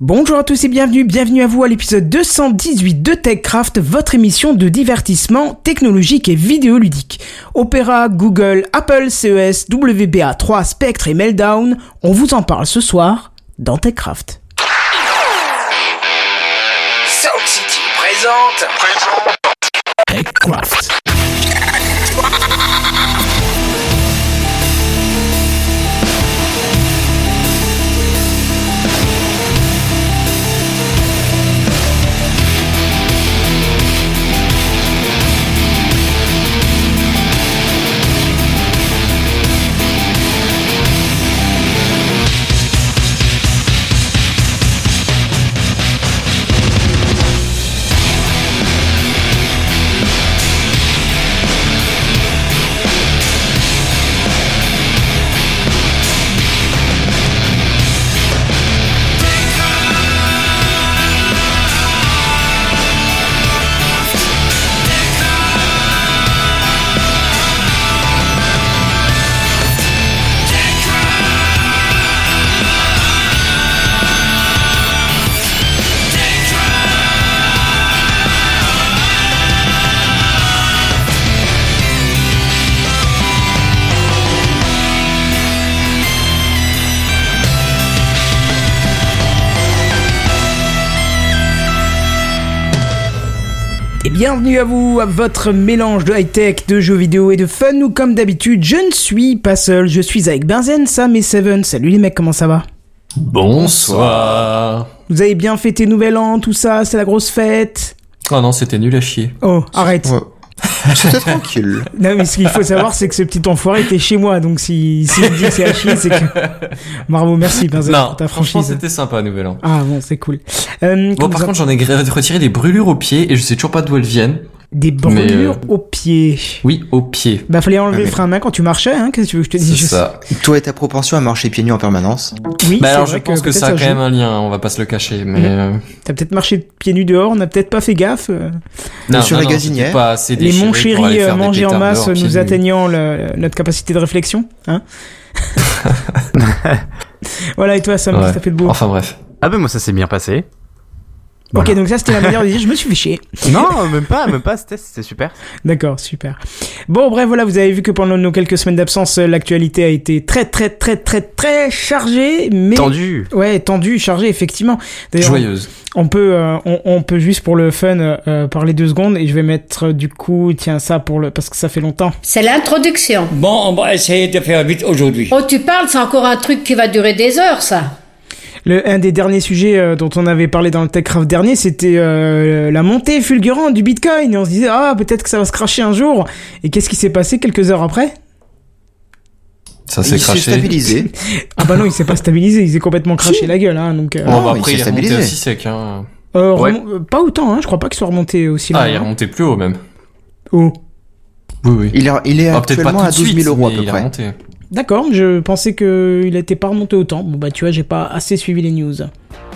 Bonjour à tous et bienvenue, bienvenue à vous à l'épisode 218 de TechCraft, votre émission de divertissement technologique et vidéoludique. Opera, Google, Apple, CES, WBA3, Spectre et Meltdown, on vous en parle ce soir dans TechCraft. Sound City présente. TechCraft. Bienvenue à vous, à votre mélange de high-tech, de jeux vidéo et de fun, ou comme d'habitude, je ne suis pas seul, je suis avec Benzen, Sam et Seven. Salut les mecs, comment ça va? Bonsoir. Vous avez bien fêté Nouvel An, tout ça, c'est la grosse fête? Oh non, c'était nul à chier. Oh, arrête Ouais. C'était tranquille. Non mais ce qu'il faut savoir c'est que ce petit enfoiré était chez moi, donc si, si il me dit que c'est à chier, c'est que... Bravo, merci pour ta franchise. c'était sympa, Nouvel An. Ah bon, c'est cool. Euh, Bon, par contre, j'en ai retiré des brûlures aux pieds et je sais toujours pas d'où elles viennent. Des brûlures euh, aux pieds. Oui, aux pieds. Bah fallait enlever Ah, le mais- frein à main quand tu marchais, hein, qu'est-ce que tu veux que je te C'est dise? ça. Toi et ta propension à marcher pieds nus en permanence. Oui, Bah c'est alors, je pense que, ça a quand joue. même un lien, on va pas se le cacher, mais... Euh, T'as peut-être marché pieds nus dehors, on n'a peut-être pas fait gaffe. euh. Non, Sur non, la gazinière. pas assez Les mon chéri mangés en masse nous atteignant le- notre capacité de réflexion. Hein voilà, et toi Sam, Ouais. t'as fait de beau? Enfin bref. Ah ben moi ça s'est bien passé. Ok, donc ça c'était la manière de dire je me suis fait chier. Non, même pas, même pas, c'était c'était super. D'accord, super. Bon, bref, voilà, vous avez vu que pendant nos quelques semaines d'absence, euh, l'actualité a été très, très, très, très, très chargée, mais... Tendu. Ouais, tendue, chargée, effectivement. D'ailleurs, Joyeuse. On peut, euh, on, on peut juste pour le fun euh, euh, parler deux secondes et je vais mettre euh, du coup, tiens ça pour le parce que ça fait longtemps. C'est l'introduction. Bon, on va essayer de faire vite aujourd'hui. Oh, tu parles, c'est encore un truc qui va durer des heures, ça. Le un des derniers sujets euh, dont on avait parlé dans le TechCraft dernier, c'était euh, la montée fulgurante du Bitcoin et on se disait ah peut-être que ça va se cracher un jour. Et qu'est-ce qui s'est passé quelques heures après? Ça s'est Il stabilisé. Ah bah non, il s'est pas stabilisé, il s'est complètement craché la gueule hein donc. euh, Bon, bah, il après, s'est il est remonté stabilisé. aussi sec, hein. euh, ouais. pas autant hein, je crois pas qu'il soit remonté aussi loin. Ah, il est hein. remonté plus haut, même. Oh. Oui, oui. Il est, il est Ah, pas actuellement à de 12 suite, 000 euros à peu il est près. D'accord, je pensais que il était pas remonté autant. Bon bah tu vois, j'ai pas assez suivi les news.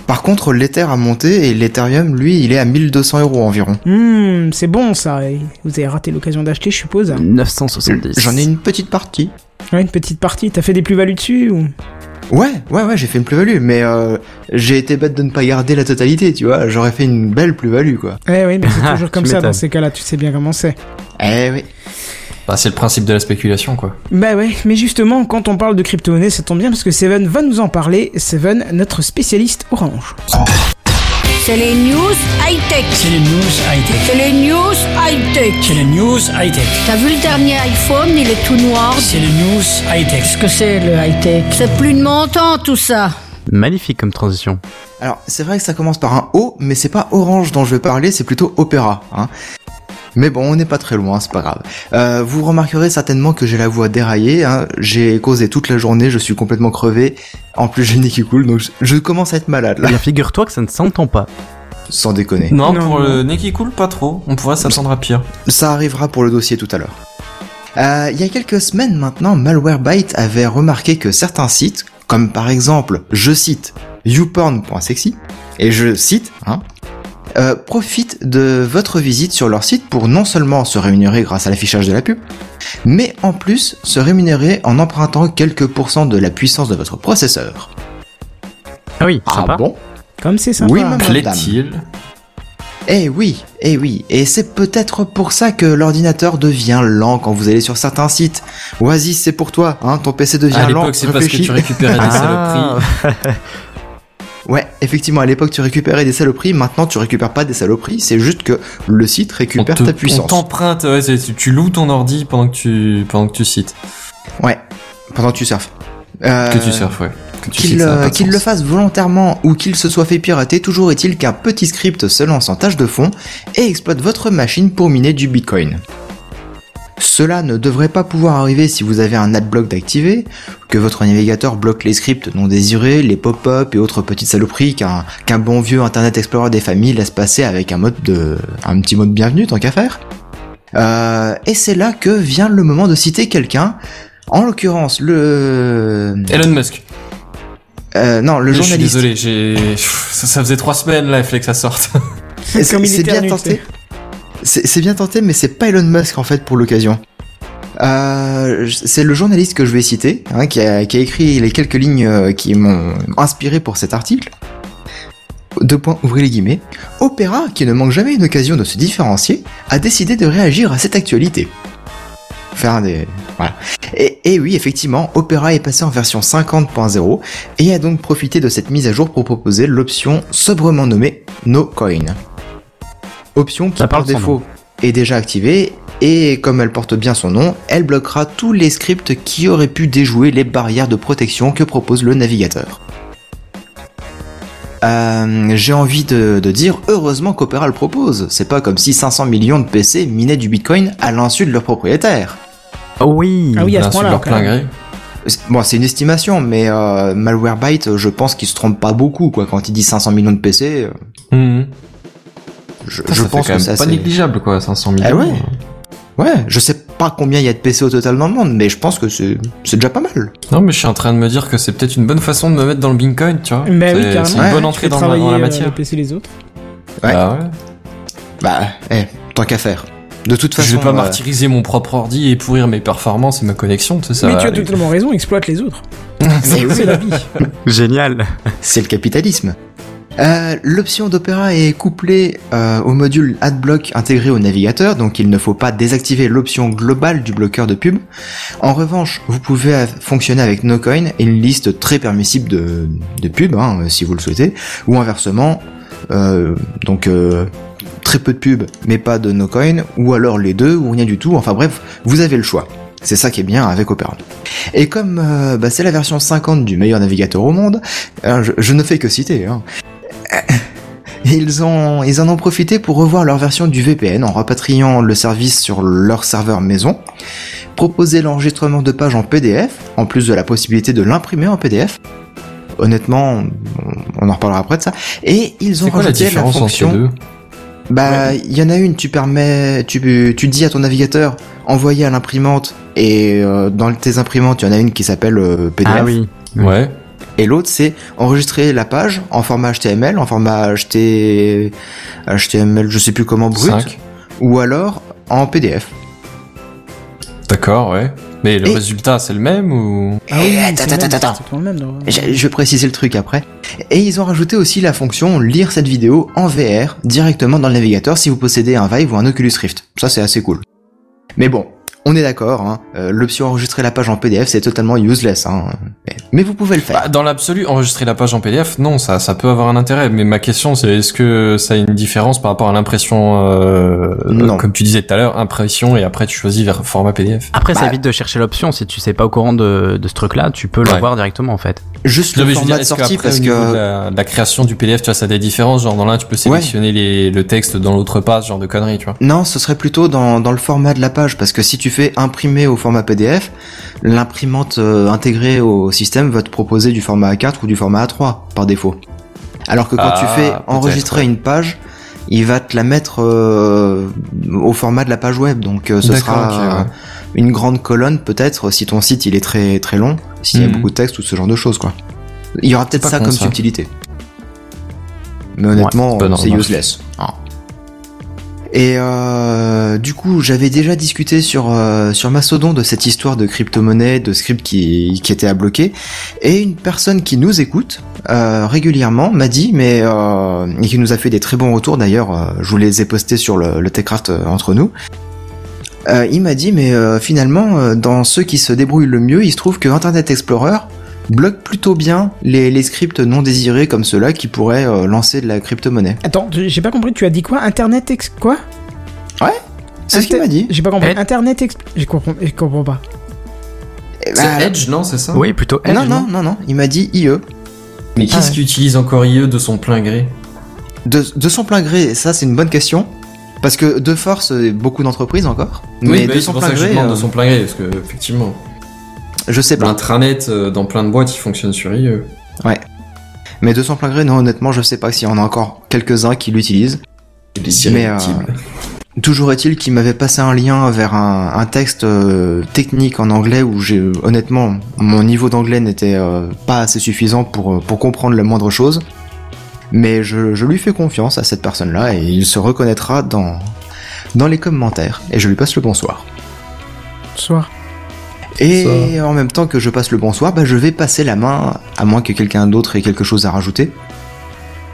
Par contre, l'Ether a monté et l'Ethereum, lui, il est à 1200 euros environ. Hmm, c'est bon ça. Et Vous avez raté l'occasion d'acheter, je suppose. 970. J'en ai une petite partie. Ouais, une petite partie. T'as fait des plus-values dessus ou? Ouais, ouais, ouais, j'ai fait une plus-value, mais euh, j'ai été bête de ne pas garder la totalité, tu vois. J'aurais fait une belle plus-value, quoi. Ouais, oui, mais c'est toujours comme ça dans ces cas-là. Tu sais bien comment c'est. Eh oui. Bah, c'est le principe de la spéculation, quoi. Bah ouais, mais justement, quand on parle de crypto-monnaie, ça tombe bien parce que Seven va nous en parler. Seven, notre spécialiste orange. C'est les news high-tech. C'est les news high-tech. C'est les news high-tech. C'est les news high-tech. T'as vu le dernier iPhone, il est tout noir. C'est les news high-tech. Qu'est-ce que c'est le high-tech? C'est plus de mon temps, tout ça. Magnifique comme transition. Alors, c'est vrai que ça commence par un O, mais c'est pas Orange dont je vais parler, c'est plutôt Opéra. Hein. Mais bon, on n'est pas très loin, c'est pas grave. Euh, vous remarquerez certainement que j'ai la voix déraillée. Hein. J'ai causé toute la journée, je suis complètement crevé. En plus, j'ai le nez qui coule, donc je, je commence à être malade Eh là. bien figure-toi que ça ne s'entend pas. Sans déconner. Non, Non, pour non. le nez qui coule, pas trop. On pourrait s'attendre à pire. Ça arrivera pour le dossier tout à l'heure. Euh, il y a quelques semaines maintenant, Malwarebytes avait remarqué que certains sites, comme par exemple, je cite, youporn.sexy, et je cite, hein, euh, profitent de votre visite sur leur site pour non seulement se rémunérer grâce à l'affichage de la pub, mais en plus se rémunérer en empruntant quelques pourcents de la puissance de votre processeur. Ah oui, Ah sympa. bon? Comme c'est sympa. Oui. Plaît-il? Eh oui, eh oui, et c'est peut-être pour ça que l'ordinateur devient lent quand vous allez sur certains sites. Oasis, c'est pour toi, hein, ton PC devient À lent. l'époque, c'est parce que tu récupérais des Ah. saloperies. Ouais, effectivement, à l'époque tu récupérais des saloperies, maintenant tu récupères pas des saloperies, c'est juste que le site On récupère te- ta On puissance. t'emprunte, ouais, c'est- tu, loues ton ordi pendant que tu, pendant que tu cites. Ouais, pendant que tu surfes. Euh, Que tu surfes, ouais. Qu'il euh, qu'il le fasse volontairement ou qu'il se soit fait pirater, toujours est-il qu'un petit script se lance en tâche de fond et exploite votre machine pour miner du bitcoin. Cela ne devrait pas pouvoir arriver si vous avez un adblock d'activer, que votre navigateur bloque les scripts non désirés, les pop-up et autres petites saloperies qu'un qu'un bon vieux Internet Explorer des familles laisse passer avec un mode de, un petit mode bienvenue tant qu'à faire. Euh, et c'est là que vient le moment de citer quelqu'un, en l'occurrence le, Elon Musk. euh, non le Je suis journaliste. désolé, j'ai, ça, ça faisait trois semaines là, il fallait que ça sorte. C'est bien tenté. C'est bien tenté, mais c'est pas Elon Musk en fait pour l'occasion. Euh, c'est le journaliste que je vais citer, hein, qui, a, écrit les quelques lignes euh, qui m'ont inspiré pour cet article. Deux points, ouvrez les guillemets. Opera, qui ne manque jamais une occasion de se différencier, a décidé de réagir à cette actualité. Faire des... Voilà. Et, et oui, effectivement, Opera est passé en version 50.0 et a donc profité de cette mise à jour pour proposer l'option sobrement nommée No Coin. Option qui Ça par défaut est déjà activée et comme elle porte bien son nom, elle bloquera tous les scripts qui auraient pu déjouer les barrières de protection que propose le navigateur. Euh, J'ai envie de, de dire heureusement qu'Opera le propose. C'est pas comme si 500 millions de PC minaient du Bitcoin à l'insu de leurs propriétaires. Oh oui. Ah oui, à ce point-là. leur Bon, c'est une estimation, mais euh, Malwarebytes, je pense qu'il se trompe pas beaucoup, quoi. Quand il dit 500 millions de PC, euh, Mhm. Je, ça pense que même pas c'est. négligeable quoi, 500 millions. Ah ouais. Ouais, je sais pas combien il y a de PC au total dans le monde, mais je pense que c'est c'est déjà pas mal. Non, mais je suis en train de me dire que c'est peut-être une bonne façon de me mettre dans le Bitcoin, tu vois. Mais oui, C'est-. C'est une Ouais, bonne entrée dans, la- la euh, matière. les PC les autres. Ouais. Bah ouais. Bah, eh, tant qu'à faire. De toute façon, je vais pas euh, martyriser mon propre ordi et pourrir mes performances et ma connexion, tu sais ça. Mais tu as aller. totalement raison, exploite les autres. C'est la vie. Génial. c'est le capitalisme. Euh, L'option d'Opera est couplée euh, au module AdBlock intégré au navigateur, donc il ne faut pas désactiver l'option globale du bloqueur de pub. En revanche, vous pouvez fonctionner avec NoCoin et une liste très permissible de, de pubs, hein, euh, si vous le souhaitez, ou inversement, euh, donc euh, très peu de pubs, mais pas de NoCoin, ou alors les deux, ou rien du tout. Enfin bref, vous avez le choix. C'est ça qui est bien avec Opera. Et comme euh, bah, c'est la version 50 du meilleur navigateur au monde, je, je ne fais que citer. Hein. Ils, ont, ils en ont profité pour revoir leur version du VPN en rapatriant le service sur leur serveur maison, proposer l'enregistrement de pages en PDF, en plus de la possibilité de l'imprimer en PDF. Honnêtement, on- en reparlera après de ça. Et ils ont C'est quoi la rajouté la, différence entre fonction. les deux? Bah, il y en a une, tu permets, tu, tu dis à ton navigateur envoyer à l'imprimante et euh, dans tes imprimantes, il y en a une qui s'appelle euh, PDF. Ah oui. Ouais. Et l'autre, c'est enregistrer la page en format HTML, en format HT... HTML, je sais plus comment, brut, ou alors en PDF. D'accord, ouais. Mais le Et- résultat, c'est le même ou? Ah oui, attends, attends, attends. je vais préciser le truc après. Et ils ont rajouté aussi la fonction lire cette vidéo en VR directement dans le navigateur si vous possédez un Vive ou un Oculus Rift. Ça, c'est assez cool. Mais bon, on est d'accord, hein, euh, l'option enregistrer la page en PDF, c'est totalement useless. Hein, mais, mais vous pouvez le faire. Bah, dans l'absolu, enregistrer la page en PDF, non, ça, ça peut avoir un intérêt. Mais ma question, c'est est-ce que ça a une différence par rapport à l'impression, euh, Non. comme tu disais tout à l'heure, impression et après tu choisis vers format PDF. Après, ça Bah- évite de chercher l'option. Si tu sais pas au courant de, de ce truc-là, tu peux le Ouais. voir directement en fait. Juste le format de sortie parce de que... la, de la création du PDF, tu vois, ça a des différences? Genre, dans l'un, tu peux sélectionner les, le texte, dans l'autre pas, ce genre de conneries, tu vois. Non, ce serait plutôt dans, dans le format de la page, parce que si tu fais imprimer au format PDF, l'imprimante euh, intégrée au système va te proposer du format A4 ou du format A3 par défaut. Alors que quand Ah, tu fais peut-être, enregistrer ouais. une page, il va te la mettre euh, au format de la page web, donc euh, ce sera ouais. une grande colonne peut-être si ton site il est très très long, s'il y a Mhm. beaucoup de texte ou ce genre de choses quoi. Il y aura peut-être ça comme ça. subtilité. Mais honnêtement, c'est useless. Ah. Et euh, du coup, j'avais déjà discuté sur euh, sur Mastodon de cette histoire de crypto-monnaie, de script qui qui était à bloquer. Et une personne qui nous écoute euh, régulièrement m'a dit, mais euh, et qui nous a fait des très bons retours d'ailleurs. je vous les ai postés sur le, le Techcraft entre nous. Il m'a dit, mais finalement, dans ceux qui se débrouillent le mieux, il se trouve que Internet Explorer bloque plutôt bien les, les scripts non désirés comme ceux-là qui pourraient euh, lancer de la crypto-monnaie. Attends, j'ai pas compris, tu as dit quoi? Internet ex... Quoi? C'est ce qu'il m'a dit. J'ai pas compris. Internet ex... Je comprends, je comprends pas. Eh C'est ben, Edge, non, c'est ça? Oui, plutôt Edge, non, non, non, non, il m'a dit IE. Mais qui Ah est-ce ouais. qui utilise encore IE de son plein gré? De, de son plein gré, ça c'est une bonne question. Parce que de force, euh, beaucoup d'entreprises encore. Oui, mais bah de son plein ça que je gré, demande de euh, son plein gré, parce que effectivement, je sais pas. l'intranet euh, dans plein de boîtes, il fonctionne sur IE. Mais de son plein gré, non, honnêtement, je sais pas s'il y en a encore quelques-uns qui l'utilisent. Mais, euh. Toujours est-il qu'il m'avait passé un lien vers un, un texte euh, technique en anglais où j'ai honnêtement mon niveau d'anglais n'était euh, pas assez suffisant pour, pour comprendre la moindre chose. Mais je, je lui fais confiance à cette personne-là et il se reconnaîtra dans, dans les commentaires. Et je lui passe le bonsoir. Soir. Et en même temps que je passe le bonsoir, bah, je vais passer la main, à moins que quelqu'un d'autre ait quelque chose à rajouter.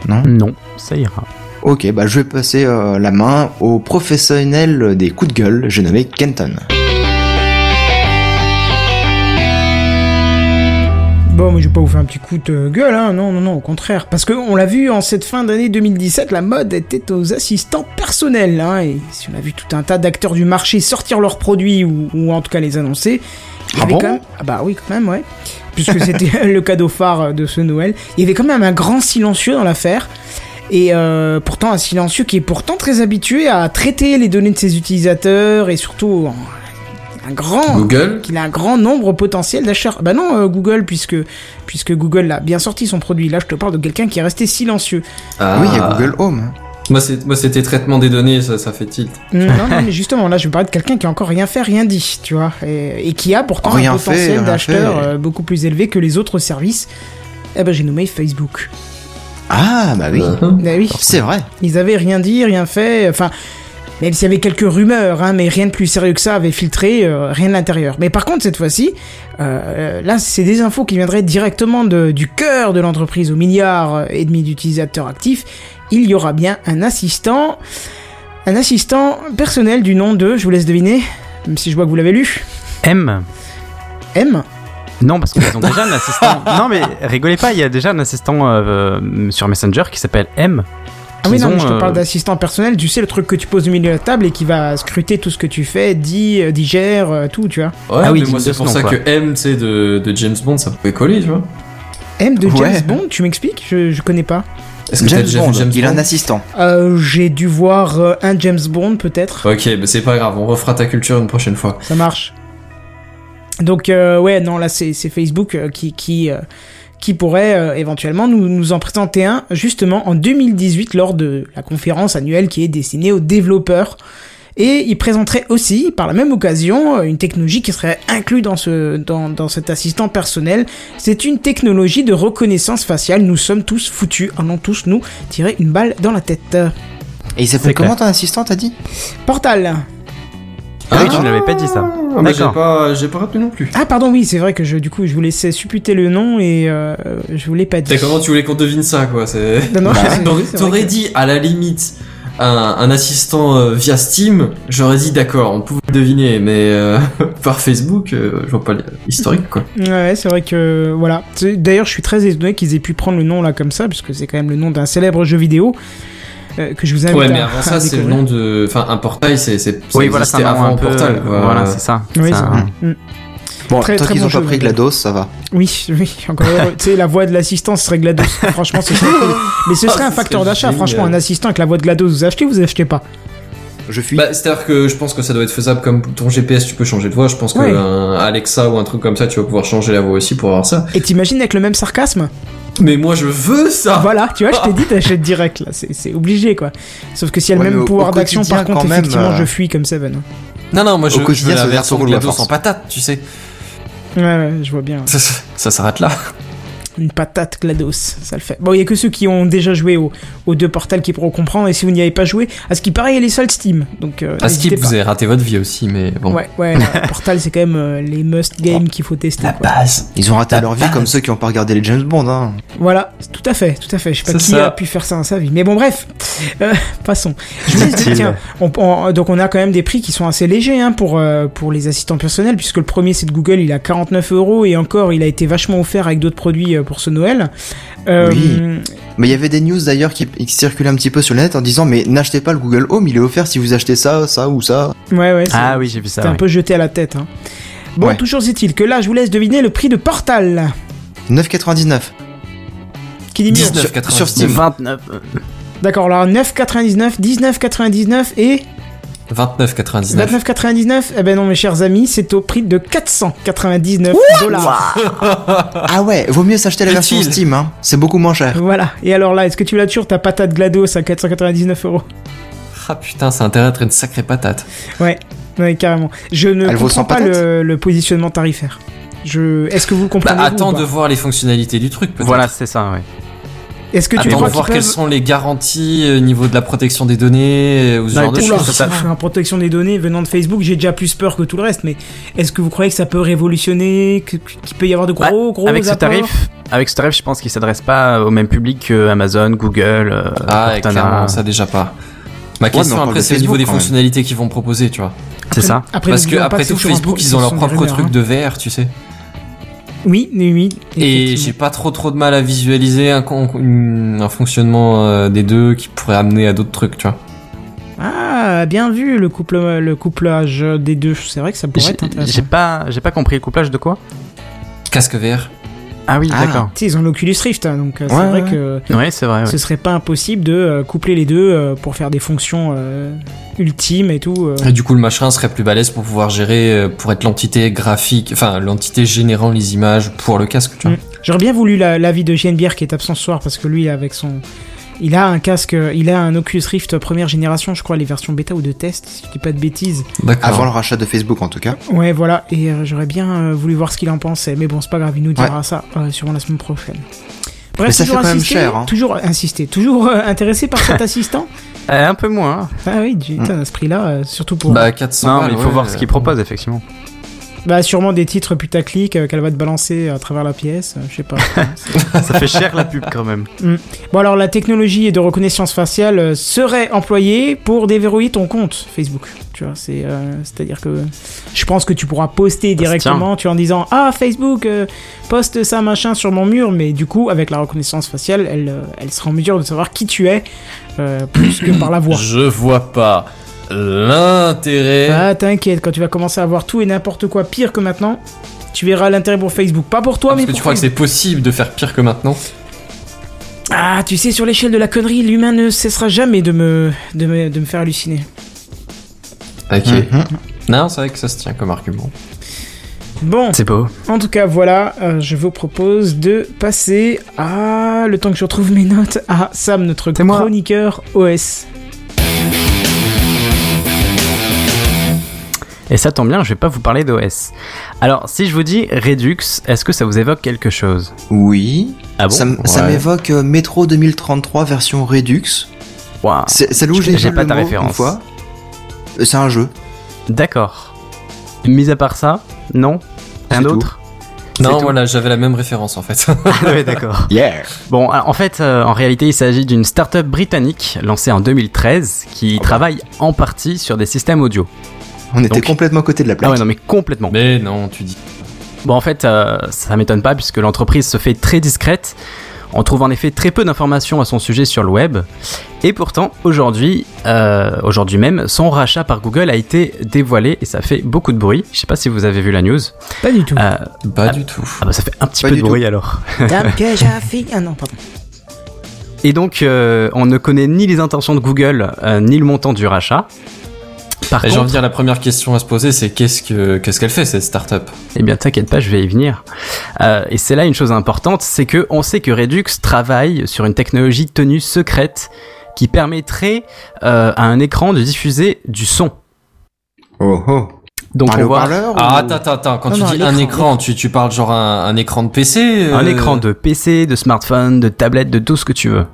Non? Non, ça ira. Ok, bah je vais passer euh, la main au professionnel des coups de gueule, j'ai nommé Kenton. Bon, mais je vais pas vous faire un petit coup de gueule, hein. Non, non, non, au contraire. Parce que on l'a vu en cette fin d'année 2017, la mode était aux assistants personnels, hein. Et si on a vu tout un tas d'acteurs du marché sortir leurs produits ou, ou en tout cas les annoncer, il y Ah avait bon quand même... Ah bah oui, quand même, ouais. Puisque c'était le cadeau phare de ce Noël. Il y avait quand même un grand silencieux dans l'affaire. Et euh, pourtant un silencieux qui est pourtant très habitué à traiter les données de ses utilisateurs et surtout un grand Google qu'il a un grand nombre potentiel d'acheteurs. Bah non, euh, Google, puisque, puisque Google a bien sorti son produit. Là, je te parle de quelqu'un qui est resté silencieux. Ah. Oui, il y a Google Home. Moi, c'était traitement des données, ça, ça fait tilt. Mm, non, non, mais justement, là, je vais parler de quelqu'un qui a encore rien fait, rien dit, tu vois, et, et qui a pourtant Rien un potentiel fait. euh, beaucoup plus élevé que les autres services. Eh ben, j'ai nommé Facebook. Ah, bah oui. Bah oui, C'est vrai. ils avaient rien dit, rien fait, enfin... Même s'il y avait quelques rumeurs, hein, mais rien de plus sérieux que ça avait filtré, euh, rien de l'intérieur. Mais par contre, cette fois-ci, euh, là, c'est des infos qui viendraient directement de- du cœur de l'entreprise, aux milliards et demi d'utilisateurs actifs. Il y aura bien un assistant, un assistant personnel du nom de, je vous laisse deviner, même si je vois que vous l'avez lu, M. M. Non, parce qu'ils ont déjà un assistant. Non, mais rigolez pas, il y a déjà un assistant euh, sur Messenger qui s'appelle M. Ah oui, non, mais je te euh, parle d'assistant personnel, tu sais, le truc que tu poses au milieu de la table et qui va scruter tout ce que tu fais, dit, euh, digère, euh, tout, tu vois. Ouais, Ah oui, mais moi, c'est pour ça quoi. que M, tu sais, de, de James Bond, ça pouvait coller, tu vois. M de James Ouais. Bond, tu m'expliques? Je, je connais pas. Est-ce que James déjà Bond, vu James il a un assistant. Euh, j'ai dû voir euh, un James Bond peut-être. Ok, bah c'est pas grave, on refera ta culture une prochaine fois. Ça marche. Donc euh, ouais, non là c'est c'est Facebook euh, qui qui euh, qui pourrait euh, éventuellement nous nous en présenter un justement en 2018 lors de la conférence annuelle qui est destinée aux développeurs. Et il présenterait aussi, par la même occasion, euh, une technologie qui serait inclue dans ce dans, dans cet assistant personnel. C'est une technologie de reconnaissance faciale. Nous sommes tous foutus, allons tous nous tirer une balle dans la tête. Et il C'est s'appelle clair. comment ton assistant, t'as dit? Portal. Ah oui, tu ne l'avais pas dit ça. Ah, bah, j'ai D'accord. pas, j'ai pas retenu non plus. Ah pardon oui c'est vrai que je du coup je vous laissais supputer le nom et euh, je vous l'ai pas dit. T'as comment tu voulais qu'on devine ça, quoi C'est. Non, non, c'est- T'aurais c'est vrai t'aurais que- dit, à la limite, un, un assistant euh, via Steam, j'aurais dit d'accord, on pouvait le deviner, mais euh, par Facebook, euh, je vois pas l'historique, quoi. Ouais, c'est vrai que voilà. D'ailleurs, je suis très étonné qu'ils aient pu prendre le nom là comme ça, puisque c'est quand même le nom d'un célèbre jeu vidéo euh, que je vous invite Ouais, mais avant à ça, c'est le nom de. Enfin, un portail, c'est. c'est- ça Oui, voilà, c'est avant un peu. Portal, quoi. Voilà, c'est ça. Oui, un- vrai. Mm. Bon, Très, tant très qu'ils bon ont pas pris GLaDOS, ça va. Oui, oui, encore heureux. tu sais, la voix de l'assistant serait GLaDOS. franchement, ce serait cool. Mais ce serait Ah, un facteur d'achat. Franchement, un assistant avec la voix de GLaDOS, vous achetez ou vous achetez pas? Je fuis. Bah, c'est-à-dire que je pense que ça doit être faisable comme ton GPS, tu peux changer de voix. Je pense que Ouais. un Alexa ou un truc comme ça, tu vas pouvoir changer la voix aussi pour avoir ça. Et t'imagines avec le même sarcasme? Mais moi, je veux ça. Voilà, tu vois, je t'ai dit, t'achètes direct là. C'est c'est obligé quoi. Sauf que s'il y a le mais même au- pouvoir au d'action, par quotidien, contre, quand même, effectivement, euh, je fuis comme Seven. Non, non, moi, je, Au je quotidien, veux ça la veut dire version qu'on roule force. en patate, tu sais. Ouais, ouais, je vois bien. Ça, ça- ça s'arrête là. Une patate GLaDOS, ça le fait. Bon, il y a que ceux qui ont déjà joué au- aux deux portals qui pourront comprendre, et si vous n'y avez pas joué, à ce qui paraît, il est seul Steam. Donc, euh, À Skip, n'hésitez vous pas. avez raté votre vie aussi, mais bon. Ouais, ouais, Portal, c'est quand même euh, les must games qu'il faut tester. La quoi. base. Ils ont raté La leur vie comme ceux qui ont pas regardé les James Bond, hein. Voilà, tout à fait, tout à fait. Je sais pas qui ça. a pu faire ça dans sa vie. Mais bon, bref, euh, passons. Je vous dis, tiens, on- on- donc on a quand même des prix qui sont assez légers hein, pour, euh, pour les assistants personnels, puisque le premier c'est de Google, il a 49 euros, et encore, il a été vachement offert avec d'autres produits euh, pour ce Noël. Euh, Oui. Mais il y avait des news d'ailleurs qui, qui circulaient un petit peu sur le net en disant mais n'achetez pas le Google Home, il est offert si vous achetez ça, ça ou ça. Ouais, ouais, c'est- Ah oui, j'ai vu ça. c'était un peu jeté à la tête. Hein. Bon, Ouais. toujours est-il que là, je vous laisse deviner le prix de Portal. 9,99. Qui dit mieux 19. Sur, sur Steam. 29. euh, D'accord, alors 9,99, 19,99 et 29,99. 29,99 Eh ben non, mes chers amis, c'est au prix de 499 dollars. Ah ouais, vaut mieux s'acheter la version Utile. Steam, hein. C'est beaucoup moins cher. Voilà. Et alors là, est-ce que tu l'as toujours ta patate GLaDOS à 499 euros? Ah putain, ça a intérêt à être une sacrée patate. Ouais, ouais, carrément. Je ne Elle comprends 100 pas le, le positionnement tarifaire. Je... Est-ce que vous Bah, comprenez vous, attends de voir les fonctionnalités du truc, peut-être. Voilà, c'est ça, ouais. Est-ce que tu Attends crois voir peuvent... quelles sont les garanties euh, au niveau de la protection des données, euh, ou ce Non, genre de choses, ça- protection des données venant de Facebook, j'ai déjà plus peur que tout le reste, mais est-ce que vous croyez que ça peut révolutionner, qu'il peut y avoir de Bah, gros, gros avec ce tarif, avec ce tarif, je pense qu'il s'adresse pas au même public que Amazon, Google, euh, Ah, et Cortana. clairement, ça déjà pas. Ma question on parle après, c'est au niveau des fonctionnalités qu'ils vont proposer, tu vois. C'est ça. Après, Parce que après tout, Facebook, ils ont leur propre rumeurs, truc hein. de VR, tu sais. Oui, oui, oui. Et j'ai pas trop trop de mal à visualiser un, fonctionnement euh, des deux qui pourrait amener à d'autres trucs, tu vois. Ah, bien vu le couple, le couplage des deux. C'est vrai que ça pourrait être intéressant. j'ai pas, j'ai pas compris le couplage de quoi? Casque VR. Ah oui, Ah. d'accord. Tu sais, ils ont l'Oculus Rift, hein, donc euh, c'est vrai ouais. que Ouais, c'est vrai. ouais. ce serait pas impossible de euh, coupler les deux euh, pour faire des fonctions euh, ultimes et tout. Et du coup, le machin serait plus balèze pour pouvoir gérer, pour être l'entité graphique, enfin l'entité générant les images pour le casque, tu vois. Mm. J'aurais bien voulu la- l'avis de JNBR qui est absent ce soir parce que lui, avec son. Il a un casque, il a un Oculus Rift première génération, je crois, les versions bêta ou de test, si je dis pas de bêtises. Avant le rachat de Facebook en tout cas. Ouais, voilà, et euh, j'aurais bien euh, voulu voir ce qu'il en pensait, mais bon, c'est pas grave, il nous dira ça euh, sûrement la semaine prochaine. Bref, Mais ça toujours fait quand même insister, cher, hein. Toujours insister, toujours euh, intéressé par cet assistant Euh, un peu moins. Ah oui, putain, à ce prix-là, euh, surtout pour. Bah 400 Non, balles, mais il faut ouais, voir ce qu'il euh, propose, effectivement. Bah, sûrement des titres putaclic euh, qu'elle va te balancer à travers la pièce, euh, je sais pas. ça fait cher la pub quand même. bon, alors, la technologie de reconnaissance faciale euh, serait employée pour déverrouiller ton compte Facebook. Tu vois, c'est, euh, c'est-à-dire que je pense que tu pourras poster directement, tu en disant Ah, Facebook, euh, poste ça, machin, sur mon mur, mais du coup, avec la reconnaissance faciale, elle, elle sera en mesure de savoir qui tu es, euh, plus que par la voix. Je vois pas l'intérêt. Ah, t'inquiète, quand tu vas commencer à voir tout et n'importe quoi pire que maintenant, tu verras l'intérêt pour Facebook. Pas pour toi, Parce mais que pour tu crois que c'est possible de faire pire que maintenant Ah, tu sais, sur l'échelle de la connerie, l'humain ne cessera jamais de me, de me, de me faire halluciner. Ok. Mhm. Non, c'est vrai que ça se tient comme argument. Bon, C'est beau. en tout cas, voilà, euh, je vous propose de passer à, le temps que je retrouve mes notes, à Sam, notre chroniqueur OS. Et ça tombe bien, je vais pas vous parler d'OS. Alors, si je vous dis Redux, est-ce que ça vous évoque quelque chose? Oui. Ah bon? Ça m- ça Ouais. m'évoque euh, Metro 2033 version Redux. Waouh. C'est là où Je- j'ai pas ta référence. une fois. C'est un jeu. D'accord. Mis à part ça, non? Rien C'est d'autre? Non, tout. voilà, j'avais la même référence en fait. Oui, d'accord. Yeah. Bon, alors, en fait, euh, en réalité, il s'agit d'une start-up britannique lancée en 2013 qui bah. travaille en partie sur des systèmes audio. On était Donc- complètement à côté de la Ah plaque. ouais, non, mais complètement. Mais non, tu dis. Bon, en fait, euh, ça m'étonne pas puisque l'entreprise se fait très discrète. On trouve en effet très peu d'informations à son sujet sur le web. Et pourtant, aujourd'hui, euh, aujourd'hui même, son rachat par Google a été dévoilé et ça fait beaucoup de bruit. Je sais pas si vous avez vu la news. Pas du tout. Euh, Pas Ah. du tout. ah bah ça fait un petit Pas peu de bruit alors. Dame que j'ai fait- Ah non, pardon. Et donc, euh, on ne connaît ni les intentions de Google, euh, ni le montant du rachat. Par Et j'ai envie de contre, dire, la première question à se poser, c'est qu'est-ce que qu'est-ce qu'elle fait cette startup? Eh bien, t'inquiète pas, je vais y venir. Euh, et c'est là une chose importante, c'est que on sait que Redux travaille sur une technologie tenue secrète qui permettrait euh, à un écran de diffuser du son. Oh oh. Donc on le voit haut-parleur Ah, ou- attends, attends, attends. Quand Non, tu non, dis un écran, tu, tu parles genre un, un écran de PC un euh, écran de PC, de smartphone, de tablette, de tout ce que tu veux.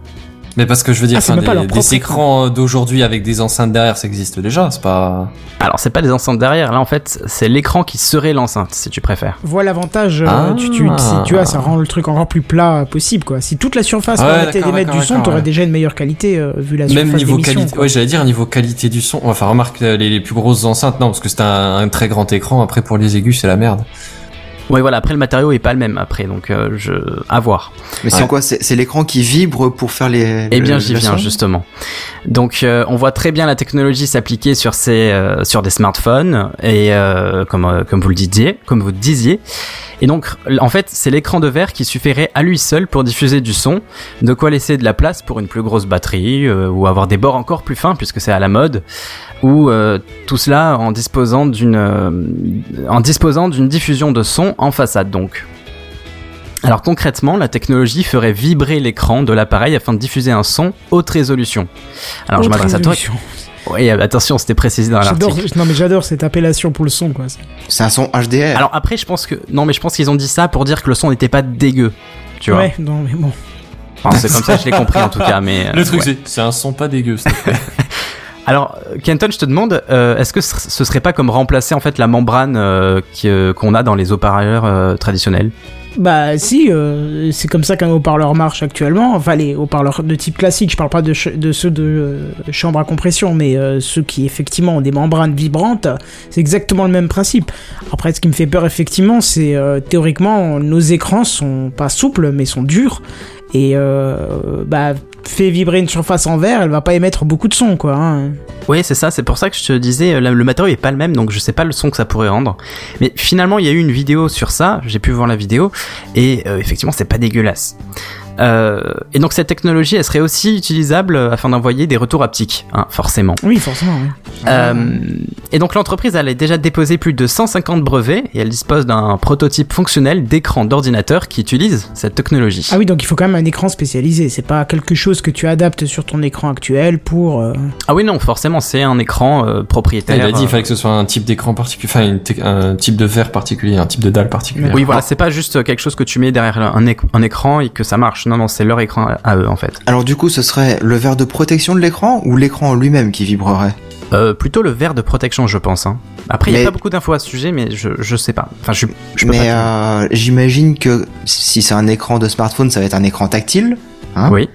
Mais parce que je veux dire, Ah, des, des écrans d'aujourd'hui avec des enceintes derrière, ça existe déjà. C'est pas. Alors c'est pas des enceintes derrière, là en fait c'est l'écran qui serait l'enceinte si tu préfères. Voilà l'avantage, euh, Ah. tu, tu, si tu vois, ça rend le truc encore plus plat euh, possible, quoi. Si toute la surface Ouais, permettait d'émettre du son, t'aurais ouais. déjà une meilleure qualité euh, vu la surface Même niveau qualité. Ouais, j'allais dire niveau qualité du son. Enfin, remarque euh, les, les plus grosses enceintes, non, parce que c'est un, un très grand écran. Après, pour les aigus, c'est la merde. Ouais voilà, après le matériau est pas le même après, donc euh, je... à voir. Mais c'est Ouais. quoi C'est c'est l'écran qui vibre pour faire les. Eh bien, j'y viens justement. Donc, euh, on voit très bien la technologie s'appliquer sur ces, euh, sur des smartphones et euh, comme euh, comme vous le disiez, comme vous le disiez. Et donc, en fait, c'est l'écran de verre qui suffirait à lui seul pour diffuser du son, de quoi laisser de la place pour une plus grosse batterie euh, ou avoir des bords encore plus fins puisque c'est à la mode, ou euh, tout cela en disposant d'une euh, en disposant d'une diffusion de son en façade donc. Alors concrètement, la technologie ferait vibrer l'écran de l'appareil afin de diffuser un son haute résolution. Alors je m'adresse à toi. Oui, euh, attention, c'était précisé dans l'article. non mais j'adore cette appellation pour le son, quoi. C'est un son HDR. Alors après, je pense que non, mais je pense qu'ils ont dit ça pour dire que le son n'était pas dégueu. Tu vois. ouais, non mais bon. Enfin, c'est comme ça, que je l'ai compris en tout cas. Mais euh, Le truc, ouais. c'est, c'est un son pas dégueu. Alors, euh, Kenton, je te demande, euh, est-ce que ce serait pas comme remplacer en fait la membrane euh, qu'on a dans les haut-parleurs traditionnels? Bah si, c'est comme ça qu'un haut-parleur marche actuellement. Enfin les haut-parleurs de type classique, je parle pas de, ceux de chambre à compression, mais ceux qui effectivement ont des membranes vibrantes, c'est exactement le même principe. Après, ce qui me fait peur effectivement, c'est théoriquement nos écrans sont pas souples, mais sont durs. Et bah fait vibrer une surface en verre, elle va pas émettre beaucoup de son, quoi. Hein. Oui, c'est ça, c'est pour ça que je te disais, euh, le matériau est pas le même, donc je sais pas le son que ça pourrait rendre. Mais finalement, il y a eu une vidéo sur ça, j'ai pu voir la vidéo, et euh, effectivement, c'est pas dégueulasse. Euh, et donc cette technologie, elle serait aussi utilisable afin d'envoyer des retours haptiques, hein, forcément. Oui, forcément. oui. Euh, et donc l'entreprise, elle a déjà déposé plus de 150 brevets, et elle dispose d'un prototype fonctionnel d'écran d'ordinateur qui utilise cette technologie. Ah oui, donc il faut quand même un écran spécialisé. C'est pas quelque chose que tu adaptes sur ton écran actuel pour. euh, Ah oui, non, forcément, c'est un écran euh, propriétaire. Il a dit il fallait que ce soit un type d'écran particulier, enfin un type de verre particulier, un type de dalle particulier. Oui, voilà, c'est pas juste quelque chose que tu mets derrière un, éc- un écran et que ça marche. Non, non, c'est leur écran à- eux, en fait. Alors du coup, ce serait le verre de protection de l'écran ou l'écran en lui-même qui vibrerait Euh, plutôt le verre de protection, je pense. Hein. Après, il n'y a pas beaucoup d'infos à ce sujet, mais je, je sais pas. Enfin, je, je peux Mais euh, j'imagine que si c'est un écran de smartphone, ça va être un écran tactile. Hein Oui.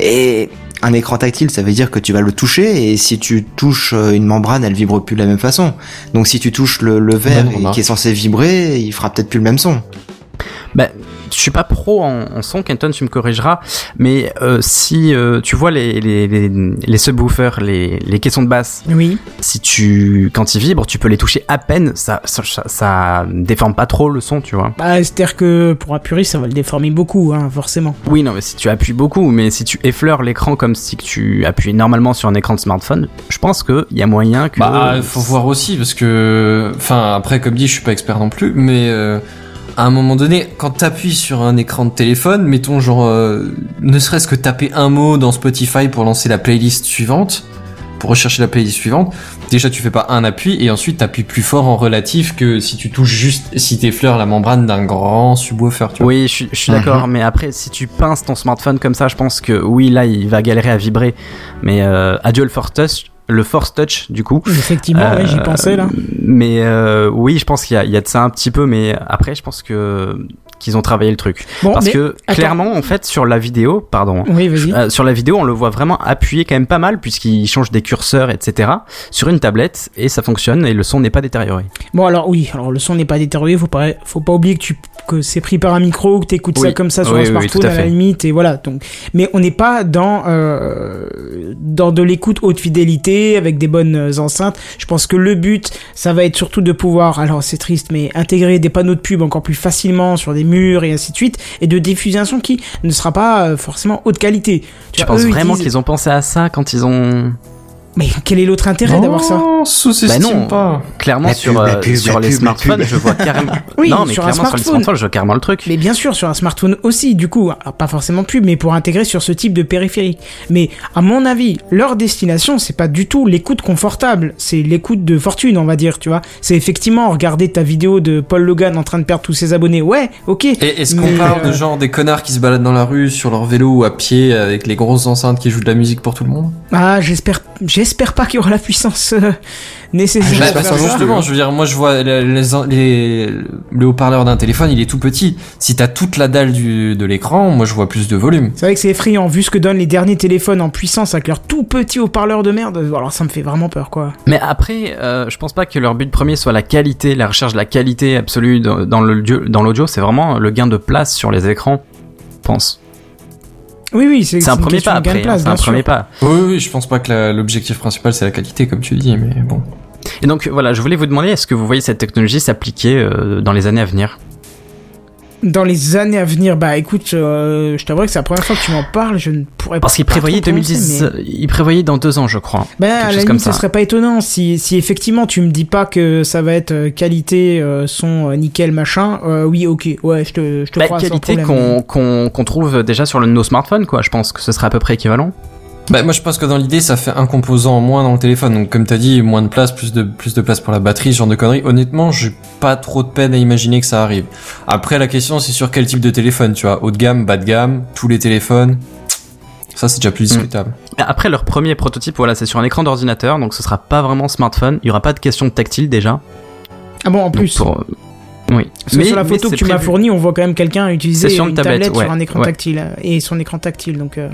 Et un écran tactile, ça veut dire que tu vas le toucher et si tu touches euh, une membrane, elle vibre plus de la même façon. Donc si tu touches le, le verre qui est censé vibrer, il fera peut-être plus le même son. Bah, je suis pas pro en, en son, Kenton, tu me corrigeras. Mais euh, si euh, tu vois les, les, les, les subwoofers, les, les caissons de basse, Oui. si tu, quand ils vibrent, tu peux les toucher à peine. Ça, ça, ça, ça déforme pas trop le son, tu vois. Bah, c'est-à-dire que pour un puriste, ça va le déformer beaucoup, hein, forcément. Oui, non, mais si tu appuies beaucoup, mais si tu effleures l'écran comme si que tu appuies normalement sur un écran de smartphone, je pense qu'il y a moyen que. Bah, faut voir aussi parce que, enfin, après, comme dit, je suis pas expert non plus, mais euh, à un moment donné, quand t'appuies sur un écran de téléphone, mettons genre, euh, ne serait-ce que taper un mot dans Spotify pour lancer la playlist suivante, pour rechercher la playlist suivante, déjà tu fais pas un appui et ensuite t'appuies plus fort en relatif que si tu touches juste, si t'effleures la membrane d'un grand subwoofer, tu vois. Oui, je, suis- je suis Mhm. d'accord, mais après, si tu pinces ton smartphone comme ça, je pense que oui, là, il va galérer à vibrer. Mais euh, adieu le Force Touch, le Force Touch, du coup. Effectivement, j'y Euh, pensais là. Mais euh, oui, je pense qu'il y, a- il y a de ça un petit peu, mais après, je pense que qu'ils ont travaillé le truc. Bon, Parce que attends. clairement, en fait, sur la vidéo, pardon. Oui, vas-y. Euh, sur la vidéo, on le voit vraiment appuyer quand même pas mal puisqu'il change des curseurs, etc. sur une tablette et ça fonctionne et le son n'est pas détérioré. Bon, alors oui, alors le son n'est pas détérioré, faut pas, faut pas oublier que tu que c'est pris par un micro, que t'écoutes ça comme ça sur Oui, un smartphone à à, la limite, et voilà. Donc, mais on n'est pas dans euh, dans de l'écoute haute fidélité avec des bonnes enceintes. Je pense que le but, ça va être surtout de pouvoir, alors c'est triste, mais intégrer des panneaux de pub encore plus facilement sur des murs et ainsi de suite, et de diffuser un son qui ne sera pas euh, forcément haute qualité. Tu vois, eux, ils vraiment disent- qu'ils ont pensé à ça quand ils ont Mais quel est l'autre intérêt d'avoir ça? Bah non. pas. Clairement La sur, pub, la euh, pub, sur les pub, smartphones, je vois carrément. Oui, non, mais sur un clairement sur les smartphone. smartphones, je vois carrément le truc. Mais bien sûr, sur un smartphone aussi, du coup, alors, pas forcément pub, mais pour intégrer sur ce type de périphérique. Mais à mon avis, leur destination, c'est pas du tout l'écoute confortable, c'est l'écoute de fortune, on va dire, tu vois. C'est effectivement regarder ta vidéo de Paul Logan en train de perdre tous ses abonnés. Ouais, ok. Et est-ce qu'on parle euh, de genre des connards qui se baladent dans la rue sur leur vélo ou à pied avec les grosses enceintes qui jouent de la musique pour tout le monde? Ah, j'espère, j'espère pas qu'il y aura la puissance euh, nécessaire. Ah, Bah, justement, je veux dire, moi je vois les, les, les- le haut-parleur d'un téléphone, il est tout petit. Si t'as toute la dalle du, de l'écran, moi je vois plus de volume. C'est vrai que c'est effrayant, vu ce que donnent les derniers téléphones en puissance avec leur tout petit haut-parleur de merde. Alors ça me fait vraiment peur, quoi. Mais après, euh, je pense pas que leur but premier soit la qualité, la recherche de la qualité absolue dans, dans l'audio. C'est vraiment le gain de place sur les écrans. Je pense. Oui, oui, c'est un premier pas après. hein, place, un premier pas. Oui, oui, je pense pas que la- l'objectif principal c'est la qualité, comme tu dis, mais bon. Et donc voilà, je voulais vous demander, est-ce que vous voyez cette technologie s'appliquer euh, dans les années à venir? Dans les années à venir, bah écoute, euh, je t'avouerai que c'est la première fois que tu m'en parles, je ne pourrais Parce qu'il pas prévoyait trop te prononcer, 2010, mais- il prévoyait dans deux ans, je crois. Ben, quelque à la limite, ça. serait pas étonnant si, si effectivement tu me dis pas que ça va être euh, qualité, euh, son euh, nickel, machin. euh, oui, ok, ouais, je te, je te Bah, crois qualité qu'on trouve déjà sur le, nos smartphones, quoi. Je pense que ce serait à peu près équivalent. Bah, moi je pense que dans l'idée ça fait un composant en moins dans le téléphone. Donc comme t'as dit, moins de place, plus de plus de place pour la batterie, ce genre de conneries. Honnêtement, j'ai pas trop de peine à imaginer que ça arrive. Après la question c'est sur quel type de téléphone, tu vois, haut de gamme, bas de gamme, tous les téléphones. Ça c'est déjà plus discutable. Après, leur premier prototype, voilà, c'est sur un écran d'ordinateur, donc ce sera pas vraiment smartphone. Il y aura pas de question de tactile déjà. Ah bon, en Donc, plus. pour- Oui. Parce que sur la photo que tu m'as fournie, on voit quand même quelqu'un utiliser une une tablette, tablette, sur un écran ouais. tactile euh, et son écran tactile. Donc, euh,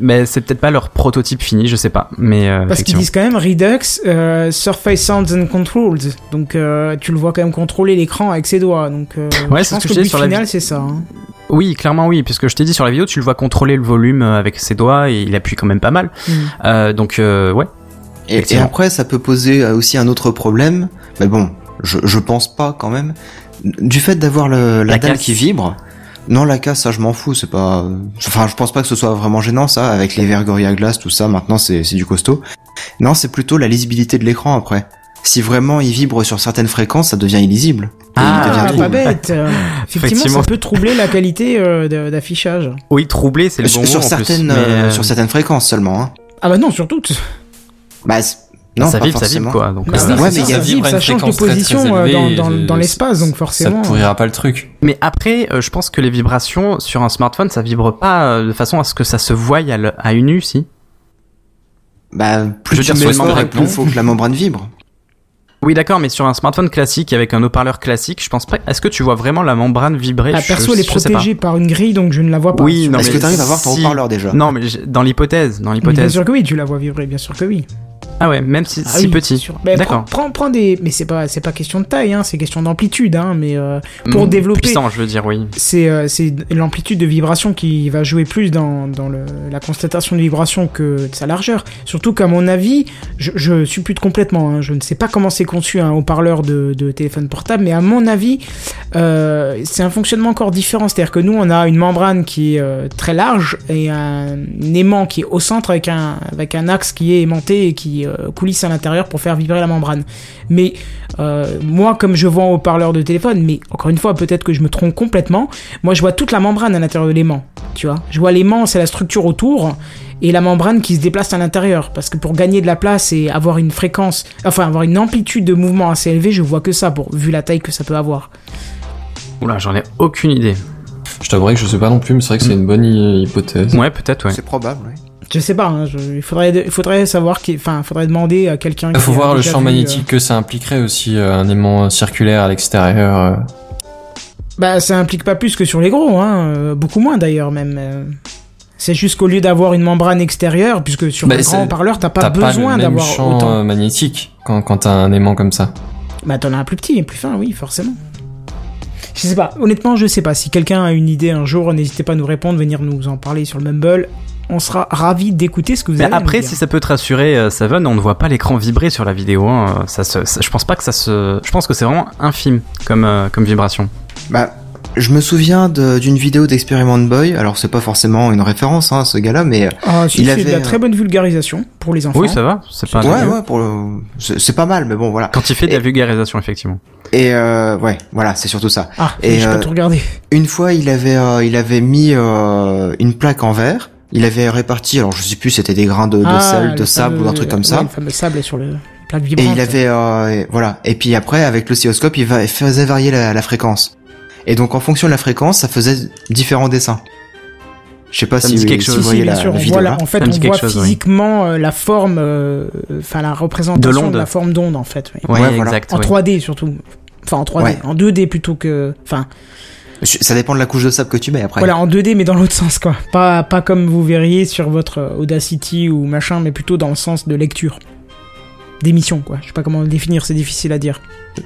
mais c'est peut-être pas leur prototype fini, je sais pas. Mais euh, parce qu'ils disent quand même Redux euh, Surface Sounds and Controls. Donc euh, tu le vois quand même contrôler l'écran avec ses doigts. Donc euh, Ouais, je c'est pense ce que que je le but sur la final c'est ça. hein. Oui, clairement oui, puisque je t'ai dit sur la vidéo, tu le vois contrôler le volume avec ses doigts et il appuie quand même pas mal. Mm. Euh, donc euh, ouais. Et, après, ça peut poser aussi un autre problème, mais bon, je, je pense pas quand même. Du fait d'avoir la, La dalle casse. qui vibre, non, la casse, ça je m'en fous, c'est pas. euh, Enfin, je pense pas que ce soit vraiment gênant, ça, avec les verres Gorilla Glass, tout ça, maintenant c'est c'est du costaud. Non, c'est plutôt la lisibilité de l'écran après. Si vraiment il vibre sur certaines fréquences, ça devient illisible. Ah, il devient pas bête. effectivement, Effectivement. ça peut troubler la qualité euh, de- d'affichage. Oui, troublé, c'est le Sur, bon sur mot en plus, certaines, mais, euh, euh, sur certaines fréquences seulement. Hein. Ah bah non, sur toutes. Bah, c'est- non, ça pas vibre, ça vibre quoi. Donc, Bah euh, oui, ouais, c'est mais ça, vibre, ça change de fréquence très, très position euh, élevée, dans, dans, et dans ça- l'espace, donc forcément. Ça pourrira pas le truc. Mais après, euh, je pense que les vibrations sur un smartphone, ça vibre pas euh, de façon à ce que ça se voie à, le- à une vue, si. Bah, plus Je veux tu dire, mets membranes, plus faut que la membrane vibre. Oui, d'accord, mais sur un smartphone classique avec un haut-parleur classique, je pense pas. Est-ce que tu vois vraiment la membrane vibrer? Ah, Je- perso, elle est protégée par une grille, donc je ne la vois pas. Oui, non, Est-ce mais que t'arrives à voir ton haut-parleur déjà? Non, mais dans l'hypothèse, dans Mais Bien l'hypothèse. sûr que oui, tu la vois vibrer, bien sûr que oui. Ah ouais, même si, Ah si oui, petit. D'accord. Prends, prends, prends des, mais c'est pas, c'est pas question de taille, hein, c'est question d'amplitude, hein, mais euh, pour Mm, développer- Puissant, je veux dire, oui. c'est, euh, c'est l'amplitude de vibration qui va jouer plus dans, dans le, la constatation de vibration que de sa largeur. Surtout qu'à mon avis, je, je suppute complètement, hein, je ne sais pas comment c'est conçu un haut-parleur de, de téléphone portable, mais à mon avis, euh, c'est un fonctionnement encore différent. C'est-à-dire que nous, on a une membrane qui est euh, très large et un aimant qui est au centre avec un, avec un axe qui est aimanté et qui euh, coulisse à l'intérieur pour faire vibrer la membrane. Mais euh, moi, comme je vois en haut-parleur de téléphone, mais encore une fois, peut-être que je me trompe complètement, moi je vois toute la membrane à l'intérieur de l'aimant. Tu vois, je vois l'aimant, c'est la structure autour. Et la membrane qui se déplace à l'intérieur. Parce que pour gagner de la place et avoir une fréquence, enfin avoir une amplitude de mouvement assez élevée, je vois que ça, pour, vu la taille que ça peut avoir. Oula, j'en ai aucune idée. Je t'avouerai que je sais pas non plus, mais c'est vrai que c'est une bonne hy- hypothèse. Ouais, peut-être, ouais. C'est probable, oui. Je sais pas, hein, je- il, faudrait, il faudrait savoir, enfin, faudrait demander à quelqu'un Il faut voir le champ vu, euh, magnétique que ça impliquerait aussi, euh, un aimant circulaire à l'extérieur. euh. Bah, ça implique pas plus que sur les gros, hein, beaucoup moins d'ailleurs même. C'est juste qu'au lieu d'avoir une membrane extérieure, puisque sur Bah, un grand haut-parleur, t'as pas besoin le même d'avoir champ autant. magnétique quand, quand t'as un aimant comme ça. Bah, t'en as un plus petit et plus fin, oui, forcément. Je sais pas, honnêtement, je sais pas. Si quelqu'un a une idée un jour, n'hésitez pas à nous répondre, venir nous en parler sur le Mumble. On sera ravis d'écouter ce que vous Mais avez à nous après, dire. si ça peut te rassurer, euh, Seven, on ne voit pas l'écran vibrer sur la vidéo. hein. Ça se, ça- je pense pas que ça se. Je pense que c'est vraiment infime comme, euh, comme vibration. Bah, je me souviens de- d'une vidéo d'Experiment Boy. Alors c'est pas forcément une référence, hein, ce gars-là, mais euh, Ah, si, Il c'est de avait, la très bonne vulgarisation pour les enfants. Oui, ça va, c'est pas ouais, dégueu. ouais, pour le- c'est c'est pas mal, mais bon, voilà. Quand il fait de la vulgarisation, effectivement. Et euh, ouais, voilà, c'est surtout ça. Ah, Et, euh, pas tout regardé. Une fois, il avait, euh, il avait mis euh, une plaque en verre. Il avait réparti, alors je sais plus, c'était des grains de, de Ah, sel, de sable fameux- ou un truc comme ouais, ça. le fameux sable sur le plaque Et vibrante. il avait, euh, voilà. Et puis après, avec l'oscilloscope, il, va, il faisait varier la, la fréquence. Et donc, en fonction de la fréquence, ça faisait différents dessins. Je sais pas Ça si, dit quelque si chose. vous voyez si, bien la, sûr, la on vidéo voit là. la- en fait, Ça on voit chose, physiquement euh, la forme, euh, enfin la représentation De de, l'onde. la forme d'onde en fait. oui. Ouais, Ouais, voilà. exact. En ouais. 3D surtout. Enfin en 3D, Ouais. en 2D plutôt que, enfin Ça dépend de la couche de sable que tu mets après. voilà en 2D mais dans l'autre sens quoi. Pas pas comme vous verriez sur votre Audacity ou machin, mais plutôt dans le sens de lecture, d'émission quoi. Je sais pas comment le définir, c'est difficile à dire.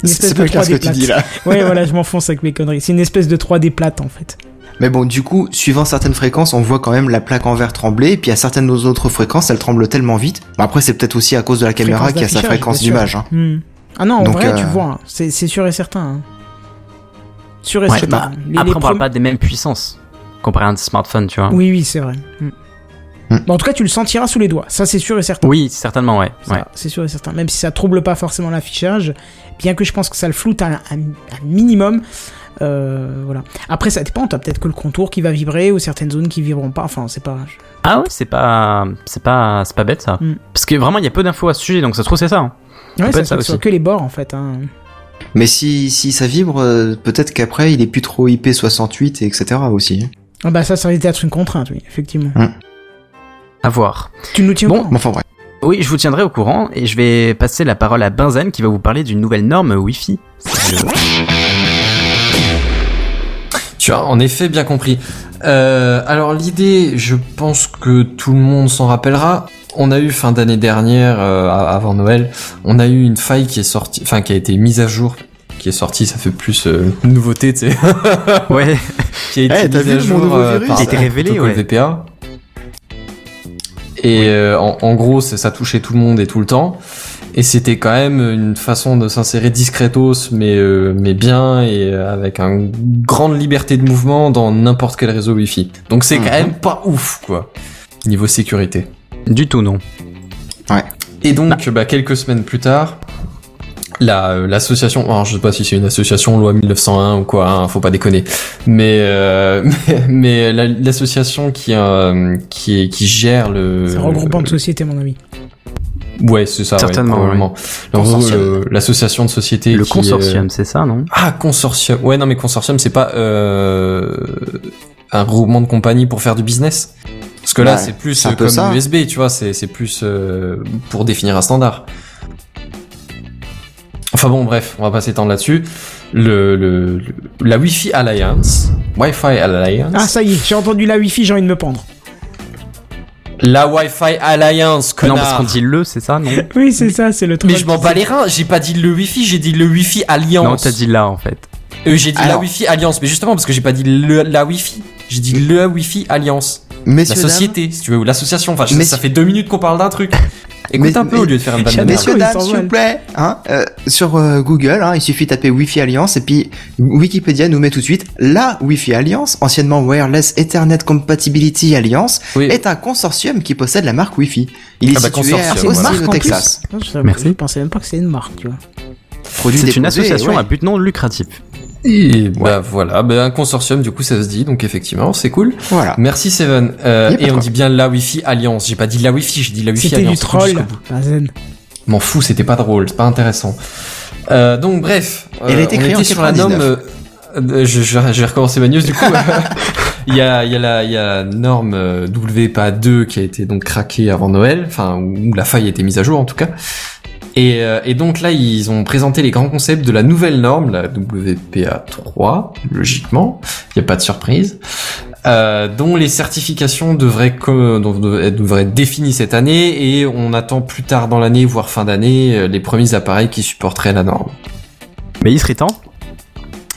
C'est pas clair ce 3D que tu dis là. Ouais voilà, je m'enfonce avec mes conneries. C'est une espèce de 3D plate en fait. Mais bon, du coup, suivant certaines fréquences, on voit quand même la plaque en verre trembler, et puis à certaines autres fréquences, elle tremble tellement vite. Bon, après, c'est peut-être aussi à cause de la caméra qui a sa fréquence d'image. Hein. Hmm. Ah non, en Donc, vrai, euh, tu vois, c'est c'est sûr et certain. hein. Et Ouais, bah, Les- Après, les on parle pas des mêmes puissances comparé à un smartphone, tu vois. Oui, oui, c'est vrai. Hmm. Hmm. Bon, en tout cas, tu le sentiras sous les doigts. Ça, c'est sûr et certain. Oui, certainement, ouais. Ouais. C'est sûr et certain. Même si ça trouble pas forcément l'affichage, bien que je pense que ça le floute un, un- un minimum. Euh, voilà. Après, ça dépend. T'as peut-être que le contour qui va vibrer ou certaines zones qui vibreront pas. Enfin, c'est pas. Ah ouais, c'est pas, c'est pas, c'est pas bête ça. Mm. Parce que vraiment, il y a peu d'infos à ce sujet, donc ça se trouve c'est ça. hein. Ouais, ça, ça ça aussi. que les bords en fait. Hein. Mais si, si ça vibre, euh, peut-être qu'après, il est plus trop IP68, et etc. aussi. Ah bah ça, ça risque d'être une contrainte, oui, effectivement. À voir. Tu nous tiens au Bon, courant Mais enfin, bref. Oui, je vous tiendrai au courant et je vais passer la parole à Benzen qui va vous parler d'une nouvelle norme Wi-Fi. Tu as en effet bien compris. Euh, alors l'idée, je pense que tout le monde s'en rappellera. On a eu fin d'année dernière, euh, avant Noël, on a eu une faille qui est sortie, enfin qui a été mise à jour, qui est sortie, ça fait plus euh, nouveauté, tu sais, Ouais, qui a été Eh, mise vu à jour euh, par a été révélé, ouais. VPA. Et euh, en, en gros, ça touchait tout le monde et tout le temps. Et c'était quand même une façon de s'insérer discretos, mais euh, mais bien et euh, avec une grande liberté de mouvement dans n'importe quel réseau Wi-Fi. Donc c'est quand Mhm. même pas ouf, quoi, niveau sécurité. Du tout non. Et donc, bah, quelques semaines plus tard, la euh, l'association, alors je sais pas si c'est une association loi 1901 ou quoi, hein, faut pas déconner, mais euh, mais, mais la- l'association qui euh, qui gère le C'est un regroupement de sociétés, mon ami. Ouais, c'est ça. ouais, Certainement, le- L'association de sociétés. Le qui, consortium, c'est ça, non? Ah, consortium. Ouais, non, mais consortium, c'est pas euh, un regroupement de compagnies pour faire du business? Parce que là, Ouais, c'est plus euh, peu comme ça. USB, tu vois, c'est c'est plus euh, pour définir un standard. Enfin bon, bref, on va pas s'étendre là-dessus. Le, le, le- la Wi-Fi Alliance, Wi-Fi Alliance, Ah, ça y est, j'ai entendu la Wi-Fi, j'ai envie de me pendre. la Wi-Fi Alliance, Non, parce qu'on dit le, c'est ça, non Oui, c'est ça, c'est le truc. Mais je m'en bats les reins, j'ai pas dit le Wi-Fi, j'ai dit le Wi-Fi Alliance. Non, t'as dit là en fait. Euh, j'ai dit la. Wi-Fi Alliance, mais justement parce que j'ai pas dit le, la Wi-Fi, j'ai dit le Wi-Fi Alliance. Messieurs, la dames, société, si tu veux, ou l'association. Enfin, je- ça fait deux minutes qu'on parle d'un truc. Écoute Mais- un peu mais- au lieu de faire une vanne de J'adore. merde. Messieurs, dames, s'il vous plaît, hein, euh, sur euh, Google, hein, il suffit de taper Wi-Fi Alliance et puis Wikipédia nous met tout de suite la Wi-Fi Alliance, anciennement Wireless Ethernet Compatibility Alliance, Oui. est un consortium qui possède la marque Wi-Fi. Il est Ah bah, situé consortium, à voilà. Austin, marque au. Texas. Non, je, Merci. je pensais même pas que c'est une marque, tu vois. Produit C'est une association ouais. à but non lucratif. Et bah voilà, bah, un consortium, du coup, ça se dit, donc effectivement, c'est cool. Voilà. Merci Seven. Euh, et on quoi. dit bien la Wi-Fi Alliance. J'ai pas dit la Wi-Fi, j'ai dit la Wi-Fi C'était Alliance. du écoute troll. M'en fous, c'était pas drôle, c'est pas intéressant. Euh, donc bref, Elle a euh, été on créée était en sur la norme. 99. euh, euh, je, je, je vais recommencer ma news du coup. il y a, il y a la, il y a la norme euh, WPA 2 qui a été donc craquée avant Noël, enfin où la faille a été mise à jour en tout cas. Et, euh, et donc là, ils ont présenté les grands concepts de la nouvelle norme, la WPA 3, logiquement. Il n'y a pas de surprise. Euh, dont les certifications devraient, devraient être définies cette année et on attend plus tard dans l'année, voire fin d'année, euh, les premiers appareils qui supporteraient la norme. Mais il serait temps.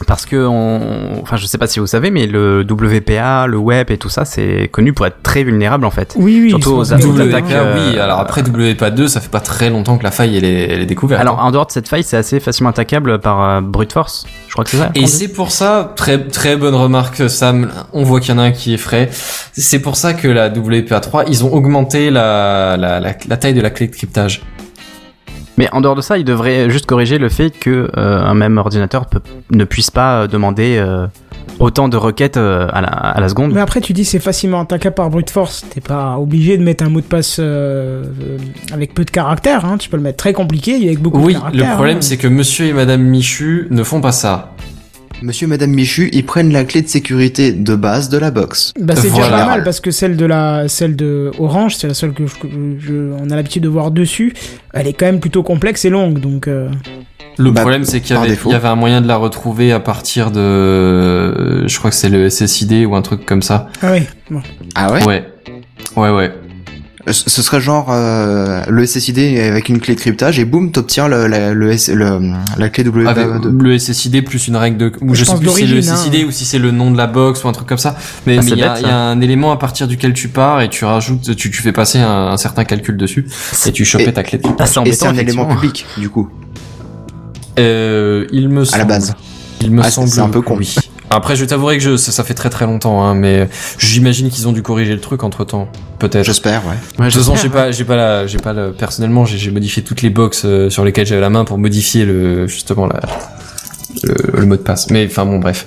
Parce que, on... enfin, je sais pas si vous savez, mais le WPA, le web et tout ça, c'est connu pour être très vulnérable en fait. Oui, oui. Surtout aux sont- attaques, WPA, euh, oui. Alors après WPA 2, ça fait pas très longtemps que la faille elle est, elle est découverte. Alors, hein. en dehors de cette faille, c'est assez facilement attaquable par euh, brute force. Je crois que c'est ça. Et c'est pour ça, très très bonne remarque Sam, on voit qu'il y en a un qui est frais. C'est pour ça que la WPA3, ils ont augmenté la, la, la, la taille de la clé de cryptage. Mais en dehors de ça, il devrait juste corriger le fait que euh, un même ordinateur peut- ne puisse pas euh, demander euh, autant de requêtes euh, à, la, à la seconde. Mais après, tu dis c'est facilement attaquable par brute force. T'es pas obligé de mettre un mot de passe avec peu de caractères. Hein. Tu peux le mettre très compliqué avec beaucoup Oui, de caractères. le problème hein. c'est que monsieur et madame Michu ne font pas ça. Monsieur et Madame Michu, ils prennent la clé de sécurité de base de la box. Bah, c'est déjà Voilà. pas mal parce que celle de la celle de Orange, c'est la seule que, je, on a l'habitude de voir dessus. Elle est quand même plutôt complexe et longue, donc. euh, Le Bah, problème c'est qu'il y y avait un moyen de la retrouver à partir de, je crois que c'est le SSID ou un truc comme ça. Ah oui. Bon. Ah ouais, Ouais. Ouais, ouais. Ce serait genre euh, le SSID avec une clé de cryptage et boum, t'obtiens le, la, le, S- le- la clé WPA2. Avec le SSID plus une règle de, ou Je je, sais plus si c'est le SSID hein. ou si c'est le nom de la box ou un truc comme ça. Mais Ah, il y, a- bête, il y a un élément à partir duquel tu pars et tu rajoutes, tu, tu fais passer un, un certain calcul dessus et tu chopais Et- ta clé de Ah, c'est Et c'est un élément public, du coup, Euh, il me à semble. la base. Il me Ah, semble. c'est un peu con. Oui. Après, je t'avouerai que je, ça, ça fait très très longtemps, hein, mais j'imagine qu'ils ont dû corriger le truc entre temps. Peut-être. J'espère, ouais. Ouais, De toute façon, j'ai pas, j'ai pas la, j'ai pas la, personnellement, j'ai j'ai modifié toutes les box euh, sur lesquelles j'avais la main pour modifier le, justement la, le, le mot de passe. Mais enfin bon, bref.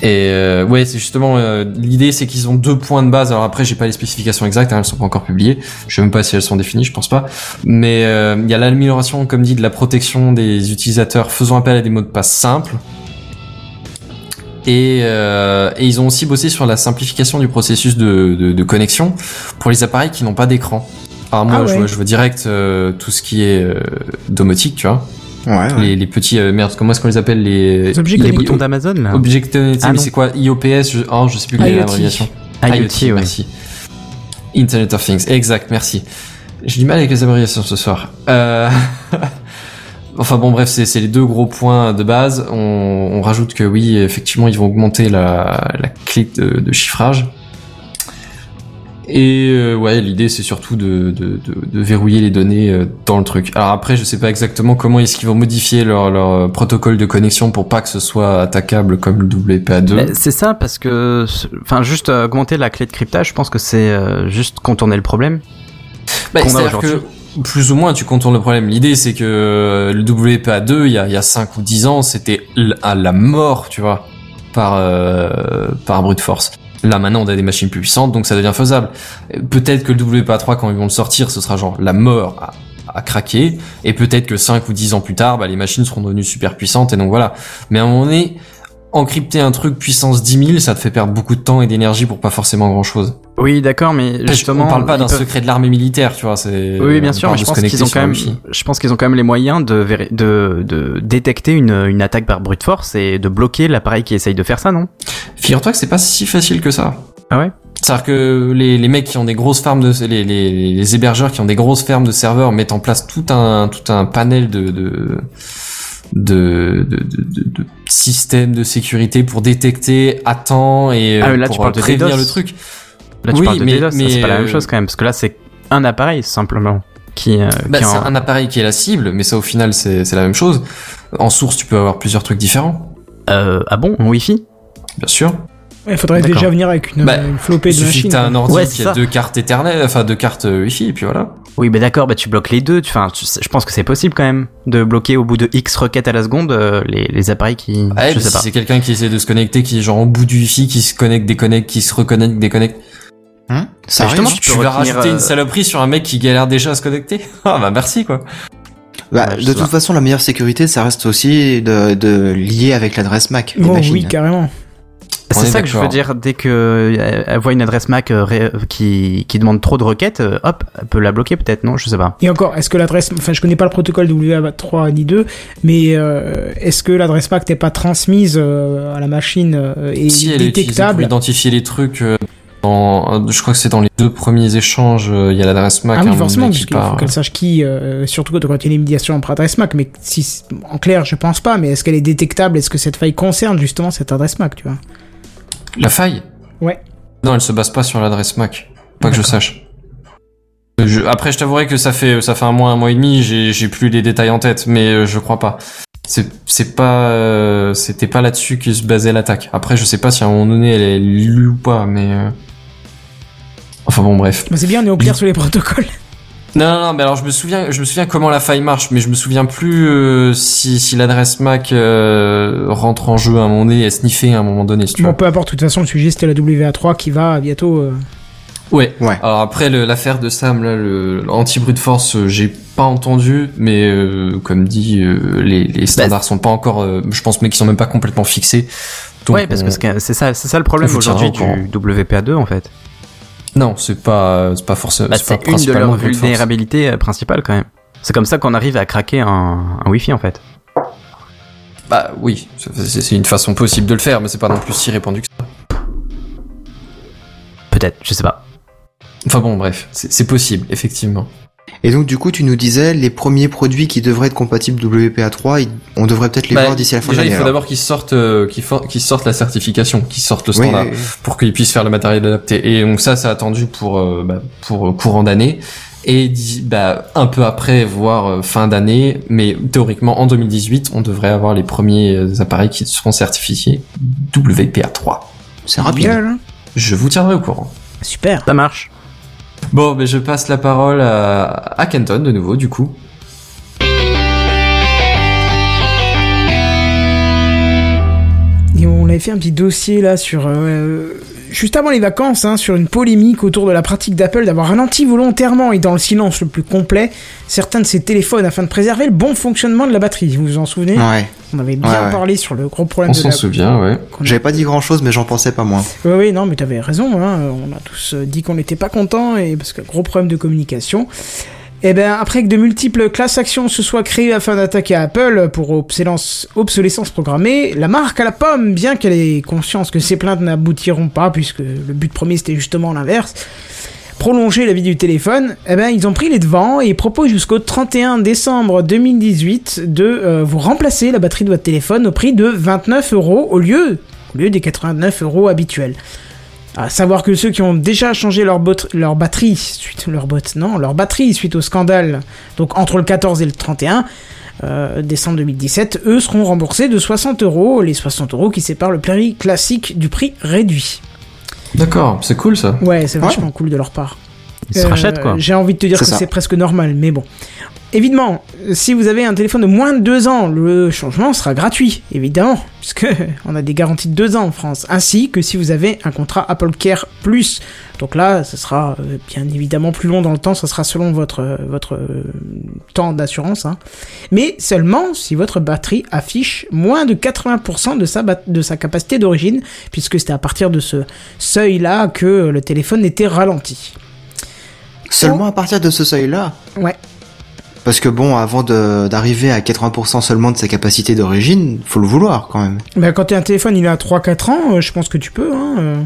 Et euh, ouais, c'est justement euh, l'idée, c'est qu'ils ont deux points de base. Alors après, j'ai pas les spécifications exactes, hein, elles sont pas encore publiées. Je sais même pas si elles sont définies, je pense pas. Mais euh, il y a l'amélioration, comme dit, de la protection des utilisateurs faisant appel à des mots de passe simples. Et, euh, et ils ont aussi bossé sur la simplification du processus de, de, de connexion pour les appareils qui n'ont pas d'écran. Alors moi, Ah je, ouais. je vois direct euh, tout ce qui est euh, domotique, tu vois. Ouais, ouais. Les, les petits euh, merde, comment est-ce qu'on les appelle les Les objets Les connectés. boutons d'Amazon là. Sais, Ah, c'est quoi IOPS je, oh, je sais plus quelle est IoT. l'abréviation. IoT, ouais. merci. Internet of Things, exact, merci. J'ai du mal avec les abréviations ce soir. Euh... enfin bon, bref, c'est les deux gros points de base. On, on rajoute que oui, effectivement, ils vont augmenter la, la clé de, de chiffrage. Et euh, ouais, l'idée c'est surtout de, de, de, de verrouiller les données euh, dans le truc. Alors après, je sais pas exactement comment est-ce qu'ils vont modifier leur, leur euh, protocole de connexion pour pas que ce soit attaquable comme le WPA2. Mais C'est ça parce que, enfin, juste augmenter la clé de cryptage, je pense que c'est juste contourner le problème. Bah, qu'on plus ou moins tu contournes le problème. L'idée c'est que euh, le WPA2 il y a, y a 5 ou 10 ans c'était à la mort, tu vois, par, euh, par brute force. Là maintenant on a des machines plus puissantes donc ça devient faisable. Peut-être que le WPA3 quand ils vont le sortir ce sera genre la mort à, à craquer et peut-être que 5 ou 10 ans plus tard bah, les machines seront devenues super puissantes et donc voilà. Mais à un moment donné encrypter un truc puissance 10 000 ça te fait perdre beaucoup de temps et d'énergie pour pas forcément grand chose. Oui, d'accord, mais justement, on parle pas d'un peuvent- secret de l'armée militaire, tu vois. C'est Oui, bien on sûr, mais je pense qu'ils ont quand même, je pense qu'ils ont quand même les moyens de, de, de détecter une, une attaque par brute force et de bloquer l'appareil qui essaye de faire ça, non? Figure-toi que c'est pas si facile que ça. Ah ouais? C'est-à-dire que les, les mecs qui ont des grosses fermes de les, les, les hébergeurs qui ont des grosses fermes de serveurs mettent en place tout un tout un panel de de de, de, de, de- systèmes de sécurité pour détecter à temps et Ah, euh, là, pour tu de prévenir le truc. Là, tu Oui, parles de mais- mais, c'est pas la même euh, chose quand même, parce que là, c'est un appareil simplement qui, euh, Bah, qui c'est en- un appareil qui est la cible, mais ça au final c'est c'est la même chose. En source, tu peux avoir plusieurs trucs différents, Euh, ah bon, en Wi-Fi? Bien sûr. Il faudrait D'accord. déjà venir avec une, Bah, une flopée de machines. t'as un ordi Ouais, qui a ça. deux cartes Ethernet, enfin deux cartes Wi-Fi, et puis voilà. Oui, mais d'accord, bah tu bloques les deux. Enfin, je pense que c'est possible quand même de bloquer au bout de X requêtes à la seconde euh, les, les appareils qui. Ouais, je sais si pas. c'est quelqu'un qui essaie de se connecter, qui est genre au bout du wifi, qui se connecte, déconnecte, qui se reconnecte, déconnecte. Ça Bah, justement, tu vas rajouter euh, une saloperie sur un mec qui galère déjà à se connecter Ah bah merci quoi. Bah, Ouais, de toute façon, la meilleure sécurité, ça reste aussi de, de lier avec l'adresse MAC machines. oui, carrément. C'est est ça que je veux dire. Dès que euh, elle voit une adresse Mac euh, ré- qui, qui demande trop de requêtes, euh, hop, elle peut la bloquer peut-être, non Je sais pas. Et encore, est-ce que l'adresse, enfin, je connais pas le protocole WA3 ni 2, mais euh, est-ce que l'adresse MAC n'est pas transmise euh, à la machine euh, et si elle est utilisée pour détectable? identifier les trucs, euh, En- je crois que c'est dans les deux premiers échanges, euh, il y a l'adresse MAC. Ah oui, forcément, parce qui qu'il faut qu'elle sache qui, euh, surtout quand il y a une médiation par adresse MAC. Mais si, en clair, je pense pas. Mais est-ce qu'elle est détectable? Est-ce que cette faille concerne justement cette adresse MAC, tu vois? La faille? Ouais. Non, elle se base pas sur l'adresse MAC. Pas que je sache. Euh, je- après, je t'avouerai que ça fait ça fait un mois, un mois et demi. J'ai plus les détails en tête, mais euh, je crois pas. C'est c'est pas euh, c'était pas là-dessus que se basait l'attaque. Après, je sais pas si à un moment donné elle est lue ou pas, mais euh, enfin bon, bref. Bah, C'est bien, on est au clair sur les protocoles. Non, non, non, mais alors je me souviens, je me souviens comment la faille marche, mais je me souviens plus euh, si, si l'adresse MAC euh, rentre en jeu à un moment donné, et sniffer à un moment donné, si tu Bon, vois. peu importe, de toute façon, le sujet c'était la WA3 qui va bientôt. euh, Ouais. Ouais. Alors après l'affaire de Sam, là, le l'anti-brute force, euh, j'ai pas entendu, mais euh, comme dit, euh, les, les standards sont pas encore, euh, je pense, mais qui sont même pas complètement fixés. Donc, ouais, parce on- que c'est- ça, c'est ça le problème aujourd'hui du WPA2 en fait. Non, c'est pas, c'est pas forcément. Bah, c'est une de leurs vulnérabilités euh, principales quand même. C'est comme ça qu'on arrive à craquer un, un Wi-Fi en fait. Bah oui, c'est une façon possible de le faire, mais c'est pas non plus si répandu que ça. Peut-être, je sais pas. Enfin bon, bref, c'est possible, effectivement. Et donc, du coup, tu nous disais, les premiers produits qui devraient être compatibles WPA3, ils- on devrait peut-être les Bah, voir d'ici la fin déjà, de il l'année. faut alors. d'abord qu'ils sortent, euh, qu'ils for- qu'ils sortent la certification, qu'ils sortent le standard, oui, oui. pour qu'ils puissent faire le matériel adapté. Et donc ça, c'est attendu pour euh, bah, pour euh, courant d'année et bah, un peu après, voire euh, fin d'année. Mais théoriquement, en 2018, on devrait avoir les premiers appareils qui seront certifiés WPA3. C'est rapide. bien, hein. Je vous tiendrai au courant. Super. Ça marche. Bon, mais je passe la parole à, à Kenton de nouveau, du coup. Et on avait fait un petit dossier là sur euh, juste avant les vacances, hein, sur une polémique autour de la pratique d'Apple d'avoir ralenti volontairement et dans le silence le plus complet certains de ses téléphones afin de préserver le bon fonctionnement de la batterie. Vous vous en souvenez? Ouais. On avait bien Ouais, ouais. parlé sur le gros problème On de s'en la. souvient, ouais. J'avais pas dit grand chose, mais j'en pensais pas moins. Oui, oui, non, mais t'avais raison. Hein. On a tous euh, dit qu'on n'était pas content et parce que gros problème de communication. Et ben après que de multiples classes actions se soient créées afin d'attaquer Apple pour obsolescence, obsolescence programmée, la marque à la pomme, bien qu'elle ait conscience que ces plaintes n'aboutiront pas, puisque le but premier c'était justement l'inverse, prolonger la vie du téléphone, eh ben ils ont pris les devants et proposent jusqu'au 31 décembre 2018 de euh, vous remplacer la batterie de votre téléphone au prix de 29 euros au lieu, au lieu des 89 euros habituels. À savoir que ceux qui ont déjà changé leur, bot- leur batterie suite leur bot, non, leur batterie suite au scandale, donc entre le 14 et le 31 euh, décembre 2017, eux seront remboursés de 60 euros, les 60 euros qui séparent le prix classique du prix réduit. D'accord, c'est cool ça. Ouais, c'est Ouais. vachement cool de leur part. Ils se Euh, rachètent quoi. J'ai envie de te dire que c'est presque normal, mais bon. Évidemment, si vous avez un téléphone de moins de 2 ans, le changement sera gratuit, évidemment, puisque on a des garanties de 2 ans en France, ainsi que si vous avez un contrat Apple Care Plus. Donc là, ce sera euh, bien évidemment plus long dans le temps, ce sera selon votre, euh, votre euh, temps d'assurance, hein. mais seulement si votre batterie affiche moins de 80% de sa, de sa capacité d'origine, puisque c'était à partir de ce seuil-là que le téléphone était ralenti. Seulement à partir de ce seuil-là? Ouais. Parce que bon, avant d'arriver à 80% seulement de sa capacité d'origine, faut le vouloir quand même. Bah, quand t'es un téléphone, il a 3-4 ans, euh, je pense que tu peux. Hein.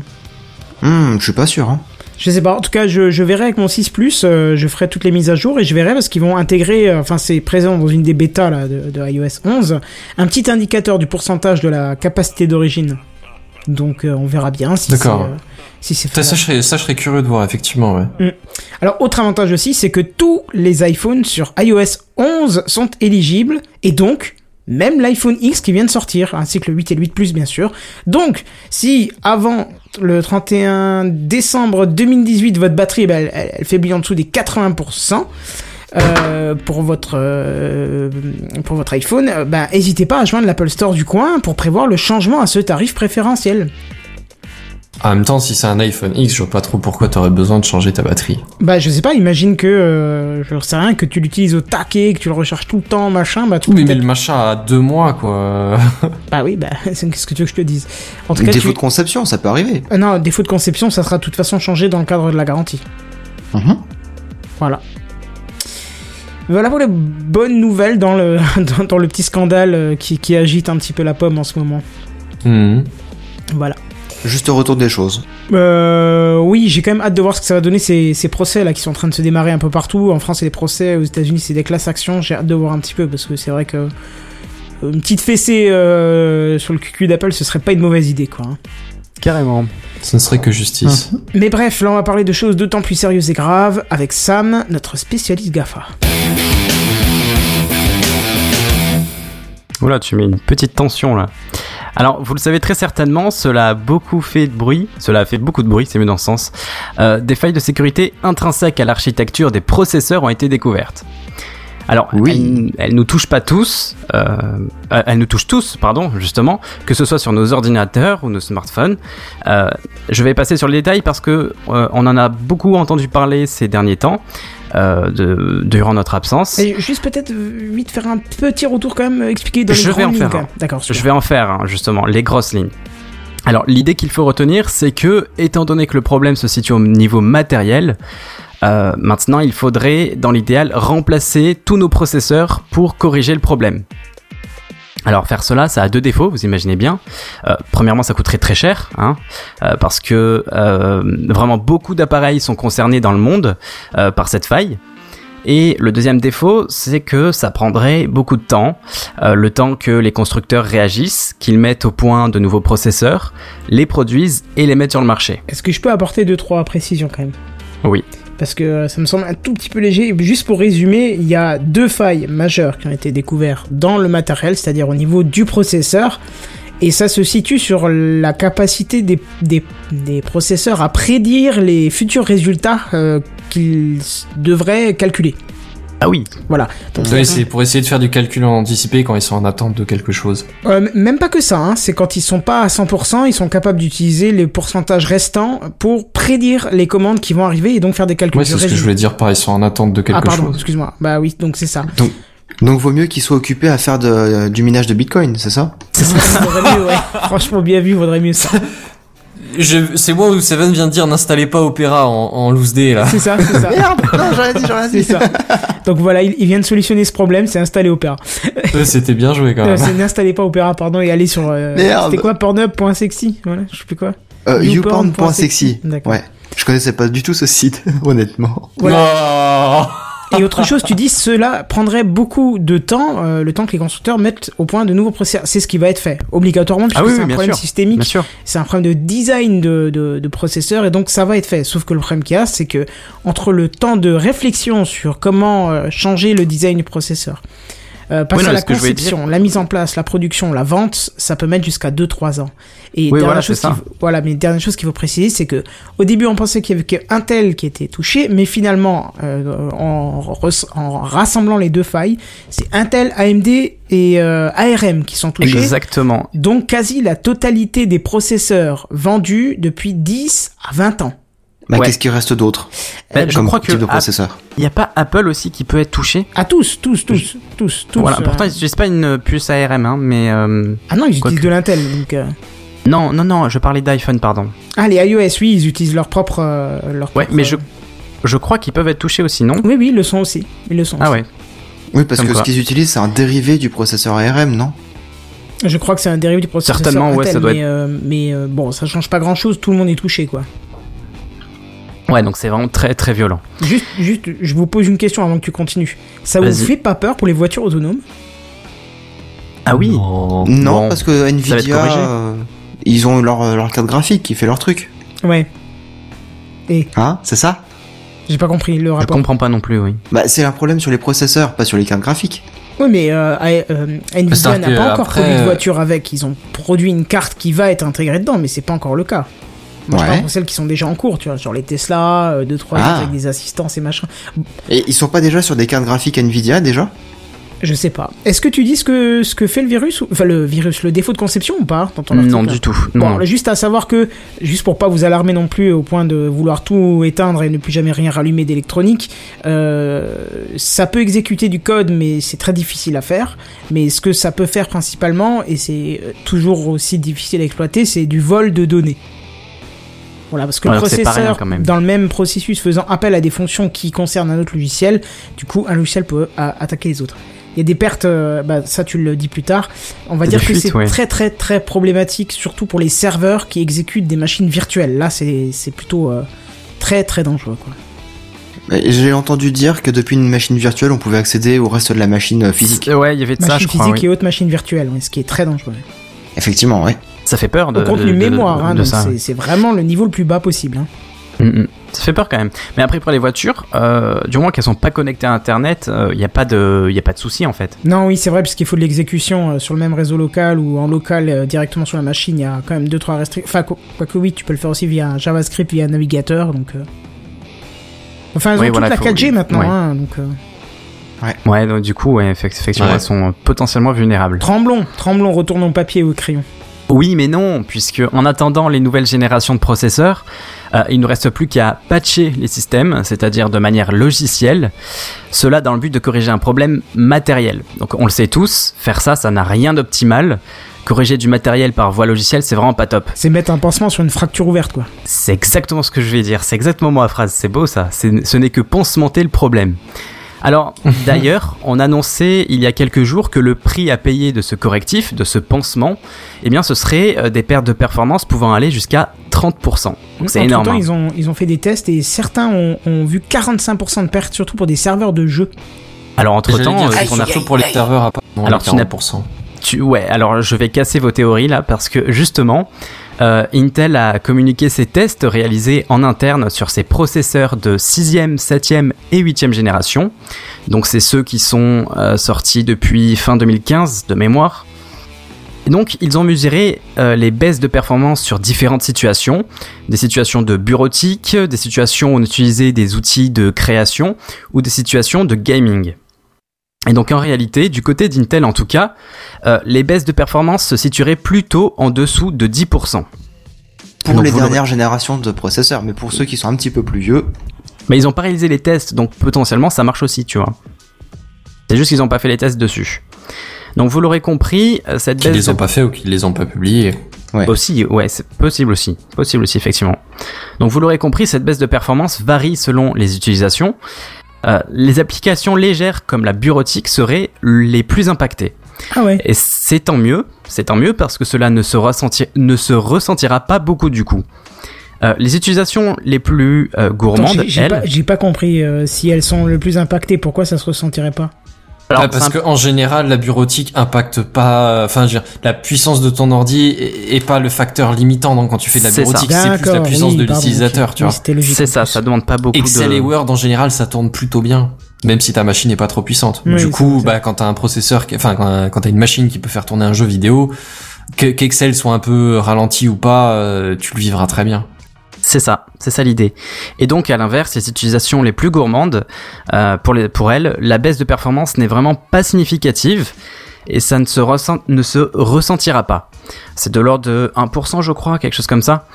Hmm, je suis pas sûr. Hein. Je sais pas, en tout cas, je, je verrai avec mon 6 Plus, euh, je ferai toutes les mises à jour et je verrai parce qu'ils vont intégrer, euh, enfin, c'est présent dans une des bêtas là, de, de iOS 11, un petit indicateur du pourcentage de la capacité d'origine. Donc, euh, on verra bien si c'est euh, si Ça, ça, je serais, ça, je serais curieux de voir, effectivement, ouais. Alors, autre avantage aussi, c'est que tous les iPhones sur iOS 11 sont éligibles, et donc, même l'iPhone X qui vient de sortir, ainsi que le 8 et le 8 Plus, bien sûr. Donc, si avant le 31 décembre 2018, votre batterie, ben, elle, elle faiblit en dessous des 80%, euh, pour votre euh, pour votre iPhone, euh, ben, n'hésitez pas à joindre l'Apple Store du coin pour prévoir le changement à ce tarif préférentiel. En même temps, si c'est un iPhone X, je vois pas trop pourquoi t'aurais besoin de changer ta batterie. Bah je sais pas, imagine que euh, je sais rien que tu l'utilises au taquet, que tu le recharges tout le temps, machin, bah tu Oui, mais le machin a deux mois, quoi. bah oui, bah c'est qu'est-ce que tu veux que je te dise? En tout cas, Défaut tu... de conception, ça peut arriver. Euh, non, défaut de conception, ça sera de toute façon changé dans le cadre de la garantie. Mhm. Voilà. Voilà pour les bonnes nouvelles dans le dans, dans le petit scandale euh, qui, qui agite un petit peu la pomme en ce moment. Mhm. Voilà. juste au retour des choses. Euh, oui, j'ai quand même hâte de voir ce que ça va donner ces, ces procès là qui sont en train de se démarrer un peu partout. En France, c'est des procès, aux États-Unis, c'est des classes actions. J'ai hâte de voir un petit peu parce que c'est vrai que une petite fessée euh, sur le cul d'Apple, ce serait pas une mauvaise idée quoi. hein. Carrément. Ce ne serait que justice. Mais bref, là on va parler de choses d'autant plus sérieuses et graves avec Sam, notre spécialiste GAFA. Oula, tu mets une petite tension là. Alors, vous le savez très certainement, cela a beaucoup fait de bruit, cela a fait beaucoup de bruit, c'est mieux dans ce sens. Euh, des failles de sécurité intrinsèques à l'architecture des processeurs ont été découvertes. Alors, Oui. elles, elles nous touchent pas tous, euh, euh, elles nous touchent tous, pardon, justement, que ce soit sur nos ordinateurs ou nos smartphones. Euh, je vais passer sur le détail parce que euh, on en a beaucoup entendu parler ces derniers temps, de, durant notre absence. Et juste peut-être vite faire un petit retour quand même, expliquer dans les Je vais en lignes, faire. D'accord. Je vais en faire hein, justement les grosses lignes. Alors l'idée qu'il faut retenir, c'est que étant donné que le problème se situe au niveau matériel, euh, maintenant il faudrait dans l'idéal remplacer tous nos processeurs pour corriger le problème. Alors faire cela, ça a deux défauts, vous imaginez bien. Euh, premièrement, ça coûterait très cher, hein, euh, parce que euh, vraiment beaucoup d'appareils sont concernés dans le monde par cette faille. Et le deuxième défaut, c'est que ça prendrait beaucoup de temps, le temps que les constructeurs réagissent, qu'ils mettent au point de nouveaux processeurs, les produisent et les mettent sur le marché. Est-ce que je peux apporter deux trois précisions quand même? Oui. Parce que ça me semble un tout petit peu léger. Juste pour résumer, il y a deux failles majeures qui ont été découvertes dans le matériel, c'est-à-dire au niveau du processeur. Et ça se situe sur la capacité des, processeurs à prédire les futurs résultats euh, qu'ils devraient calculer. Ah oui, Voilà. Donc, Oui, c'est pour essayer de faire du calcul anticipé quand ils sont en attente de quelque chose. Euh, même pas que ça, hein. c'est quand ils sont pas à 100%, ils sont capables d'utiliser les pourcentages restants pour prédire les commandes qui vont arriver et donc faire des calculs. Ouais, c'est ce que je voulais dire par ils sont en attente de quelque Ah pardon, chose. excuse-moi. Bah oui, donc c'est ça. Donc vaut mieux qu'ils soient occupés à faire de- du minage de Bitcoin, c'est ça vaudrait mieux, ouais. Franchement, bien vu, vaudrait mieux ça. C'est moi où Seven vient de dire n'installez pas Opera en, en loose day là. C'est ça, c'est ça. Merde Non, j'aurais dit, j'aurais dit. ça. Donc voilà, il, il vient de solutionner ce problème, c'est installer Opera. Ouais, C'était bien joué quand Euh, même. c'est n'installez pas Opera, pardon, et aller sur. euh, Merde. C'était quoi Pornhub.sexy Voilà, je sais plus quoi. Euh, Youporn.sexy. D'accord. Ouais. Je connaissais pas du tout ce site, honnêtement. Oh Et autre chose, tu dis cela prendrait beaucoup de temps, euh, le temps que les constructeurs mettent au point de nouveaux processeurs. C'est ce qui va être fait, obligatoirement, puisque Ah oui, c'est oui, un bien problème sûr. systémique. c'est un problème de design de, de, de processeur et donc ça va être fait. Sauf que le problème qu'il y a, c'est que entre le temps de réflexion sur comment euh, changer le design du processeur, euh, passer Oui, non, à la ce que voulais conception, la mise en place, la production, la vente, ça peut mettre jusqu'à 2-3 ans. Et Oui, dernière voilà, chose ça. voilà, mais dernière chose qu'il faut préciser, c'est que au début on pensait qu'il y avait que Intel qui était touché, mais finalement euh, en rassemblant les deux failles, c'est Intel, AMD et euh, ARM qui sont touchés. Exactement. Donc quasi la totalité des processeurs vendus depuis 10 à 20 ans. Bah, Ouais. qu'est-ce qu'il reste d'autre Bah, je crois que type de App- processeur il n'y a pas Apple aussi qui peut être touché. À tous, tous, tous, tous, tous. voilà. euh, Pourtant, ils n'utilisent pas une puce ARM, hein, mais euh, Ah non, ils utilisent de l'Intel. Donc, euh, non, non, non. Je parlais d'iPhone, pardon. Ah, les iOS, oui, ils utilisent leur propre... euh, leur Ouais, propre, mais je, je crois qu'ils peuvent être touchés aussi, non? Oui, oui, ils le sont aussi. Ils le sont Ah aussi. ouais. Oui, parce Comme que quoi. ce qu'ils utilisent, c'est un dérivé du processeur ARM, non? Je crois que c'est un dérivé du processeur Certainement, ouais, Intel, ça doit mais, euh, mais euh, bon, ça change pas grand-chose, tout le monde est touché, quoi. Ouais, donc c'est vraiment très très violent. Juste, juste, je vous pose une question avant que tu continues. Ça vous fait pas peur pour les voitures autonomes? Ah oui. Non. Non, Bon, parce que va être Nvidia, euh, ils ont leur, leur carte graphique qui fait leur truc. Ouais, Hein C'est ça? J'ai pas compris le Je rapport. comprends pas non plus, oui. Bah, c'est un problème sur les processeurs, pas sur les cartes graphiques. Oui, mais euh, euh, Nvidia n'a pas encore après, produit de euh, voiture avec. Ils ont produit une carte qui va être intégrée dedans, mais c'est pas encore le cas. Moi, je Ouais. parle pour celles qui sont déjà en cours, tu vois, genre les Tesla, 2 3 Ah. avec des assistances et machin. Et ils sont pas déjà sur des cartes graphiques Nvidia déjà? Je sais pas. Est-ce que tu dis ce que, ce que fait le virus ou... Enfin, le virus, le défaut de conception ou pas dans ton article Non, du tout. Bon, Non. juste à savoir que, juste pour pas vous alarmer non plus au point de vouloir tout éteindre et ne plus jamais rien rallumer d'électronique, euh, ça peut exécuter du code, mais c'est très difficile à faire. Mais ce que ça peut faire principalement, et c'est euh, toujours aussi difficile à exploiter, c'est du vol de données. Voilà, parce que le que processeur, rien, quand même. dans le même processus, faisant appel à des fonctions qui concernent un autre logiciel, du coup, un logiciel peut euh, attaquer les autres. il y a des pertes, euh, bah, ça tu le dis plus tard. On va Des dire que c'est ouais. très très très problématique, surtout pour les serveurs qui exécutent des machines virtuelles. Là, c'est c'est plutôt euh, très très dangereux. Quoi. Et J'ai entendu dire que depuis une machine virtuelle, on pouvait accéder au reste de la machine physique. Ouais, il y avait de ça, Machine je crois. physique oui. et autres machines virtuelles, ce qui est très dangereux. Effectivement, ouais. Ça fait peur de. Au contenu de- de- mémoire, hein, c'est- vraiment le niveau le plus bas possible. Hein. Mm, mm. Ça fait peur quand même. Mais après, pour les voitures, euh, du moins qu'elles sont pas connectées à Internet, il n'y a pas de, y a pas de souci en fait. Non, oui, c'est vrai, parce qu'il faut de l'exécution euh, sur le même réseau local ou en local euh, directement sur la machine. Il y a quand même deux trois restrictions. Enfin, quoi- quoique oui, tu peux le faire aussi via JavaScript, via navigateur. Donc, euh. enfin, elles Oui, ont voilà, toute la faut- 4G maintenant. ouais. Hein, donc, euh. Ouais, donc du coup, ouais, effect- effectivement, Ouais. elles sont potentiellement vulnérables. Tremblons, tremblons, retournons au papier ou au crayon. Oui, mais non, puisque en attendant les nouvelles générations de processeurs, euh, il ne reste plus qu'à patcher les systèmes, c'est-à-dire de manière logicielle, cela dans le but de corriger un problème matériel. Donc on le sait tous, faire ça, ça n'a rien d'optimal. Corriger du matériel par voie logicielle, c'est vraiment pas top. C'est mettre un pansement sur une fracture ouverte, quoi. C'est exactement ce que je vais dire, c'est exactement ma phrase, c'est beau ça, ce n'est que poncemonter le problème. Alors, d'ailleurs, on annonçait il y a quelques jours que le prix à payer de ce correctif, de ce pansement, eh bien, ce serait euh, des pertes de performance pouvant aller jusqu'à 30%. Donc c'est énorme. Entre-temps, hein. ils ont, ils ont fait des tests et certains ont, ont vu 45% de pertes, surtout pour des serveurs de jeux. Alors, entre-temps, euh, aïe, surtout pour les serveurs. Alors, les tu n'as- 40%. Tu, ouais, alors je vais casser vos théories là parce que justement, euh, Intel a communiqué ses tests réalisés en interne sur ses processeurs de 6e, 7e et 8e génération. Donc c'est ceux qui sont euh, sortis depuis fin 2015 de mémoire. Et donc ils ont mesuré euh, les baisses de performance sur différentes situations, des situations de bureautique, des situations où on utilisait des outils de création ou des situations de gaming. Et donc en réalité, du côté d'Intel en tout cas, euh, les baisses de performance se situeraient plutôt en dessous de 10%. Pour Donc, les dernières générations de processeurs, mais pour ceux qui sont un petit peu plus vieux, Mais ils ont pas réalisé les tests, donc potentiellement ça marche aussi, tu vois. C'est juste qu'ils ont pas fait les tests dessus. Donc vous l'aurez compris, euh, cette Qui baisse les ont de- pas fait ou qui les ont pas publiés. Ouais. Aussi, ouais, c'est possible aussi. Possible aussi, effectivement. Donc vous l'aurez compris, cette baisse de performance varie selon les utilisations. Euh, les applications légères comme la bureautique seraient les plus impactées. Ah ouais. Et c'est tant mieux, c'est tant mieux parce que cela ne se, ressenti- ne se ressentira pas beaucoup du coup. Euh, les utilisations les plus euh, Attends, gourmandes, j'ai- j'ai elles, pas, j'ai pas compris si elles sont le plus impactées, pourquoi ça se ressentirait pas? Alors, Ouais, parce que en général, la bureautique impacte pas. Enfin, je veux dire, la puissance de ton ordi est, est pas le facteur limitant. Donc, quand tu fais de la bureautique, c'est plus la puissance oui, de l'utilisateur, tu vois. c'est ça, ça demande pas beaucoup Excel de... et Word en général, ça tourne plutôt bien. Même si ta machine n'est pas trop puissante. Oui, du coup, bah, quand t'as un processeur, qui- enfin, quand, quand t'as une machine qui peut faire tourner un jeu vidéo, que- qu'Excel soit un peu ralenti ou pas, euh, tu le vivras très bien. C'est ça, c'est ça l'idée. Et donc à l'inverse, les utilisations les plus gourmandes, euh, pour, les, pour elles, la baisse de performance n'est vraiment pas significative et ça ne se, ne se ressentira pas. C'est de l'ordre de 1% je crois, quelque chose comme ça.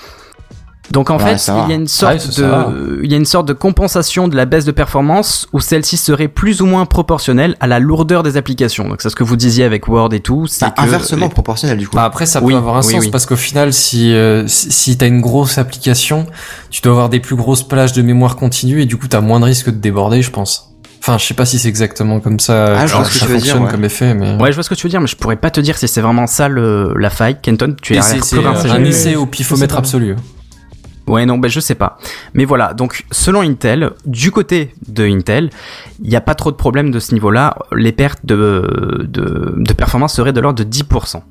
Donc en Ouais, fait, il y a une sorte Ouais, de, il y a une sorte de compensation de la baisse de performance où celle-ci serait plus ou moins proportionnelle à la lourdeur des applications. Donc c'est ce que vous disiez avec Word et tout. c'est bah, que inversement les- proportionnel du coup. Bah après ça Oui, peut avoir un oui, sens oui. parce qu'au final si euh, si, si t'as une grosse application, tu dois avoir des plus grosses plages de mémoire continue et du coup t'as moins de risque de déborder, je pense. Enfin, je sais pas si c'est exactement comme ça Ah, je que vois ce que ça tu veux dire, fonctionne ouais. comme effet, mais Ouais, je vois ce que tu veux dire, mais je pourrais pas te dire si c'est vraiment ça le, la faille. Kenton, tu es un essai au pifomètre absolu. Ouais, non, ben je sais pas. Mais voilà, donc selon Intel, du côté de Intel, il n'y a pas trop de problèmes de ce niveau-là. Les pertes de, de, de performance seraient de l'ordre de 10%.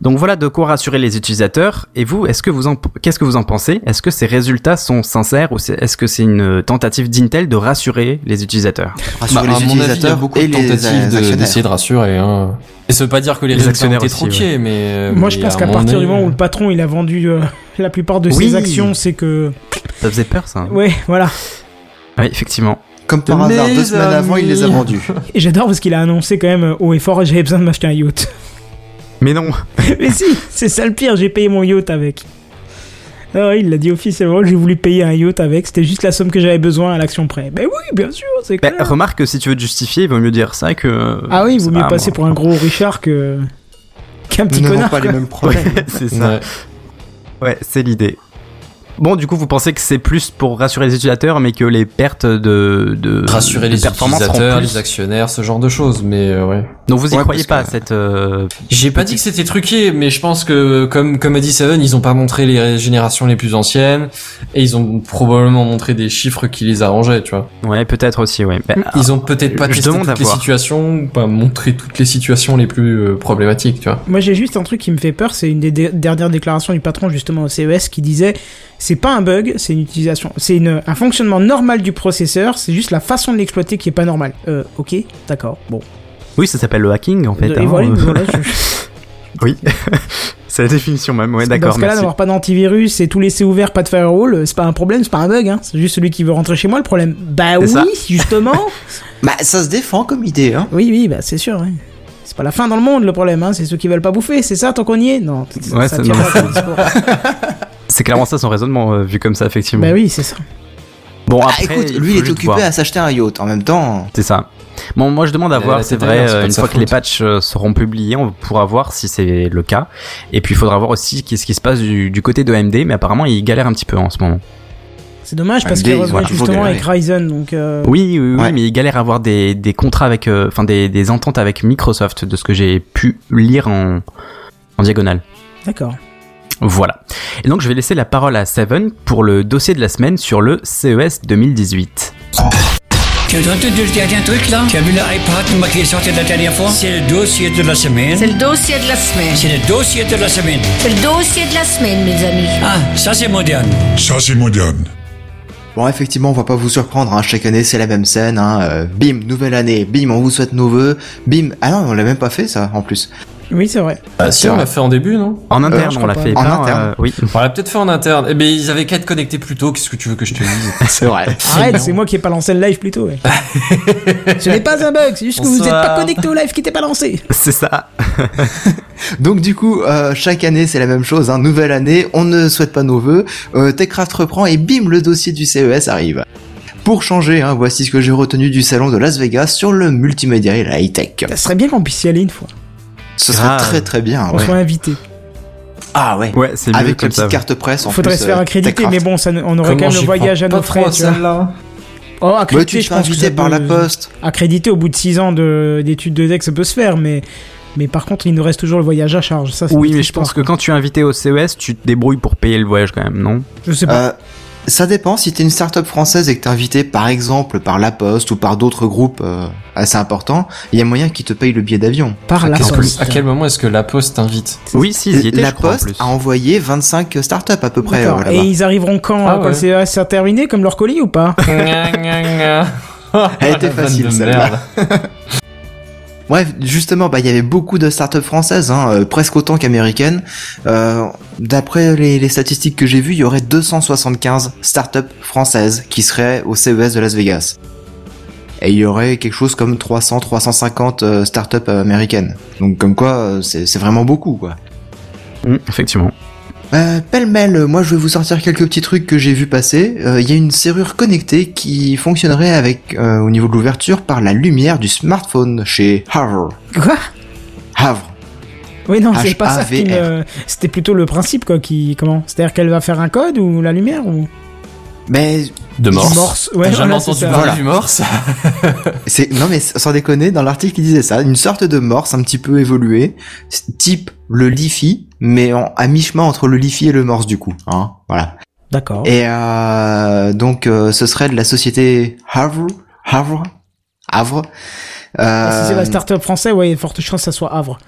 Donc voilà de quoi rassurer les utilisateurs. Et vous, est-ce que vous en, qu'est-ce que vous en pensez? Est-ce que ces résultats sont sincères ou c'est- est-ce que c'est une tentative d'Intel de rassurer les utilisateurs? Rassurer Bah, à les mon avis, il y a utilisateurs beaucoup et de les tentatives de- actionnaires. d'essayer de rassurer. Hein. Et ça veut pas dire que les, Les résultats ont actionnaires été aussi, truqués, mais euh, Moi, je pense qu'à partir du moment où le patron il a vendu euh, la plupart de Oui. ses actions, c'est que. Ça faisait peur, ça. Ouais, voilà. Oui, effectivement. Comme par hasard, deux semaines avant, il les a vendus. Et j'adore parce qu'il a annoncé quand même euh, haut et fort j'avais besoin de m'acheter un yacht. Mais non. Mais si, c'est ça le pire, j'ai payé mon yacht avec. Ah ouais, il l'a dit officiellement j'ai voulu payer un yacht avec, c'était juste la somme que j'avais besoin à l'action près. Ben oui, bien sûr, c'est Ben, clair. remarque que si tu veux te justifier, il vaut mieux dire ça que. ah oui, il vaut mieux pas passer moi. pour un gros Richard que qu'un Nous petit n'avons connard. pas les mêmes problèmes. Ouais, c'est ça. Ouais. Ouais, c'est l'idée. Bon, du coup, vous pensez que c'est plus pour rassurer les utilisateurs, mais que les pertes de, de Rassurer de les utilisateurs, plus- les actionnaires, ce genre de choses, mais euh, ouais. Donc vous y Ouais, croyez pas cette euh, J'ai pas dit que c'était truqué, mais je pense que comme comme a dit Seven, ils ont pas montré les générations les plus anciennes et ils ont probablement montré des chiffres qui les arrangeaient, tu vois. Ouais, peut-être aussi, ouais. Ben, Ils ont peut-être pas testé toutes les situations, ou pas montré toutes les situations les plus euh, problématiques, tu vois. Moi, j'ai juste un truc qui me fait peur, c'est une des dernières déclarations du patron justement au CES qui disait c'est pas un bug, c'est une utilisation, c'est une- un fonctionnement normal du processeur, c'est juste la façon de l'exploiter qui est pas normale. Euh, ok, d'accord, bon. Oui, ça s'appelle le hacking en fait. Et hein, voilà, euh, voilà, je- Oui, c'est la définition même. Ouais, Dans d'accord. ce cas-là, d'avoir pas d'antivirus et tout laisser ouvert, pas de firewall, euh, c'est pas un problème, c'est pas un bug, hein. C'est juste celui qui veut rentrer chez moi le problème. Bah oui, ça. justement. Bah, ça se défend comme idée, hein. oui, oui, bah c'est sûr, ouais. C'est pas la fin dans le monde le problème, hein. C'est ceux qui veulent pas bouffer, c'est ça tant qu'on y est? Non, ça- Ouais, ça c'est- tient non, pas, ton discours. C'est clairement ça son raisonnement euh, vu comme ça effectivement. Bah oui, c'est ça. Bon Ah, après, écoute, il lui, il est occupé voir. à s'acheter un yacht. En même temps, C'est ça. Bon, moi je demande à Euh, voir, c'est vrai, euh, une fois que les patchs seront publiés, on pourra voir si c'est le cas. Et puis il faudra voir aussi qu'est-ce qui se passe du, du côté de AMD, mais apparemment ils galèrent un petit peu en ce moment. C'est dommage parce qu'ils revenaient justement avec Ryzen, donc. euh, Oui, oui, oui, Ouais. mais ils galèrent à avoir des, des contrats avec, euh, enfin des, des ententes avec Microsoft, de ce que j'ai pu lire en, en diagonale. D'accord. Voilà. Et donc je vais laisser la parole à Seven pour le dossier de la semaine sur le CES 2018. Tu as entendu le dernier truc là Tu as vu l'iPad qui est sorti la dernière fois? C'est le dossier de la semaine. C'est le dossier de la semaine. C'est le dossier de la semaine. C'est le dossier de la semaine, mes amis. Ah, ça c'est moderne. Ça, c'est moderne. Bon, effectivement, on va pas vous surprendre, hein. chaque année c'est la même scène, hein. euh, bim, nouvelle année, bim, on vous souhaite nos vœux, bim, ah non, on l'a même pas fait ça, en plus. Oui, c'est vrai. Ah, si, on l'a fait en début, non En interne, je on l'a pas. fait En pas, interne euh, oui. On l'a peut-être fait en interne. Eh ben, ils avaient qu'à être connectés plus tôt, qu'est-ce que tu veux que je te dise C'est vrai. Arrête, c'est moi qui ai pas lancé le live plutôt. ouais. Ce n'est pas un bug, c'est juste que vous n'êtes pas connecté au live qui n'était pas lancé. C'est ça. Donc du coup, euh, chaque année c'est la même chose, hein. nouvelle année, on ne souhaite pas nos vœux, euh, Techcraft reprend et bim, le dossier du CES arrive. Pour changer, hein, voici ce que j'ai retenu du salon de Las Vegas sur le multimédia et la high-tech. Ça serait bien qu'on puisse y aller une fois. Ce serait Grave. très très bien, On ouais. soit invité. Ah ouais. Ouais, c'est mieux Avec la comme ça. petite carte presse en Faudrait plus, se faire euh, accréditer, mais bon, ça, on aurait Comment quand même le voyage à nos frais, trop à tu vois. celle-là Oh, accrédité, je pense que par la poste. Accrédité au bout de 6 ans de- d'études de deck, ça peut se faire, mais, mais par contre, il nous reste toujours le voyage à charge. Ça, c'est Oui, mais je pense que quand tu es invité au CES, tu te débrouilles pour payer le voyage quand même, non? Je sais pas. Euh, ça dépend si t'es une start-up française et que t'es invité par exemple par La Poste ou par d'autres groupes euh, assez importants, il y a moyen qu'ils te payent le billet d'avion. par la poste. à quel moment est-ce que la poste t'invite? Oui, si, ils y étaient, La je crois, en Poste plus. a envoyé 25 start-up à peu près euh, Et ils arriveront quand Ah Quand ouais. le CES sera terminé, comme leur colis ou pas? Elle était facile, celle-là. Bref, justement, bah il y avait beaucoup de startups françaises, hein, euh, presque autant qu'américaines. Euh, D'après les, statistiques que j'ai vues, il y aurait 275 startups françaises qui seraient au CES de Las Vegas. Et il y aurait quelque chose comme 300-350 euh, startups américaines. Donc comme quoi, c'est vraiment beaucoup, quoi. Mm, effectivement. Euh, pêle-mêle, euh, moi je vais vous sortir quelques petits trucs que j'ai vu passer. Euh, Il y a une serrure connectée qui fonctionnerait avec, euh, au niveau de l'ouverture, par la lumière du smartphone chez Havre. Quoi? Havre. Oui, non, c'est pas ça me... C'était plutôt le principe, quoi, qui... Comment? C'est-à-dire qu'elle va faire un code ou la lumière ou... Mais De Morse. Morse, ouais, T'as jamais entendu parler Voilà. du Morse c'est non mais sans déconner, dans l'article il disait ça, une sorte de morse un petit peu évoluée, type le Lifi, mais en- à mi-chemin entre le Lifi et le morse du coup. Hein, voilà. D'accord. Et euh, donc euh, ce serait de la société Havre, Havre, Havre. Ah, Si c'est Euh, la start-up française, ouais, il y a forte chance que ça soit Havre.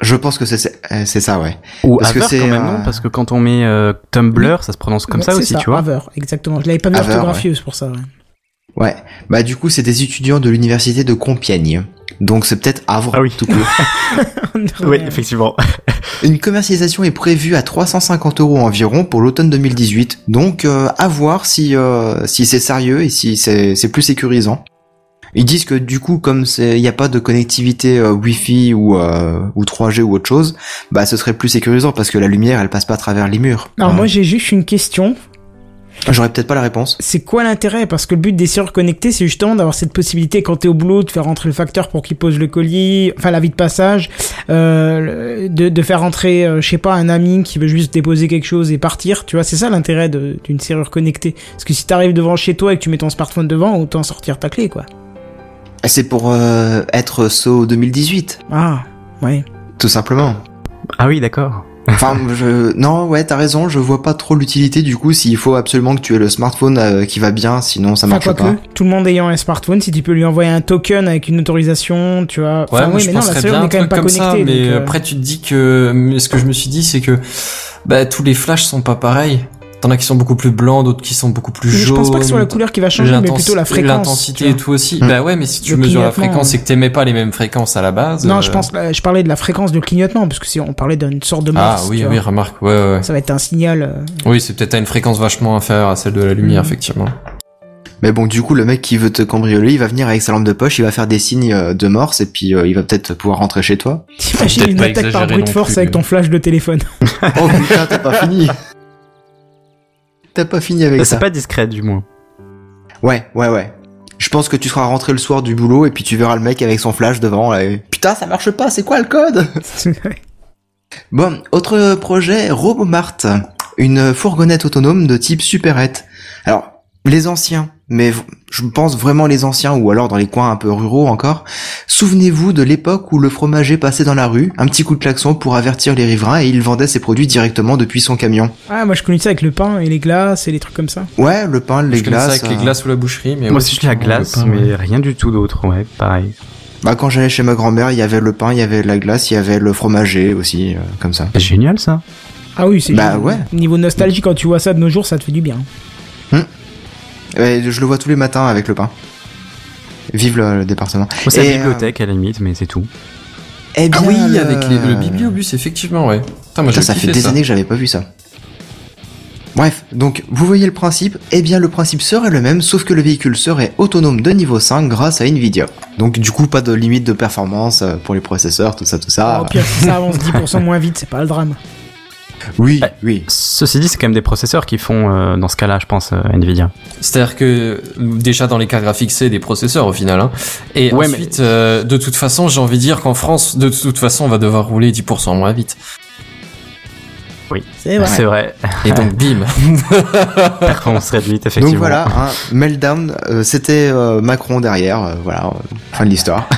Je pense que c'est c'est c'est ça, ouais. Ou Parce que Haver c'est, quand même, non? Parce que quand on met euh, Tumblr, ça se prononce comme Ouais, ça aussi, tu vois Havre, exactement. Je l'avais pas orthographieux, c'est pour ça. ouais. Ouais. Bah du coup c'est des étudiants de l'université de Compiègne. Donc c'est peut-être Havre Ah oui. tout court. Oui, Ouais. effectivement. Une commercialisation est prévue à 350 euros environ pour l'automne 2018. Donc euh, à voir si euh, si c'est sérieux et si c'est c'est plus sécurisant. Ils disent que du coup comme il n'y a pas de connectivité euh, Wi-Fi ou euh, ou 3G ou autre chose, bah ce serait plus sécurisant parce que la lumière elle passe pas à travers les murs. Alors Hein. moi j'ai juste une question. J'aurais peut-être pas la réponse. C'est quoi l'intérêt? Parce que le but des serrures connectées, c'est justement d'avoir cette possibilité quand t'es au boulot de faire rentrer le facteur pour qu'il pose le colis, enfin la vie de passage, euh, de, de faire rentrer, euh, je sais pas, un ami qui veut juste déposer quelque chose et partir. Tu vois, c'est ça l'intérêt d'une serrure connectée. Parce que si t'arrives devant chez toi et que tu mets ton smartphone devant, autant sortir ta clé, quoi. C'est pour euh, être SO 2018, Ah, ouais. tout simplement. Ah oui, d'accord. Enfin, je... non, ouais, t'as raison, je vois pas trop l'utilité du coup s'il faut absolument que tu aies le smartphone euh, qui va bien, sinon ça Enfin, marche pas. tout le monde ayant un smartphone, si tu peux lui envoyer un token avec une autorisation, tu vois. Ouais, Enfin, moi oui, je mais non, la n'est quand même pas ça, mais donc, euh, après tu te dis que, mais ce que je me suis dit c'est que, bah tous les flashs sont pas pareils. T'en as qui sont beaucoup plus blancs, d'autres qui sont beaucoup plus mais jaunes. je pense pas que ce soit la couleur qui va changer, mais plutôt la fréquence. L'intensité et tout aussi. Hmm. Bah ouais, mais si tu Le mesures la fréquence et que t'aimais pas les mêmes fréquences à la base. Non, euh, je pense, je parlais de la fréquence de clignotement, parce que si on parlait d'une sorte de Ah morse, oui, tu oui, vois. remarque. Ouais, ouais. ouais. Ça va être un signal. euh, Oui, c'est peut-être à une fréquence vachement inférieure à celle de la lumière, Mhm. effectivement. Mais bon, du coup, le mec qui veut te cambrioler, il va venir avec sa lampe de poche, il va faire des signes euh, de morse et puis euh, il va peut-être pouvoir rentrer chez toi. T'imagines une attaque par brute non force plus, avec ton flash de téléphone. Oh putain, t'as pas fini. T'as pas fini avec ça. C'est pas discret, du moins. Ouais, ouais, ouais. Je pense que tu seras rentré le soir du boulot et puis tu verras le mec avec son flash devant. là, et, Putain, ça marche pas, c'est quoi le code? Bon, autre projet, Robomart. Une fourgonnette autonome de type supérette. Alors, les anciens, mais je pense vraiment les anciens, ou alors dans les coins un peu ruraux encore, souvenez-vous de l'époque où le fromager passait dans la rue, un petit coup de klaxon pour avertir les riverains et il vendait ses produits directement depuis son camion. ah, moi je connais ça avec le pain et les glaces et les trucs comme ça. Ouais, le pain, les je connais ça glaces. avec les euh, glaces ou la boucherie, mais Moi aussi, je la glace, ouais. mais rien du tout d'autre, ouais, pareil. Bah, quand j'allais chez ma grand-mère, il y avait le pain, il y avait la glace, il y avait le fromager aussi, euh, comme ça. C'est génial, ça. Ah oui, c'est Bah génial. ouais. Niveau nostalgie, quand tu vois ça de nos jours, ça te fait du bien. Ouais, je le vois tous les matins avec le pain. Vive le, le département. Moi, c'est la bibliothèque, à la limite, mais c'est tout. Eh bien, Ah oui, le- avec les, le bibliobus, effectivement, ouais. Putain, moi Putain, ça fait des ça. années que j'avais pas vu ça. Bref, donc vous voyez le principe Eh bien le principe serait le même, sauf que le véhicule serait autonome de niveau 5 grâce à Nvidia. Donc du coup pas de limite de performance euh, pour les processeurs, tout ça, tout ça. Au pire, si ça avance 10% moins vite, c'est pas le drame. Oui, Ah. oui. Ceci dit, c'est quand même des processeurs qui font, euh, dans ce cas-là, je pense, euh, Nvidia. C'est-à-dire que déjà dans les cartes graphiques, c'est des processeurs au final. Hein. Et Ouais, ensuite, euh, de toute façon, j'ai envie de dire qu'en France, de toute façon, on va devoir rouler 10% moins vite. C'est vrai. C'est vrai. Et donc, bim. Performance réduite, effectivement. Donc voilà, hein, Meltdown, euh, c'était euh, Macron derrière, euh, voilà, euh, fin de l'histoire.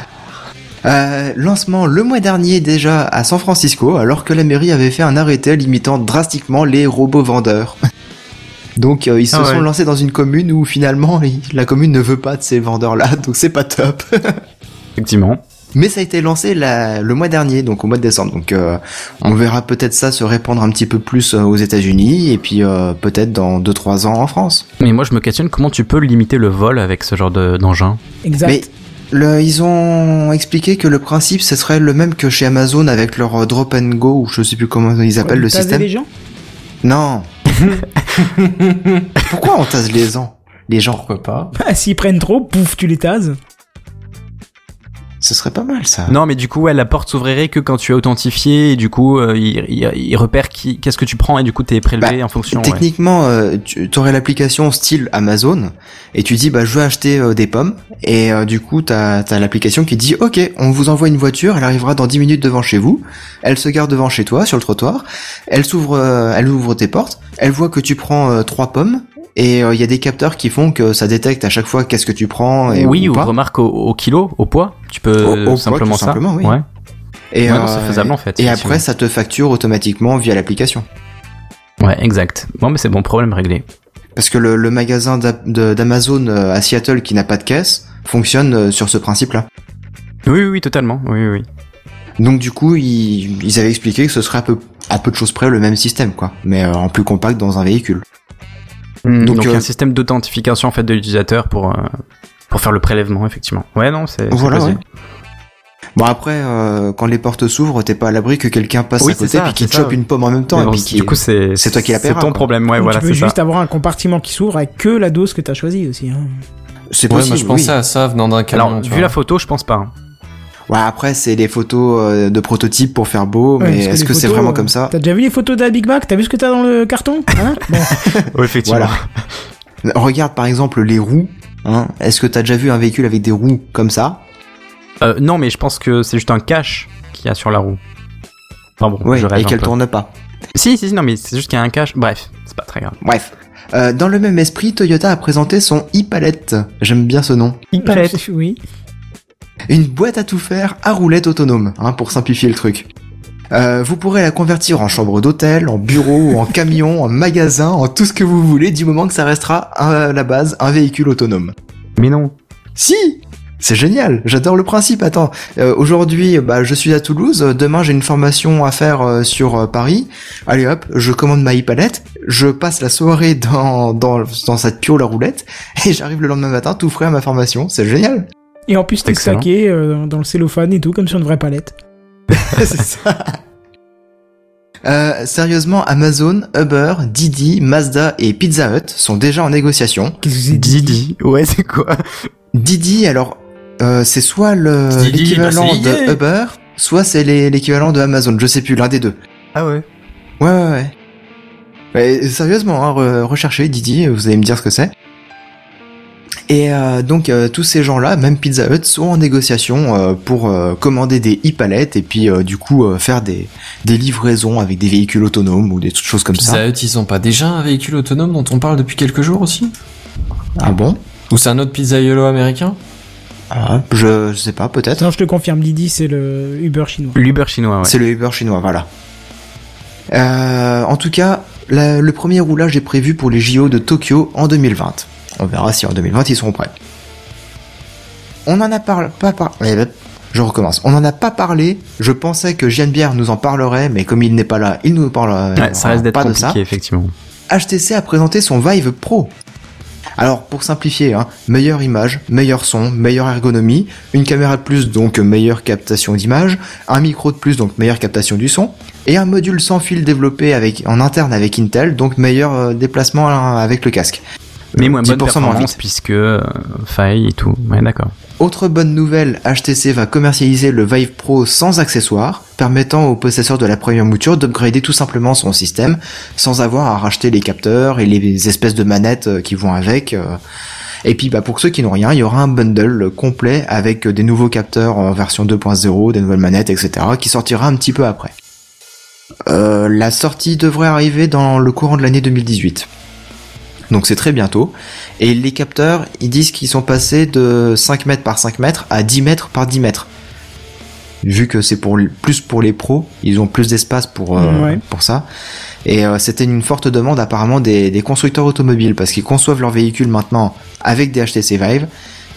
Euh, lancement le mois dernier déjà à San Francisco, alors que la mairie avait fait un arrêté limitant drastiquement les robots vendeurs. Donc euh, ils se Ah ouais. sont lancés dans une commune où finalement la commune ne veut pas de ces vendeurs-là, donc c'est pas top. Effectivement. Mais ça a été lancé la- le mois dernier, donc au mois de décembre. Donc euh, on verra peut-être ça se répandre un petit peu plus aux États-Unis et puis euh, peut-être dans 2-3 ans en France. Mais moi, je me questionne comment tu peux limiter le vol avec ce genre de- d'engin? Exact. Mais le, ils ont expliqué que le principe ce serait le même que chez Amazon avec leur euh, drop and go ou je sais plus comment ils appellent le système. les gens Non. Pourquoi on tase les gens? Les gens. Pourquoi pas? Bah, S'ils prennent trop, pouf, tu les tases. Ce serait pas mal ça. Non, mais du coup, ouais, la porte s'ouvrirait que quand tu es authentifié et du coup, euh, il, il- il repère qui, qu'est-ce que tu prends et du coup, t'es prélevé Bah, en fonction. ouais. Techniquement, euh, tu aurais l'application style Amazon et tu dis bah je veux acheter euh, des pommes et du coup t'as as, l'application qui dit ok on vous envoie une voiture, elle arrivera dans 10 minutes devant chez vous, elle se garde devant chez toi sur le trottoir, elle s'ouvre, elle ouvre tes portes, elle voit que tu prends trois pommes et euh, il y a des capteurs qui font que ça détecte à chaque fois qu'est-ce que tu prends et oui, ou ou pas. remarque au, au kilo, au poids. Tu peux Au- au poids, simplement tout ça. simplement, oui. Ouais. Et, Ouais, non, c'est faisable, en fait, Et après ça te facture automatiquement via l'application. Ouais, exact. Bon, mais c'est bon, problème réglé. Parce que le, le magasin d'Amazon euh, à Seattle qui n'a pas de caisse fonctionne euh, sur ce principe-là. Oui, oui, oui, totalement. Oui, oui. Donc du coup, ils, ils avaient expliqué que ce serait à peu, à peu de choses près le même système, quoi, mais euh, en plus compact dans un véhicule. Hmm, Donc, Donc, euh, un système d'authentification en fait de l'utilisateur pour euh, pour faire le prélèvement, effectivement. Ouais, non, c'est Voilà. ouais. Bon après, euh, quand les portes s'ouvrent, t'es pas à l'abri que quelqu'un passe Oui, à côté ça, puis qu'il chope une pomme en même temps et bon, puis qui du coup, c'est c'est toi qui la C'est ton quoi. problème, ouais, Ou voilà, tu peux ça. juste avoir un compartiment qui s'ouvre avec que la dose que t'as choisie aussi. Hein. c'est Ouais, possible. moi je pensais oui. à ça venant d'un camion. Alors, vu vois. la photo, je pense pas. Ouais, après, c'est des photos euh, de prototypes pour faire beau, Ouais, mais est-ce que c'est vraiment euh, comme ça T'as déjà vu les photos de la Big Mac? T'as vu ce que t'as dans le carton? Hein? Bon. effectivement. Voilà. Regarde par exemple les roues. Hein. Est-ce que t'as déjà vu un véhicule avec des roues comme ça? Euh, non, mais je pense que c'est juste un cache qu'il y a sur la roue. Enfin bon, Ouais, je rêve et qu'elle tourne pas. Si, si, si, non, mais c'est juste qu'il y a un cache. Bref, c'est pas très grave. Bref. Euh, dans le même esprit, Toyota a présenté son e-palette. J'aime bien ce nom. E-palette. Oui. Une boîte à tout faire à roulette autonome, hein, pour simplifier le truc. Euh, vous pourrez la convertir en chambre d'hôtel, en bureau, en camion, en magasin, en tout ce que vous voulez, du moment que ça restera à la base un véhicule autonome. Mais non. Si c'est génial, j'adore le principe. Attends, euh, aujourd'hui, bah, je suis à Toulouse. euh, Demain, j'ai une formation à faire euh, sur euh, Paris. Allez hop, je commande ma e-palette. Je passe la soirée dans dans dans cette piole à roulette et j'arrive le lendemain matin tout frais à ma formation. C'est génial. Et en plus, t'es stacké euh, dans le cellophane et tout, comme sur une vraie palette. c'est ça. Euh, sérieusement, Amazon, Uber, Didi, Mazda et Pizza Hut sont déjà en négociation. Qu'est-ce que c'est Didi. Ouais, c'est quoi Didi, alors, euh, c'est soit le Didi, l'équivalent bah, de Uber, soit c'est l'équivalent de Amazon. Je sais plus, l'un des deux. Ah ouais. Ouais, ouais, ouais. Ouais, sérieusement, hein, re- recherchez Didi, vous allez me dire ce que c'est. Et euh, donc euh, tous ces gens-là, même Pizza Hut, sont en négociation euh, pour euh, commander des e-palettes et puis euh, du coup euh, faire des, des livraisons avec des véhicules autonomes ou des choses comme ça. Pizza Hut, ils ont pas déjà un véhicule autonome dont on parle depuis quelques jours aussi? Ah bon? Ou c'est un autre pizzaïolo américain? Ah, je, je sais pas, peut-être. Non, je te confirme, Didi, c'est le Uber chinois. L'Uber chinois, ouais. C'est le Uber chinois, voilà. Euh, en tout cas, la- le premier roulage est prévu pour les JO de Tokyo en 2020. On verra si en 2020 ils seront prêts. On en a parlé, pas par... eh ben, Je recommence. On en a pas parlé. Je pensais que Bière nous en parlerait, mais comme il n'est pas là, il nous parlera Ouais, ça d'être pas de ça. effectivement. HTC a présenté son Vive Pro. Alors, pour simplifier, hein, meilleure image, meilleur son, meilleure ergonomie, une caméra de plus, donc meilleure captation d'image, un micro de plus, donc meilleure captation du son, et un module sans fil développé avec, en interne avec Intel, donc meilleur euh, déplacement euh, avec le casque. Mais moins bonne 10% moins performance vite. puisque euh, faille et tout. Ouais, d'accord. Autre bonne nouvelle, HTC va commercialiser le Vive Pro sans accessoires, permettant au possesseur de la première mouture d'upgrader tout simplement son système, sans avoir à racheter les capteurs et les espèces de manettes euh, qui vont avec. euh. Et puis bah, pour ceux qui n'ont rien, il y aura un bundle complet avec euh, des nouveaux capteurs en version 2.0, des nouvelles manettes, etc., qui sortira un petit peu après. Euh, la sortie devrait arriver dans le courant de l'année 2018. Donc c'est très bientôt. Et les capteurs, ils disent qu'ils sont passés de 5 mètres par 5 mètres à 10 mètres par 10 mètres. Vu que c'est pour plus pour les pros, ils ont plus d'espace pour euh, Ouais. pour ça. Et euh, c'était une forte demande apparemment des, des constructeurs automobiles parce qu'ils conçoivent leurs véhicules maintenant avec des HTC Vive.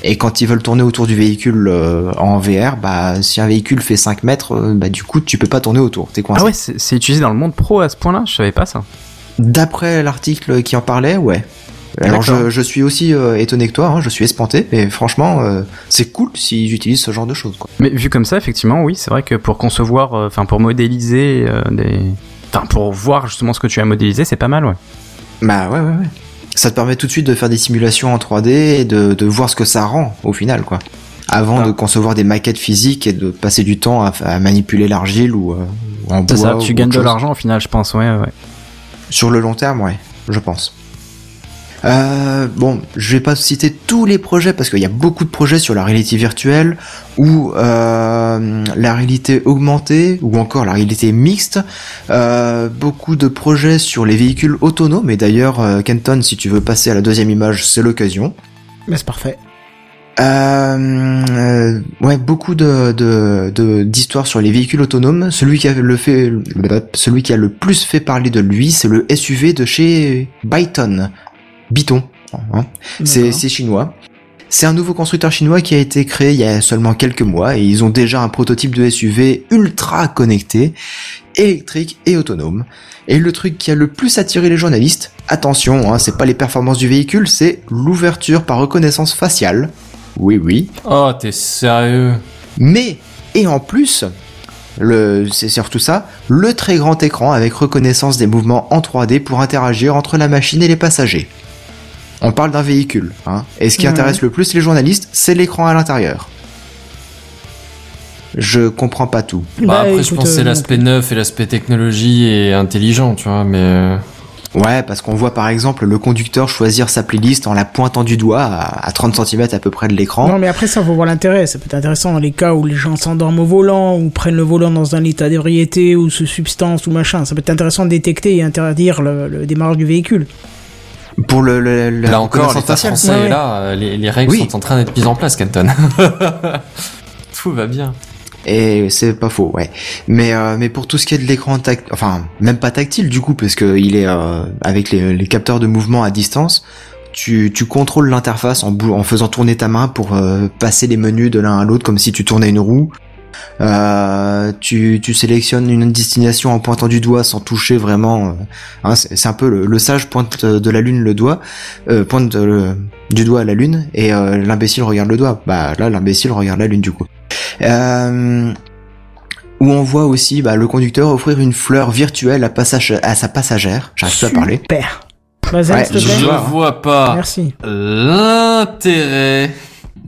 Et quand ils veulent tourner autour du véhicule euh, en VR, bah si un véhicule fait 5 mètres, bah du coup tu peux pas tourner autour, t'es coincé. Ah ouais, c'est c'est utilisé dans le monde pro à ce point-là? Je savais pas ça. D'après l'article qui en parlait, ouais. Alors D'accord. je, je suis aussi euh, étonné que toi, hein, je suis espanté, mais franchement, euh, c'est cool s'ils utilisent ce genre de choses. Quoi. Mais vu comme ça, effectivement, oui, c'est vrai que pour concevoir, euh, enfin pour modéliser des. Enfin, pour voir justement ce que tu as modélisé, c'est pas mal, ouais. Bah ouais, ouais, ouais. Ça te permet tout de suite de faire des simulations en 3D et de, de voir ce que ça rend au final, quoi. Avant Ah. de concevoir des maquettes physiques et de passer du temps à, à manipuler l'argile ou, ou en C'est bois. ou tu gagnes de l'argent au final, je pense, ouais, ouais. Sur le long terme, ouais, je pense. Euh, bon, je vais pas citer tous les projets parce qu'il y a beaucoup de projets sur la réalité virtuelle ou euh, la réalité augmentée ou encore la réalité mixte. Euh, beaucoup de projets sur les véhicules autonomes et d'ailleurs, Kenton, si tu veux passer à la deuxième image, c'est l'occasion. Mais c'est parfait. Euh, euh, ouais, beaucoup de de- de- d'histoires sur les véhicules autonomes. Celui qui a le fait, celui qui a le plus fait parler de lui, c'est le SUV de chez Byton, Byton. hein. C'est c'est chinois. C'est un nouveau constructeur chinois qui a été créé il y a seulement quelques mois et ils ont déjà un prototype de SUV ultra connecté, électrique et autonome. Et le truc qui a le plus attiré les journalistes, attention, hein, c'est pas les performances du véhicule, c'est l'ouverture par reconnaissance faciale. Oui, oui. Oh, t'es sérieux Mais, et en plus, le, c'est surtout ça, le très grand écran avec reconnaissance des mouvements en 3D pour interagir entre la machine et les passagers. On parle d'un véhicule, hein. Et ce qui intéresse le plus les journalistes, c'est l'écran à l'intérieur. Je comprends pas tout. Bah, après, je écoute, pense que c'est euh, l'aspect neuf et l'aspect technologie et intelligent, tu vois, mais... Ouais, parce qu'on voit par exemple le conducteur choisir sa playlist en la pointant du doigt à, à 30 cm à peu près de l'écran. Non, mais après, ça, faut voir l'intérêt. Ça peut être intéressant dans les cas où les gens s'endorment au volant, ou prennent le volant dans un état d'ébriété, ou se substance, ou machin. Ça peut être intéressant de détecter et interdire le, le démarrage du véhicule. Pour le, Là encore, l'État français Ouais, ouais. est là, euh, les, les règles Oui. sont en train d'être mises en place, Canton. Tout va bien. Et c'est pas faux, ouais. Mais euh, mais pour tout ce qui est de l'écran tactile, enfin même pas tactile du coup, parce que il est euh, avec les, capteurs de mouvement à distance. Tu, tu contrôles l'interface en, en faisant tourner ta main pour euh, passer les menus de l'un à l'autre comme si tu tournais une roue. Euh, tu, tu sélectionnes une destination en pointant du doigt sans toucher vraiment. euh, hein, c'est un peu le, le sage pointe de la lune le doigt, euh, pointe du doigt à la lune et l'imbécile regarde le doigt. Bah là l'imbécile regarde la lune du coup. Euh, où on voit aussi bah, le conducteur offrir une fleur virtuelle à, passage, à sa passagère. J'arrive pas à parler. Super. Ouais, te je. Je vois. pas Merci. l'intérêt.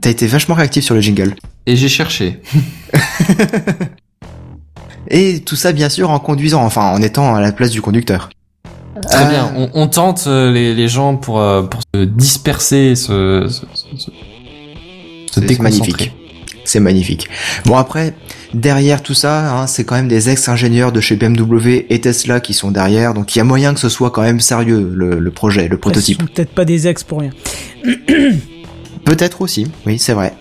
T'as été vachement réactif sur le jingle. Et j'ai cherché. Et tout ça bien sûr en conduisant, enfin en étant à la place du conducteur. Très Euh, bien. On, on tente euh, les, les gens pour, euh, pour se disperser, se, se, se- se- se C'est déconcentrer. magnifique. C'est magnifique. Bon après, derrière tout ça, hein, c'est quand même des ex-ingénieurs de chez BMW et Tesla qui sont derrière, donc il y a moyen que ce soit quand même sérieux le, le projet, le prototype. Peut-être pas des ex pour rien. Peut-être aussi, oui, c'est vrai.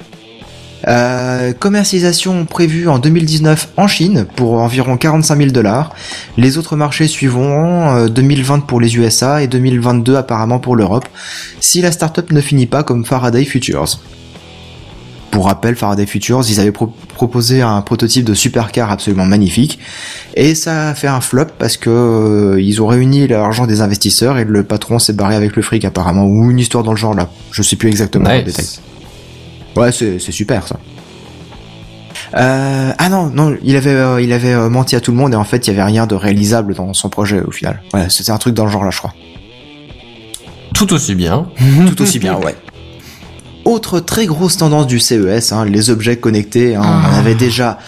Euh, commercialisation prévue en 2019 en Chine pour environ 45 000 dollars. Les autres marchés suivront euh, 2020 pour les USA et 2022 apparemment pour l'Europe, si la startup ne finit pas comme Faraday Futures. Pour rappel, Faraday Futures, ils avaient pro- proposé un prototype de supercar absolument magnifique, et ça a fait un flop parce que euh, ils ont réuni l'argent des investisseurs et le patron s'est barré avec le fric apparemment, ou une histoire dans le genre là. Je sais plus exactement le détail. Nice. Ouais, c'est c'est super ça. Euh, ah non, non, il avait, euh, il avait euh, menti à tout le monde et en fait il y avait rien de réalisable dans son projet au final. Ouais, c'était un truc dans le genre là, je crois. Tout aussi bien. Tout aussi bien, ouais. Autre très grosse tendance du CES, hein, les objets connectés. Hein, Ah. On avait déjà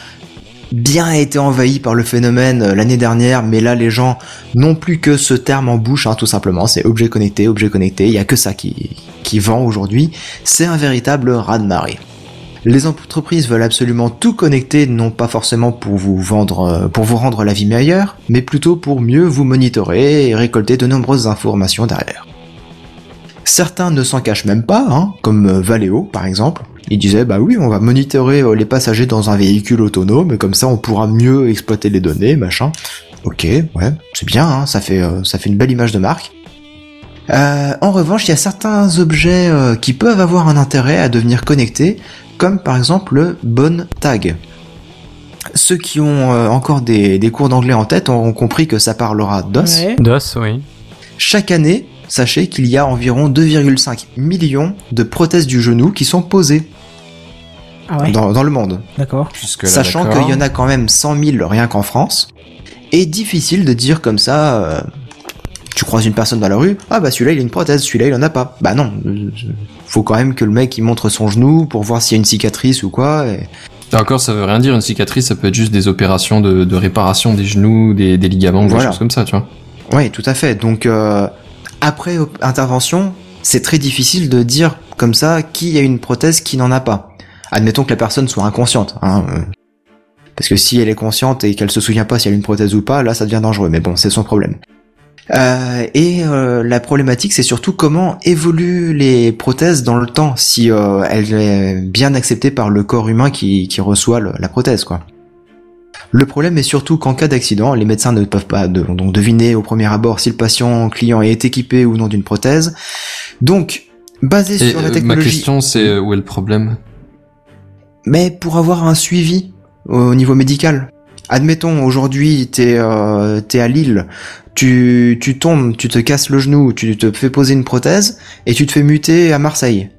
bien été envahi par le phénomène euh, l'année dernière, mais là les gens n'ont plus que ce terme en bouche, hein, tout simplement. C'est objet connecté, objet connecté. Il y a que ça qui qui vend aujourd'hui. C'est un véritable raz-de-marée. Les entreprises veulent absolument tout connecter, non pas forcément pour vous vendre, euh, pour vous rendre la vie meilleure, mais plutôt pour mieux vous monitorer et récolter de nombreuses informations derrière. Certains ne s'en cachent même pas, hein, comme euh, Valeo par exemple. Ils disaient bah oui, on va monitorer euh, les passagers dans un véhicule autonome, et comme ça on pourra mieux exploiter les données, machin. Ok, ouais, c'est bien, hein, ça fait euh, ça fait une belle image de marque. Euh, en revanche, il y a certains objets euh, qui peuvent avoir un intérêt à devenir connectés, comme par exemple le Bon Tag. Ceux qui ont euh, encore des, des cours d'anglais en tête ont compris que ça parlera d'os. Ouais. DOS, oui. Chaque année, sachez qu'il y a environ 2,5 millions de prothèses du genou qui sont posées Ah ouais, dans, dans le monde. d'accord. Sachant qu'il y en a quand même 100 000 rien qu'en France. Et difficile de dire comme ça, euh, tu croises une personne dans la rue, ah bah celui-là il a une prothèse, celui-là il en a pas. Bah non, euh, faut quand même que le mec il montre son genou pour voir s'il y a une cicatrice ou quoi. et- encore, ça veut rien dire, une cicatrice, ça peut être juste des opérations de, de réparation des genoux, des, des ligaments, Voilà. des choses comme ça, tu vois. Ouais, tout à fait. Donc euh, après intervention, c'est très difficile de dire comme ça qui a une prothèse, qui n'en a pas. Admettons que la personne soit inconsciente. Hein, euh. parce que si elle est consciente et qu'elle se souvient pas si elle a une prothèse ou pas, là ça devient dangereux. Mais bon, c'est son problème. Euh, et euh, la problématique, c'est surtout comment évoluent les prothèses dans le temps, si euh, elle est bien acceptée par le corps humain qui, qui reçoit la prothèse, quoi. Le problème est surtout qu'en cas d'accident, les médecins ne peuvent pas de- donc deviner au premier abord si le patient client est équipé ou non d'une prothèse. Donc, basé Et sur la euh, ma technologie, question, c'est euh, où est le problème? Mais pour avoir un suivi au niveau médical. Admettons, aujourd'hui, t'es euh, t'es à Lille, tu, tu tombes, tu te casses le genou, tu te fais poser une prothèse, et tu te fais muter à Marseille.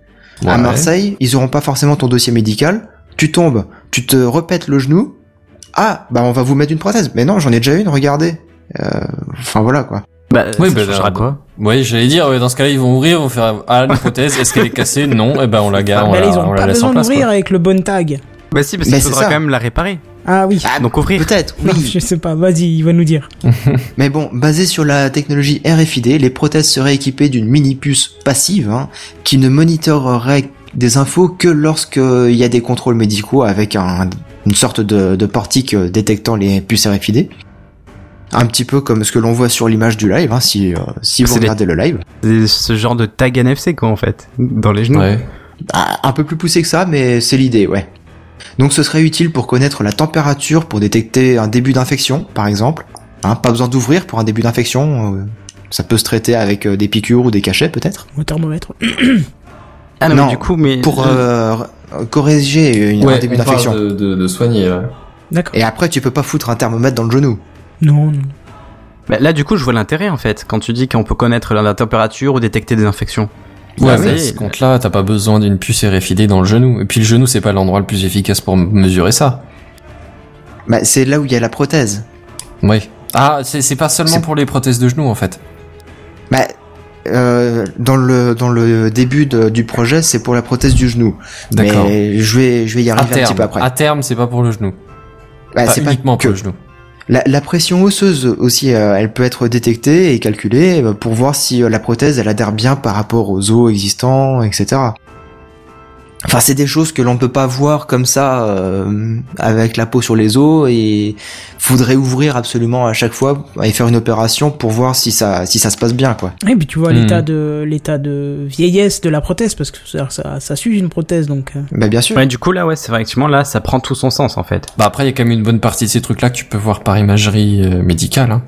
À. Marseille, ils auront pas forcément ton dossier médical, tu tombes, tu te repètes le genou, ah, bah on va vous mettre une prothèse. Mais non, j'en ai déjà une, regardez. Euh, Enfin voilà quoi. Bah, Oui, ça bah, là, quoi Ouais, j'allais dire, ouais, dans ce cas-là, ils vont ouvrir, ils vont faire, ah, la prothèse, est-ce qu'elle est cassée? Non, eh ben, on la garde, Ah, on, mais là, la, ils on ont la pas besoin d'ouvrir avec le bon tag. Bah si, parce qu'il faudra ça. quand même la réparer. Ah oui. Ah, Donc ouvrir. Peut-être, Non, oui. je sais pas, vas-y, il va nous dire. Mais bon, basé sur la technologie RFID, les prothèses seraient équipées d'une mini puce passive hein, qui ne monitorerait des infos que lorsqu'il y a des contrôles médicaux avec un- une sorte de, de portique euh, détectant les puces RFID. Un petit peu comme ce que l'on voit sur l'image du live, hein, si, euh, si vous des- regardez le live. C'est ce genre de tag NFC quoi en fait, dans les genoux. Ouais. Ah, un peu plus poussé que ça, mais c'est l'idée, ouais. Donc ce serait utile pour connaître la température, pour détecter un début d'infection, par exemple. Hein, pas besoin d'ouvrir pour un début d'infection. euh, ça peut se traiter avec euh, des piqûres ou des cachets, peut-être. Au thermomètre. Ah non, Non, mais du coup, mais Pour euh, corriger une, un Ouais, début d'infection. de, de, de soigner. D'accord. Et après, tu peux pas foutre un thermomètre dans le genou. Non, non. Bah, là du coup, je vois l'intérêt en fait quand tu dis qu'on peut connaître la, la température ou détecter des infections. Ouais, Ah, mais à oui. ce compte-là, t'as pas besoin d'une puce RFID dans le genou. Et puis le genou, c'est pas l'endroit le plus efficace pour mesurer ça. Bah, c'est là où il y a la prothèse. Ouais. Ah, c'est pas seulement pour les prothèses de genoux en fait. Bah, euh, dans le dans le début de- du projet, c'est pour la prothèse du genou. D'accord. Mais je vais je vais y arriver un petit terme, peu après. à terme, c'est pas pour le genou. Bah, pas c'est pas uniquement que. pour le genou. La, la pression osseuse aussi, euh, elle peut être détectée et calculée euh, pour voir si la prothèse elle adhère bien par rapport aux os existants, etc. Enfin, c'est des choses que l'on peut pas voir comme ça euh, avec la peau sur les os et faudrait ouvrir absolument à chaque fois et faire une opération pour voir si ça si ça se passe bien quoi. Et puis tu vois Hmm. l'état de l'état de vieillesse de la prothèse parce que ça ça, ça suit une prothèse donc. Bah bien sûr. Ouais, du coup là, ouais, c'est vrai, effectivement là, ça prend tout son sens en fait. Bah après, il y a quand même une bonne partie de ces trucs-là que tu peux voir par imagerie euh, médicale. Hein.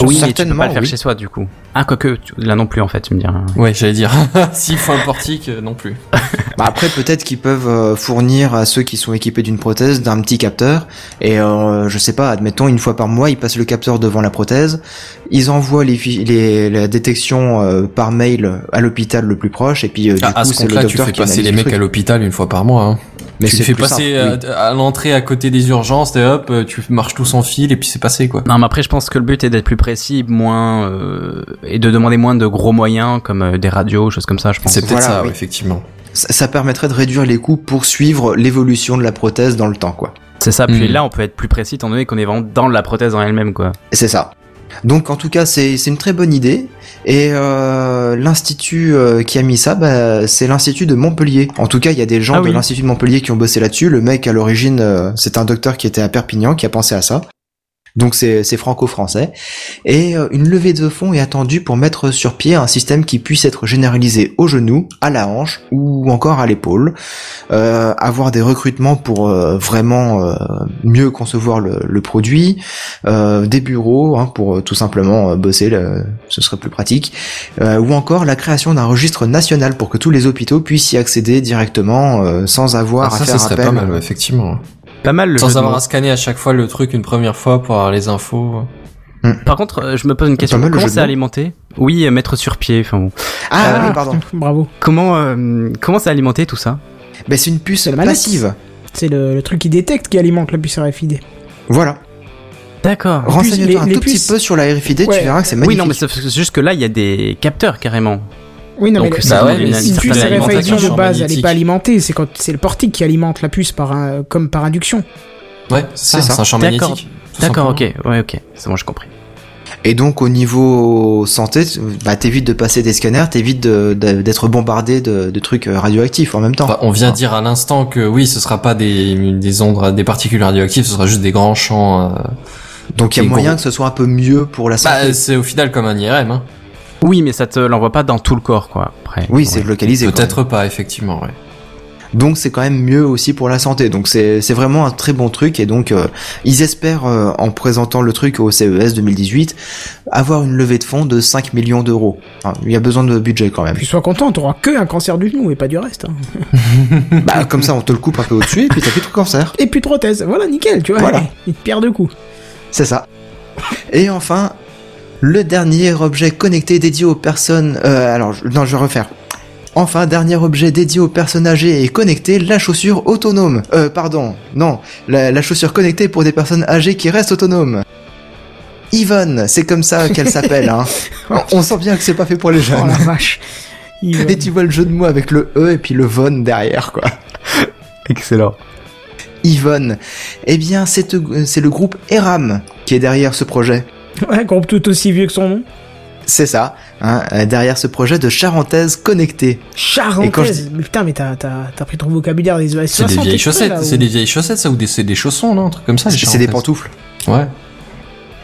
Oui, mais tu peux certainement, pas le faire oui. chez soi du coup. Ah quoique, tu- là non plus en fait, tu me diras. Ouais, j'allais dire. S'il faut un portique, euh, non plus. Bah, après peut-être qu'ils peuvent euh, fournir à ceux qui sont équipés d'une prothèse d'un petit capteur et euh, je sais pas, admettons une fois par mois ils passent le capteur devant la prothèse, ils envoient les, les la détection euh, par mail à l'hôpital le plus proche et puis euh, du Ah, à coup ce c'est le compte-là, tu docteur fais qui passer les le mecs truc. à l'hôpital une fois par mois. Hein. Mais tu fais passer simple, oui. euh, à l'entrée à côté des urgences, et hop, euh, tu marches tous en file et puis c'est passé quoi. Non, mais après, je pense que le but est d'être plus précis, moins euh, et de demander moins de gros moyens comme euh, des radios, choses comme ça. Je pense. C'est peut-être Voilà, ça, oui. effectivement. ça, ça permettrait de réduire les coûts pour suivre l'évolution de la prothèse dans le temps quoi. C'est ça. Puis Hmm. là, on peut être plus précis étant donné qu'on est vraiment dans la prothèse en elle-même, quoi. C'est ça. Donc en tout cas c'est c'est une très bonne idée et euh, l'institut euh, qui a mis ça bah, c'est l'institut de Montpellier. En tout cas il y a des gens Ah de l'institut de Montpellier qui ont bossé là-dessus. Le mec à l'origine euh, c'est un docteur qui était à Perpignan qui a pensé à ça. Donc c'est franco-français et euh, une levée de fonds est attendue pour mettre sur pied un système qui puisse être généralisé au genou, à la hanche ou encore à l'épaule. Euh, avoir des recrutements pour euh, vraiment euh, mieux concevoir le, le produit, euh, des bureaux hein, pour euh, tout simplement euh, bosser, le- ce serait plus pratique, euh, ou encore la création d'un registre national pour que tous les hôpitaux puissent y accéder directement euh, sans avoir Ah, à faire ça serait appel. pas mal, effectivement. Pas mal le Sans avoir à scanner à chaque fois le truc une première fois pour avoir les infos. Par contre, euh, je me pose une question. Comment c'est alimenté? Oui, euh, mettre sur pied. Enfin bon. Ah, Euh, oui, pardon. Bravo. Comment euh, comment c'est alimenté tout ça? Ben, c'est une puce passive. C'est le, le truc qui détecte qui alimente la puce RFID. Voilà. D'accord. Renseigne-toi un les tout puces- petit peu sur la RFID, Ouais. tu verras que c'est Oui, magnifique. non, mais c'est juste que là, il y a des capteurs carrément. Oui, non, Donc, mais ça ouais, une, mais certaine RFID alimentation de base, elle est magnétique. pas alimentée. C'est quand c'est le portique qui alimente la puce par un, comme par induction. Ouais, c'est ça, ça. c'est un champ D'accord. magnétique. D'accord, ok, ouais, ok, c'est bon, j'ai compris. Et donc au niveau santé, bah t'évites de passer des scanners, t'évites de- de- d'être bombardé de, de trucs euh, radioactifs en même temps. Enfin, on vient dire à l'instant que oui, ce sera pas des, des ondes, des particules radioactives, ce sera juste des grands champs. euh, donc il y a moyen gros. que ce soit un peu mieux pour la santé. Bah, c'est au final comme un IRM. Hein. Oui, mais ça te l'envoie pas dans tout le corps, quoi. Après. oui, c'est localisé. Peut-être pas, effectivement. Ouais. Donc c'est quand même mieux aussi pour la santé. Donc c'est c'est vraiment un très bon truc et donc euh, ils espèrent euh, en présentant le truc au CES 2018 avoir une levée de fonds de 5 millions d'euros. Il y a besoin de budget quand même. Puis sois content, t'auras que un cancer du genou et pas du reste. hein. bah comme ça on te le coupe un peu au-dessus et puis t'as plus de cancer. Et puis de prothèse. Voilà, nickel, tu vois. Voilà. Une pierre de coups. C'est ça. Et enfin, le dernier objet connecté dédié aux personnes. Euh, alors, non, je vais refaire. Enfin, dernier objet dédié aux personnes âgées et connectées, la chaussure autonome. Euh, pardon, non, la, la chaussure connectée pour des personnes âgées qui restent autonomes. Yvonne, c'est comme ça qu'elle s'appelle. Hein. On- sent bien que c'est pas fait pour les Oh jeunes. la vache. Euh, Et tu vois le jeu de mots avec le E et puis le Von derrière, quoi. Excellent. Yvonne. Eh bien, c'est c'est le groupe Eram qui est derrière ce projet. Ouais, groupe tout aussi vieux que son nom. C'est ça, hein, derrière ce projet de charentaise connectée. Et quand je Charentaise. Mais putain, mais t'as, t'as, t'as pris ton vocabulaire des années C'est des 60 vieilles chaussettes, là, c'est ou- des vieilles chaussettes ça ou des, c'est des chaussons non, un truc comme ça. C'est des pantoufles. Ouais.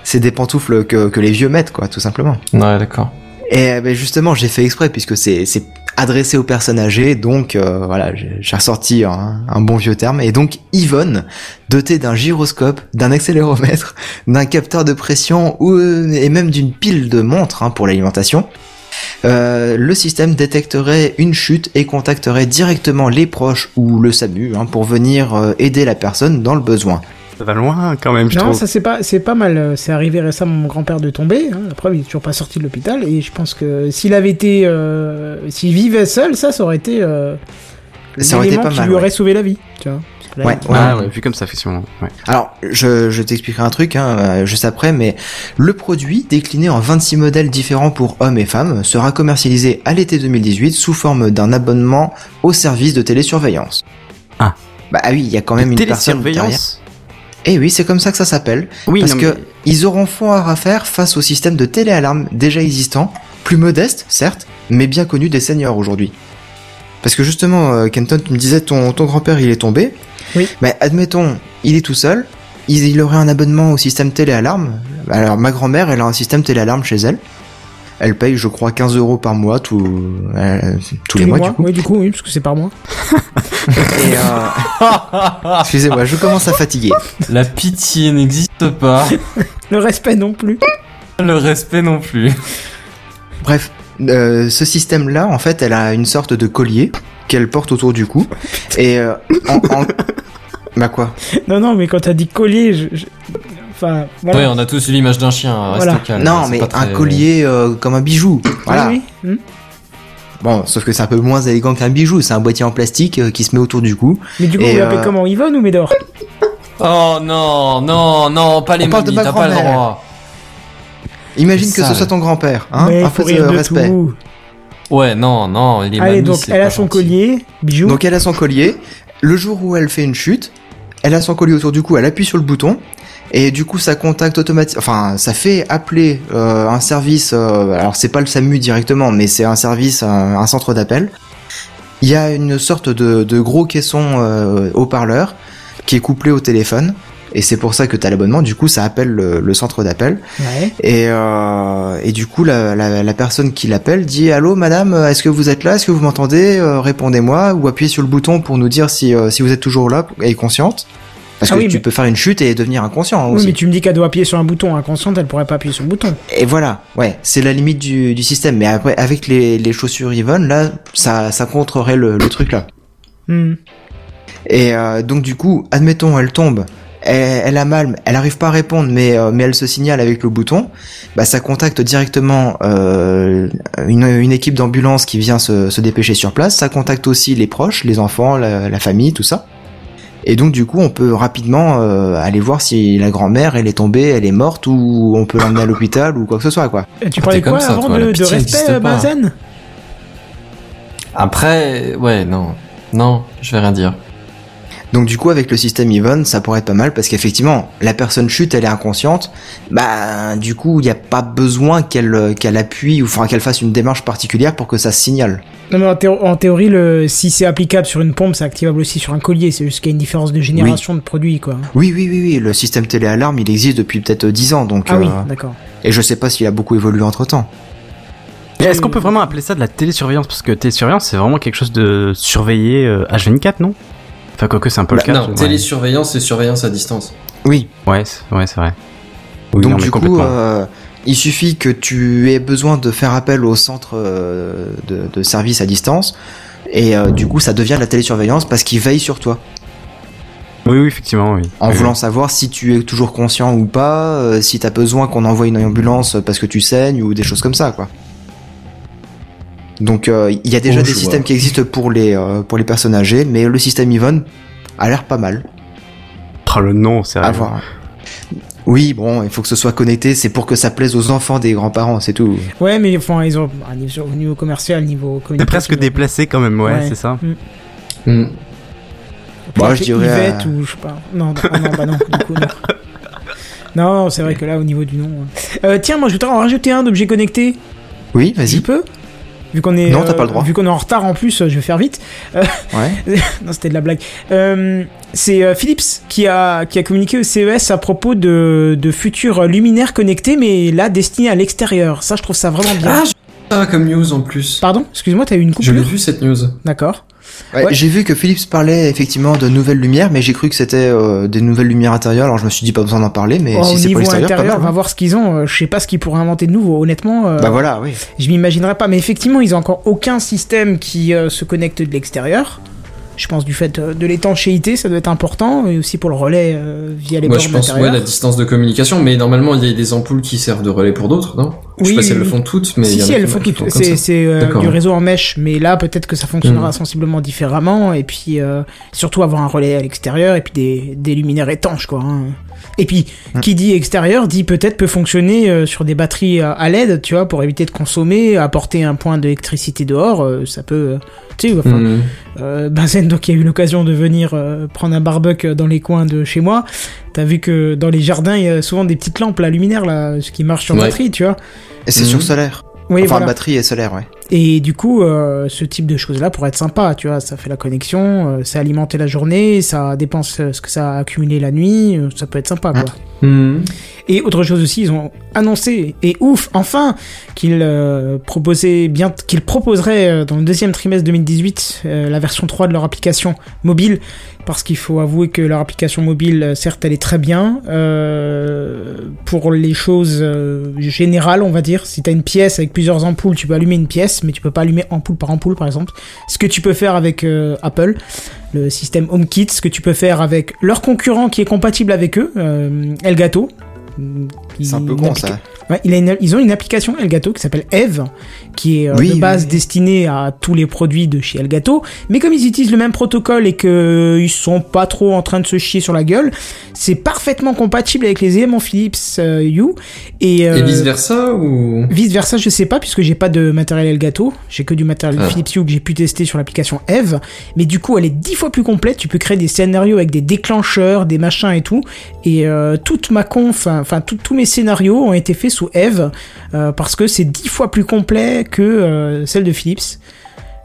C'est des pantoufles que, que les vieux mettent, quoi, tout simplement. Ouais, d'accord. Et euh, ben, justement, j'ai fait exprès puisque c'est adressé aux personnes âgées, donc euh, voilà, j'ai ressorti un, bon vieux terme. Et donc Yvonne, dotée d'un gyroscope, d'un accéléromètre, d'un capteur de pression ou euh, et même d'une pile de montres hein, pour l'alimentation. euh, le système détecterait une chute et contacterait directement les proches ou le SAMU hein, pour venir aider la personne dans le besoin. Ça va loin quand même, je Non, trouve. ça c'est pas, c'est pas mal. euh, C'est arrivé récemment mon grand-père de tomber. Hein. La preuve, il est toujours pas sorti de l'hôpital. Et je pense que s'il avait été, euh, s'il vivait seul, ça, ça aurait été, euh, Ça aurait été pas qui mal. lui ouais. aurait sauvé la vie. Tu vois. Ouais, ouais. Ah ouais, vu comme ça, effectivement. Ouais. Alors, je, je t'expliquerai un truc hein, juste après, mais le produit, décliné en 26 modèles différents pour hommes et femmes, sera commercialisé à l'été 2018 sous forme d'un abonnement au service de télésurveillance. Ah. Bah ah oui, il y a quand même une personne derrière. Télésurveillance. Eh oui, c'est comme ça que ça s'appelle. Oui, parce non, que ils auront fort à faire face au système de téléalarme déjà existant, plus modeste, certes, mais bien connu des seniors aujourd'hui. Parce que justement, euh, Kenton, tu me disais ton, ton grand-père il est tombé. Oui. Mais admettons, il est tout seul, il, il aurait un abonnement au système téléalarme. Alors ma grand-mère, elle a un système téléalarme chez elle. Elle paye, je crois, 15 euros par mois tout, euh, tous les mois, du coup. Oui, du coup, oui, parce que c'est par mois. Et, euh, Excusez-moi, je commence à fatiguer. La pitié n'existe pas, Le respect non plus. le respect non plus. Bref, euh, ce système-là, en fait, elle a une sorte de collier qu'elle porte autour du cou. Et euh, en, en- Bah quoi? Non, non, mais quand t'as dit collier, je, je- enfin, voilà. Ouais, on a tous l'image d'un chien. Reste Voilà. calme, Non, mais pas très- un collier euh, comme un bijou. Voilà. Oui, oui. Hmm. Bon, sauf que c'est un peu moins élégant qu'un bijou. C'est un boîtier en plastique euh, qui se met autour du cou. Mais du coup, vous l'appelez euh, comment Yvonne ou Médor? Oh non, non, non, pas les mamies, ma t'as pas le droit. Imagine que ce soit ton grand-père. Hein Mais un faut peu de respect. tout. Ouais, non, non, les Allez, mamies, donc, elle pas a son gentil. collier, bijou. Donc elle a son collier. Le jour où elle fait une chute, elle a son collier autour du cou, elle appuie sur le bouton. Et du coup, ça contacte automatiquement. Enfin, ça fait appeler euh, un service. euh, alors, c'est pas le SAMU directement, mais c'est un service, un, un centre d'appel. Il y a une sorte de, de gros caisson euh, haut-parleur qui est couplé au téléphone. Et c'est pour ça que tu as l'abonnement. Du coup, ça appelle le, le centre d'appel. Ouais. Et, euh, et du coup, la, la, la personne qui l'appelle dit Allô, madame, est-ce que vous êtes là? Est-ce que vous m'entendez? Répondez-moi ou appuyez sur le bouton pour nous dire si, si vous êtes toujours là et consciente. Parce Ah que oui, tu mais- peux faire une chute et devenir inconscient Oui, aussi. mais tu me dis qu'elle doit appuyer sur un bouton inconsciente, elle pourrait pas appuyer sur le bouton. Et voilà, ouais, c'est la limite du, du système. Mais après, avec les, les chaussures Yvonne, là, ça, ça contrerait le, le truc là. Hmm. Et euh, donc du coup, admettons, elle tombe, elle, elle a mal, elle arrive pas à répondre, mais euh, mais elle se signale avec le bouton. Bah ça contacte directement euh, une, une équipe d'ambulance qui vient se, se dépêcher sur place. Ça contacte aussi les proches, les enfants, la, la famille, tout ça. Et donc du coup, on peut rapidement euh, aller voir si la grand-mère elle est tombée, elle est morte ou on peut l'emmener à l'hôpital ou quoi que ce soit quoi. Et tu Ah, parlais quoi ça, avant toi, de, de respect, euh, Après, ouais, non, non, je vais rien dire. Donc du coup avec le système Yvonne ça pourrait être pas mal parce qu'effectivement la personne chute elle est inconsciente bah du coup il n'y a pas besoin qu'elle euh, qu'elle appuie ou enfin qu'elle fasse une démarche particulière pour que ça se signale. Non, mais en, théo- en théorie, le, si c'est applicable sur une pompe, c'est activable aussi sur un collier. C'est juste qu'il y a une différence de génération de produits, quoi. Oui oui oui oui le système téléalarme il existe depuis peut-être 10 ans donc Ah oui, euh, d'accord. et je sais pas s'il a beaucoup évolué entre temps. Mais Est-ce qu'on peut vraiment appeler ça de la télésurveillance? Parce que télésurveillance, c'est vraiment quelque chose de surveillé euh, H24, non? Enfin, quoique c'est un peu Bah, le cas. non, ouais. télésurveillance, c'est surveillance à distance. Oui Ouais, c'est ouais, c'est vrai. Oui, donc non, du coup euh, il suffit que tu aies besoin de faire appel au centre euh, de, de service à distance et euh, du coup ça devient de la télésurveillance parce qu'il veille sur toi. Oui, oui, effectivement, oui. En Oui, voulant savoir si tu es toujours conscient ou pas, euh, si t'as besoin qu'on envoie une ambulance parce que tu saignes ou des choses comme ça, quoi. Donc euh, il y a déjà Oh, des systèmes vois. qui existent pour les euh, pour les personnes âgées, mais le système Yvonne a l'air pas mal. Oh, le nom, c'est À voir. Oui, bon, il faut que ce soit connecté, c'est pour que ça plaise aux enfants des grands-parents, c'est tout. Ouais, mais enfin, ils ont, niveau- au niveau commercial, niveau C'est communication. presque déplacé quand même, ouais, Ouais. c'est ça. Mm. Peut Bah, je dirais, Yvette euh, ou je sais pas. Non, non, ah non, bah non, du coup, non. Non, c'est vrai que là, au niveau du nom. euh. Euh, tiens, moi, je voudrais en rajouter un d'objet connecté. Oui, vas-y. je peux? Vu qu'on est, Non, t'as euh, pas le droit. Vu qu'on est en retard en plus, euh, je vais faire vite. Ouais. non, c'était de la blague. Euh, c'est euh, Philips qui a, qui a communiqué au CES à propos de, de futurs luminaires connectés, mais là destinés à l'extérieur. Ça, je trouve ça vraiment bien. Ah, j'ai vu ça comme news en plus. Pardon? Excuse-moi, t'as eu une Je l'ai coupure? vu cette news. D'accord. Ouais, Ouais. J'ai vu que Philips parlait effectivement de nouvelles lumières, mais j'ai cru que c'était euh, des nouvelles lumières intérieures. Alors je me suis dit pas besoin d'en parler, mais Oh, si c'est pour l'extérieur, pas intérieur, mal, on va voir ce qu'ils ont. Euh, je sais pas ce qu'ils pourraient inventer de nouveau. Honnêtement, euh, Bah voilà, oui. je m'imaginerais pas. Mais effectivement, ils ont encore aucun système qui euh, se connecte de l'extérieur. Je pense du fait de l'étanchéité, ça doit être important, et aussi pour le relais euh, via les Moi, bornes je pense, ouais, la distance de communication, mais normalement, il y a des ampoules qui servent de relais pour d'autres, non? Je sais Oui, pas si elles le font toutes, mais Si, y si, elles le font toutes. C'est euh, du réseau en mèche, mais là, peut-être que ça fonctionnera Mm. sensiblement différemment. Et puis, euh, surtout avoir un relais à l'extérieur et puis des, des luminaires étanches, quoi. hein. Et puis, Mm. qui dit extérieur dit peut-être peut fonctionner euh, sur des batteries à, à LED, tu vois, pour éviter de consommer, apporter un point d'électricité dehors. euh, ça peut, euh, tu sais, enfin, Hmm. euh, Benzen, donc, qui a eu l'occasion de venir euh, prendre un barbecue dans les coins de chez moi. T'as vu que dans les jardins, il y a souvent des petites lampes, là, luminaires, là, ce qui marche sur Ouais. batterie, tu vois. Et c'est Mhm. sur solaire. Oui, enfin, voilà. batterie et solaire, ouais. Et du coup, euh, ce type de choses-là pourrait être sympa, tu vois, ça fait la connexion, euh, ça alimente la journée, ça dépense euh, ce que ça a accumulé la nuit, euh, ça peut être sympa, quoi. Hmm. Et autre chose aussi, ils ont annoncé, et ouf, enfin, qu'ils euh, proposaient qu'ils proposeraient euh, dans le deuxième trimestre 2018 euh, la version 3 de leur application mobile, parce qu'il faut avouer que leur application mobile, certes, elle est très bien pour les choses générales, on va dire. Si t'as une pièce avec plusieurs ampoules, tu peux allumer une pièce, mais tu peux pas allumer ampoule par ampoule, par exemple. Ce que tu peux faire avec Apple, le système HomeKit, ce que tu peux faire avec leur concurrent qui est compatible avec eux, Elgato. C'est un peu con, ça. Ouais, il a une- ils ont une application Elgato qui s'appelle Eve, qui est euh, Oui, de base oui. destinée à tous les produits de chez Elgato. Mais comme ils utilisent le même protocole et que ils sont pas trop en train de se chier sur la gueule, c'est parfaitement compatible avec les éléments Philips euh, Hue. Et, euh, Et vice versa ou? Vice versa, je sais pas, puisque j'ai pas de matériel Elgato. J'ai que du matériel Ah. Philips Hue que j'ai pu tester sur l'application Eve. Mais du coup, elle est dix fois plus complète. Tu peux créer des scénarios avec des déclencheurs, des machins et tout. Et euh, toute ma conf, enfin, tous mes scénarios ont été faits sous Eve. euh, parce que c'est dix fois plus complet que euh, celle de Philips.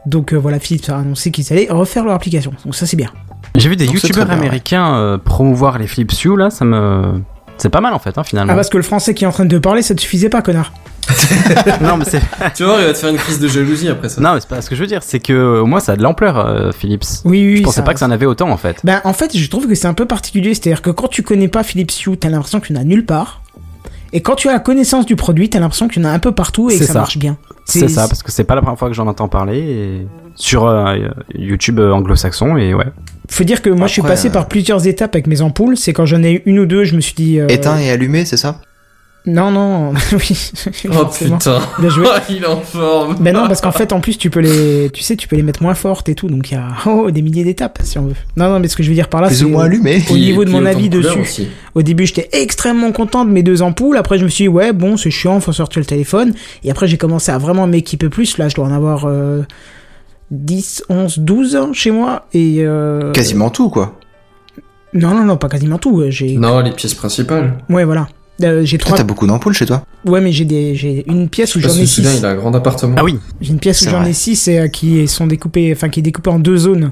Donc euh, voilà, Philips a annoncé qu'ils allaient refaire leur application. Donc ça, c'est bien. J'ai vu des youtubeurs très bien, ouais. américains euh, promouvoir les Philips Hue là, ça me. C'est pas mal en fait, hein, finalement. Ah, parce que le français qui est en train de parler, ça te suffisait pas, connard. non, mais c'est. Tu vas voir, il va te faire une crise de jalousie après ça. Non, mais c'est pas ce que je veux dire, c'est que au moins ça a de l'ampleur, euh, Philips. Oui, oui. je pensais ça- pas que ça en avait autant en fait. Ben, en fait, je trouve que c'est un peu particulier. C'est-à-dire que quand tu connais pas Philips Hue, t'as l'impression qu'il y en a nulle part. Et quand tu as la connaissance du produit, t'as l'impression qu'il y en a un peu partout et que ça, ça. marche bien. C'est ça, parce que c'est pas la première fois que j'en entends parler et... sur euh, YouTube euh, anglo-saxon et ouais. Faut dire que moi, je suis passé euh, par plusieurs étapes avec mes ampoules. C'est quand j'en ai eu une ou deux, je me suis dit. euh, Éteint et allumé, c'est ça? Non, non. oui. Oh putain. Bien joué. il est en forme. Ben non, parce qu'en fait, en plus, tu peux les, tu sais, tu peux les mettre moins fortes et tout. Donc il y a oh, des milliers d'étapes, si on veut. Non, non, mais ce que je veux dire par là, c'est ou moins allumé. au niveau de mon avis dessus. aussi. Au début, j'étais extrêmement content de mes deux ampoules. Après, je me suis dit, ouais, bon, c'est chiant, faut sortir le téléphone. Et après, j'ai commencé à vraiment m'équiper plus. Là, je dois en avoir euh, 10, 11, 12 ans chez moi. Et euh, Quasiment tout, quoi. Non, non, non, pas quasiment tout. J'ai, Non, les pièces principales. ouais, voilà. Euh, j'ai trois. t'as beaucoup d'ampoules chez toi. Ouais, mais j'ai des, j'ai une pièce où j'en ai six. il a un grand appartement. Ah oui, J'ai une pièce où j'en ai six et euh, qui sont découpées, enfin qui est découpée en deux zones.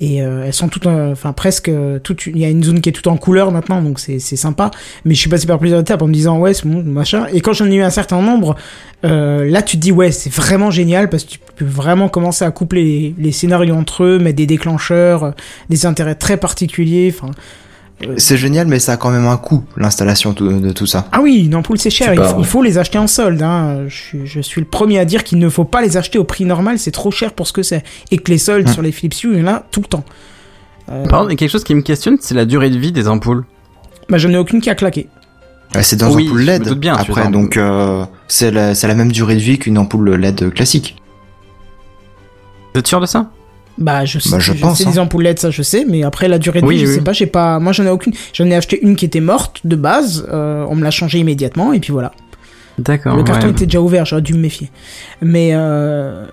Et euh, elles sont toutes, euh, enfin presque euh, toutes. Il y a une zone qui est toute en couleur maintenant, donc c'est c'est sympa. Mais je suis passé par plusieurs étapes en me disant ouais c'est bon machin. Et quand j'en ai eu un certain nombre, euh, là tu te dis ouais c'est vraiment génial parce que tu peux vraiment commencer à coupler les, les scénarios entre eux, mettre des déclencheurs, euh, des intérêts très particuliers. Enfin C'est génial, mais ça a quand même un coût, l'installation de tout ça. ah oui une ampoule c'est cher. Il, faut- ouais. il faut les acheter en solde. Hein. Je, suis, je suis le premier à dire qu'il ne faut pas les acheter au prix normal. C'est trop cher pour ce que c'est. Et que les soldes Hum. sur les Philips Hue il y en a tout le temps. Euh, Par contre, il y a quelque chose qui me questionne, c'est la durée de vie des ampoules. Bah, j'en ai aucune qui a claqué. C'est dans Oui, ampoule je me LED. doute bien, après, donc euh, c'est la, c'est la même durée de vie qu'une ampoule LED classique. Vous êtes sûr de ça? Bah, je sais, Bah, je je pense, sais hein. des ampoules LED, ça je sais, mais après la durée de Oui, vie, je sais pas, j'ai pas, moi j'en ai aucune. J'en ai acheté une qui était morte de base, euh, on me l'a changée immédiatement et puis voilà. D'accord. Le carton ouais. était déjà ouvert, j'aurais dû me méfier. Mais euh,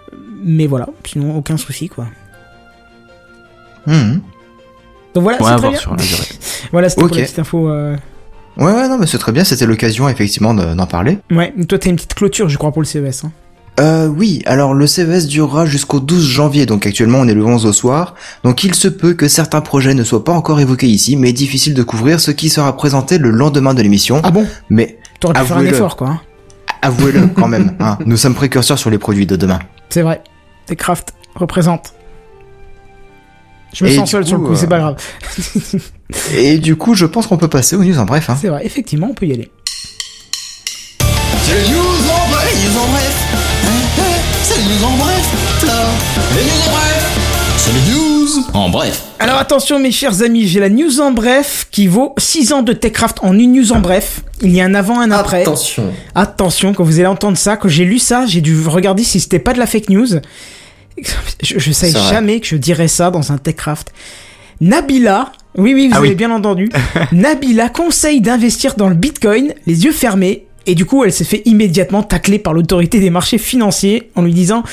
mais voilà, sinon aucun souci quoi. Mhm. Donc voilà, c'est très bien. sur la durée. Voilà, c'était Ok. pour la petite info. euh, Ouais, ouais, non, mais c'est très bien, c'était l'occasion effectivement de- d'en parler. Ouais, toi t'as une petite clôture, je crois, pour le CES. Hein. Euh, oui, alors le CES durera jusqu'au 12 janvier, donc actuellement on est le 11 au soir, donc il se peut que certains projets ne soient pas encore évoqués ici, mais difficile de couvrir ce qui sera présenté le lendemain de l'émission. Ah bon? Mais T'aurais pu faire un Avouez-le. effort, quoi. hein. avouez-le quand même, hein, nous sommes précurseurs sur les produits de demain. C'est vrai. Techcraft représente. Je me Et sens du seul sur le coup, c'est euh, pas grave. Et du coup, je pense qu'on peut passer aux news en bref. Hein. C'est vrai, effectivement, on peut y aller. C'est les news news en bref. Les news en bref. C'est les news en bref. Alors attention mes chers amis, j'ai la news en bref qui vaut 6 ans de Techcraft en une news en bref. Il y a un avant, un après. Attention. Attention, quand vous allez entendre ça, quand j'ai lu ça, j'ai dû regarder si c'était pas de la fake news. Je, vrai. jamais que je dirais ça dans un Techcraft. Nabila, oui oui, vous Ah avez oui. bien entendu. Nabila conseille d'investir dans le Bitcoin, les yeux fermés, et du coup elle s'est fait immédiatement tacler par l'autorité des marchés financiers en lui disant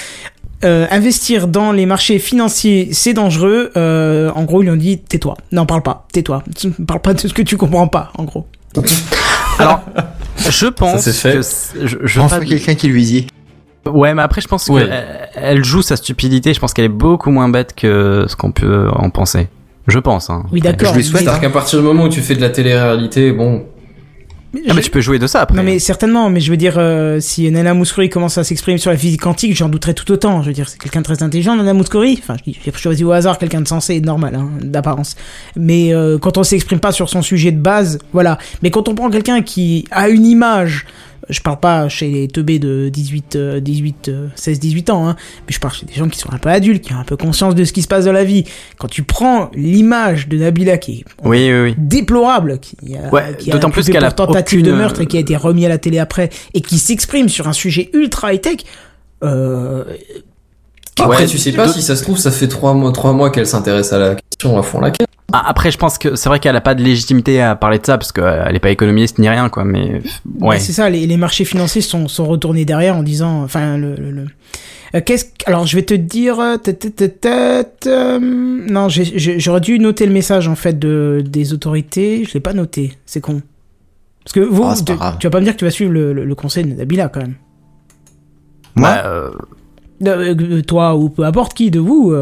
euh, investir dans les marchés financiers c'est dangereux. Euh, en gros ils lui ont dit tais-toi, non parle pas, tais-toi, parle pas de ce que tu comprends pas, en gros. Alors, je pense Ça, c'est fait. que je, je Enfin, pas- quelqu'un qui lui dit. Ouais, mais après, je pense Ouais. qu'elle elle joue sa stupidité. Je pense qu'elle est beaucoup moins bête que ce qu'on peut en penser. Je pense. Hein. Oui d'accord. Je lui souhaite, C'est-à-dire qu'à partir du moment où tu fais de la télé-réalité, bon, Ah, mais tu peux jouer de ça après. Non mais certainement, mais je veux dire, euh, si Nana Mouskouri commence à s'exprimer sur la physique quantique, j'en douterais tout autant. Je veux dire, c'est quelqu'un de très intelligent, Nana Mouskouri. Enfin, j'ai choisi au hasard quelqu'un de sensé et de normal, hein, d'apparence. Mais euh, quand on s'exprime pas sur son sujet de base, voilà. Mais quand on prend quelqu'un qui a une image, je parle pas chez les teubés de 18, euh, 18, euh, 16, 18 ans, hein, mais je parle chez des gens qui sont un peu adultes, qui ont un peu conscience de ce qui se passe dans la vie. Quand tu prends l'image de Nabila qui est Oui, oui, oui. déplorable, qui a, Ouais, qui a d'autant plus occupé qu'elle a pour tentative aucune- de meurtre et qui a été remis à la télé après et qui s'exprime sur un sujet ultra high tech. Euh, après Ouais, tu sais pas si ça se trouve ça fait trois mois, trois mois qu'elle s'intéresse à la question à fond la caisse. Ah, Après, je pense que c'est vrai qu'elle a pas de légitimité à parler de ça parce qu'elle est pas économiste ni rien, quoi. Mais bah, ouais. c'est ça, les, les marchés financiers sont, sont retournés derrière en disant, enfin, le, le, le- Euh, qu'est-ce que- alors je vais te dire, euh, euh, non, j'aurais dû noter le message en fait de des autorités, je l'ai pas noté, c'est con. Parce que vous, Ah, tu, vas pas me dire que tu vas suivre le, le, le conseil de Nabila quand même. Moi, Bah, euh, Euh, euh, toi ou peu importe qui de vous.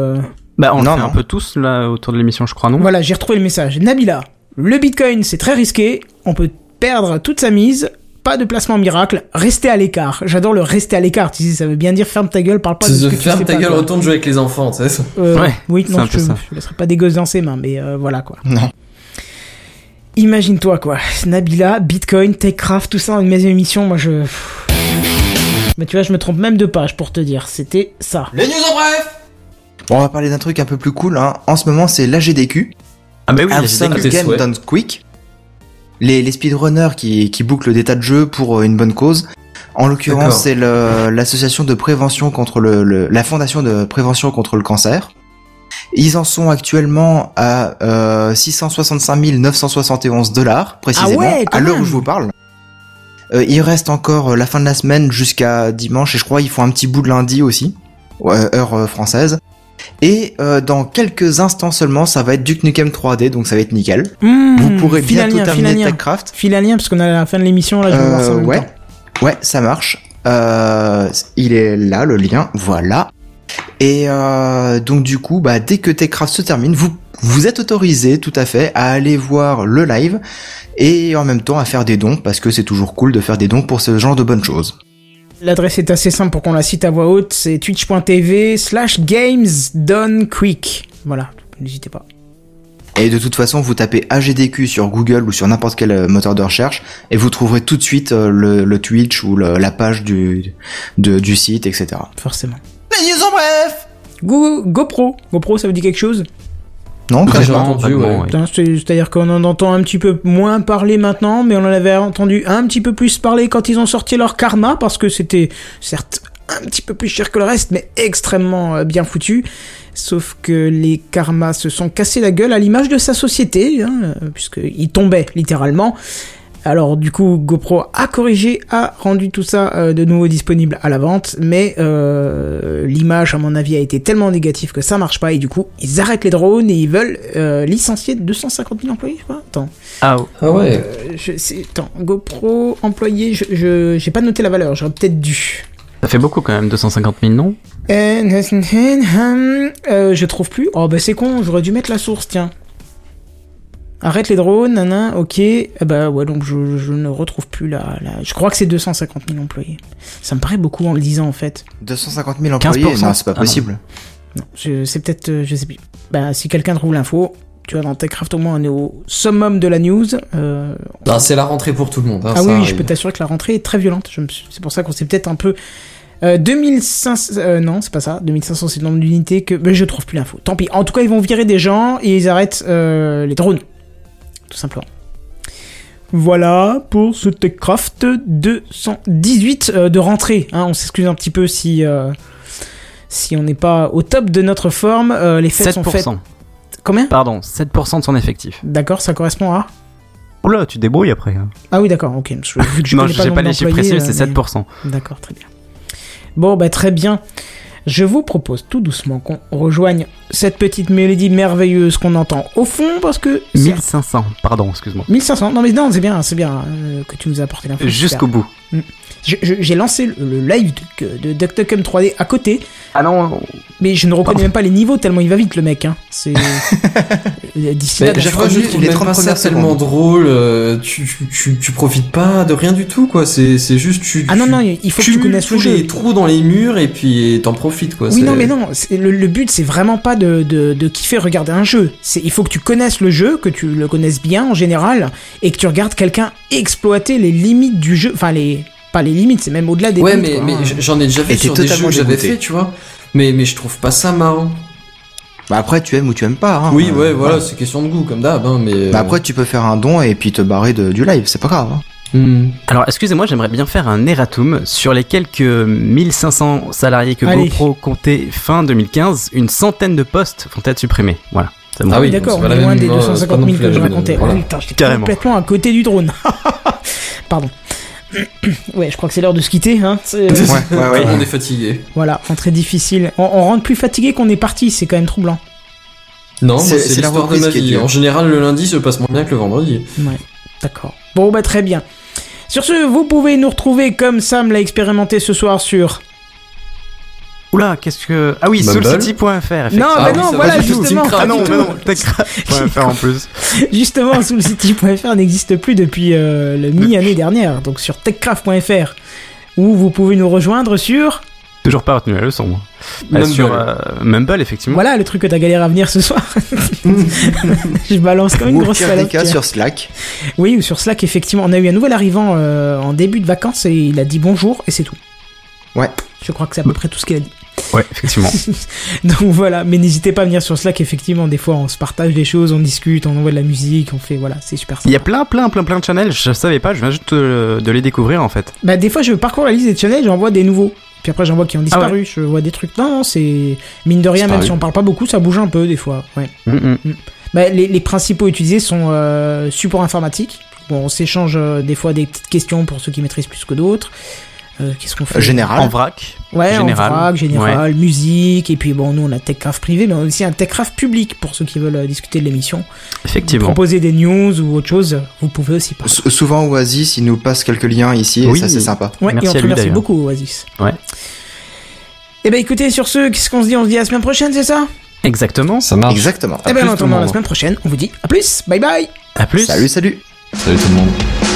Bah, on Non, le fait non. un peu tous là autour de l'émission, je crois, non? Voilà, j'ai retrouvé le message. Nabila, le bitcoin c'est très risqué, on peut perdre toute sa mise, pas de placement miracle, restez à l'écart. J'adore le rester à l'écart, tu sais, ça veut bien dire ferme ta gueule, parle pas de ce tu ferme sais ta pas, gueule, quoi. retourne jouer avec les enfants, tu sais. Euh, Ouais, oui, non, un je, peu ça. je laisserai pas des gosses dans ses mains, mais euh, voilà quoi. non. Imagine-toi quoi, Nabila, Bitcoin, Techcraft, tout ça dans une mes émissions, moi je... Mais tu vois, je me trompe même de page pour te dire, c'était ça. Les news en bref Bon, on va parler d'un truc un peu plus cool. Hein. En ce moment, c'est l'AGDQ. Ah bah oui, tes game done quick. Les, les speedrunners qui, qui bouclent des tas de jeux pour euh, une bonne cause. En l'occurrence, c'est l'association de prévention contre le, le- la fondation de prévention contre le cancer. Ils en sont actuellement à euh, 665 971 dollars précisément Ah ouais, à l'heure où je vous parle. Euh, il reste encore euh, la fin de la semaine jusqu'à dimanche et je crois ils font un petit bout de lundi aussi, heure euh, française. Et euh, dans quelques instants seulement, ça va être Duke Nukem 3D, donc ça va être nickel. Mmh, Vous pourrez bientôt lien, terminer. TechCraft. File un lien, parce qu'on est à la fin de l'émission, là, je vais voir ça en Euh, même ouais. temps. Ouais, ça marche. Euh, il est là, le lien, voilà. Et euh, donc du coup, bah, dès que Techcraft se termine, vous, vous êtes autorisé tout à fait à aller voir le live et en même temps à faire des dons, parce que c'est toujours cool de faire des dons pour ce genre de bonnes choses. L'adresse est assez simple pour qu'on la cite à voix haute, c'est twitch.tv slash games done quick. Voilà, n'hésitez pas. Et de toute façon, vous tapez AGDQ sur Google ou sur n'importe quel euh, moteur de recherche et vous trouverez tout de suite euh, le, le Twitch ou le- la page du, de- du site, etc. Forcément. Les news en bref. Go, GoPro. GoPro, ça vous dit quelque chose? Non, J'ai franchement, entendu, ouais. C'est-à-dire qu'on en entend un petit peu moins parler maintenant, mais on en avait entendu un petit peu plus parler quand ils ont sorti leur Karma, parce que c'était certes un petit peu plus cher que le reste, mais extrêmement euh, bien foutu. Sauf que les Karma se sont cassés la gueule à l'image de sa société, hein, euh, puisqu'ils tombaient littéralement. Alors du coup, GoPro a corrigé, a rendu tout ça euh, de nouveau disponible à la vente, mais euh, l'image, à mon avis, a été tellement négative que ça marche pas et du coup, ils arrêtent les drones et ils veulent euh, licencier 250 000 employés, je crois. Attends, Ah, Ah ouais. euh, je sais, attends, GoPro employé, je, je j'ai pas noté la valeur, j'aurais peut-être dû. ça fait beaucoup quand même, 250 000, non? Euh, je trouve plus. Oh bah c'est con, j'aurais dû mettre la source, tiens. Arrête les drones, nana, ok. Eh bah ouais, donc je, je ne retrouve plus la, la... Je crois que c'est 250 000 employés. Ça me paraît beaucoup en le disant en fait. 250 000 employés, 15%. non, c'est pas Ah non. possible. Non, je- c'est peut-être... euh, je sais plus. Bah si quelqu'un trouve l'info, tu vois, dans TechCraft au moins on est au summum de la news. Euh, Non, c'est la rentrée pour tout le monde. hein, ah oui, arrive. je peux t'assurer que la rentrée est très violente. Je me suis- C'est pour ça qu'on s'est peut-être un peu... Euh, 2500... euh, non, c'est pas ça. 2500, c'est le nombre d'unités que... Mais je trouve plus l'info. Tant pis. En tout cas, ils vont virer des gens et ils arrêtent euh, les drones. Tout simplement. Voilà pour ce TechCraft 218 euh, de rentrée. hein. on s'excuse un petit peu si... euh, si on n'est pas au top de notre forme, Euh, les fêtes sont faites... 7%. Combien? Pardon, 7% de son effectif. D'accord, ça correspond à... Oula, tu débrouilles après. hein. Ah oui, d'accord, ok. Je non, connais je pas sais pas les chiffres précis, mais c'est euh, mais- 7%. D'accord, très bien. Bon, bah très bien. Je vous propose tout doucement qu'on rejoigne cette petite mélodie merveilleuse qu'on entend au fond parce que... c'est- 1500, pardon, excuse-moi. 1500, non mais non, c'est bien, c'est bien euh, que tu nous as apporté l'info. Jusqu'au bout. Je- J'ai lancé le, le live de, de DuckDuckCam 3D à côté, Ah non, mais je ne reconnais même pas les niveaux tellement il va vite le mec. Hein. C'est... Euh, D'ici Mais là, j'ai je trouve les même 30 pas ça tellement secondes. drôle. euh, tu, tu, tu, tu profites pas de rien du tout, quoi. C'est juste tu. Ah non, non, il faut que tu connaisses le jeu. les trous dans les murs et puis t'en profites, quoi. Oui, c'est- non, mais non, c'est- le, le but c'est vraiment pas de, de, de kiffer regarder un jeu. C'est Il faut que tu connaisses le jeu, que tu le connaisses bien en général, et que tu regardes quelqu'un exploiter les limites du jeu. Enfin, les. Pas les limites, c'est même au-delà des Ouais, limites, mais, quoi, mais j'en ai déjà vu sur des jeux que j'avais fait, tu vois. Mais, mais je trouve pas ça marrant. Bah après, tu aimes ou tu aimes pas. Hein. oui, Euh, ouais, voilà, c'est question de goût, comme d'hab, hein, mais. Bah après, tu peux faire un don et puis te barrer de- du live, c'est pas grave. hein. Hmm. Alors, excusez-moi, j'aimerais bien faire un erratum sur les quelques 1500 salariés que Allez. GoPro comptait fin 2015. Une centaine de postes vont être supprimés. Voilà. Bon. Ah oui, D'accord, on est loin des non, c'est 250 pas non 000 plus que je racontais. voilà. Oh, putain, j'étais Carrément. complètement à côté du drone. Pardon. ouais, je crois que c'est l'heure de se quitter. Hein. C'est- Ouais, ouais, monde est fatigué. Voilà, rentrée difficile. On, on rentre plus fatigué qu'on est parti, c'est quand même troublant. Non, C'est- l'histoire de ma est vie. En général, le lundi se passe moins bien que le vendredi. Ouais, d'accord. Bon, bah très bien. Sur ce, vous pouvez nous retrouver comme Sam l'a expérimenté ce soir sur. Oula, qu'est-ce que. Ah oui, soulcity.fr, effectivement. Non, Ah oui, non, ça voilà, justement. Ah non, mais non, techcraft.fr en plus. Justement, soulcity.fr n'existe plus depuis euh, la mi-année dernière, donc sur techcraft.fr, où vous pouvez nous rejoindre sur. Toujours pas retenu la leçon, moi. Euh, Mumble. sur euh, Mumble, effectivement. Voilà le truc que t'as galéré à venir ce soir. Je balance comme une grosse salope. cas, sur Slack. Oui, ou sur Slack, effectivement. On a eu un nouvel arrivant euh, en début de vacances et il a dit bonjour et c'est tout. Ouais. Je crois que c'est à peu près tout ce qu'il a dit. Ouais, effectivement. Donc voilà, mais n'hésitez pas à venir sur Slack, effectivement, des fois on se partage des choses, on discute, on envoie de la musique, on fait, voilà, c'est super Il y a sympa. plein, plein, plein, plein de channels. Je savais pas, je viens juste de, de les découvrir en fait. Bah des fois je parcours la liste des channels, j'en vois des nouveaux. Puis après j'en vois qui ont Ah disparu, je vois des trucs. Non, non, c'est... Mine de rien, même si on parle pas beaucoup, ça bouge un peu des fois, ouais. Mm, mm. Bah, les, les principaux utilisés sont euh, support informatique. Bon, on s'échange euh, des fois des petites questions pour ceux qui maîtrisent plus que d'autres. Euh, Qu'est-ce qu'on fait Euh, Général. En vrac. Ouais, Général. en vrac, général, musique, et puis bon, nous on a TechCraft privé, mais on a aussi un TechCraft public pour ceux qui veulent euh, discuter de l'émission. Effectivement. Proposer des news ou autre chose, vous pouvez aussi parler. S- Souvent, Oasis, il nous passe quelques liens ici, Oui. et ça, c'est sympa. Ouais, Merci et on te remercie beaucoup, Oasis. Ouais. Eh ben écoutez, sur ce, qu'est-ce qu'on se dit? On se dit à la semaine prochaine, c'est ça? Exactement. Ça marche. Exactement. Eh ben en attendant la semaine prochaine, on vous dit à plus, bye bye À plus. Salut, salut. Salut tout le monde.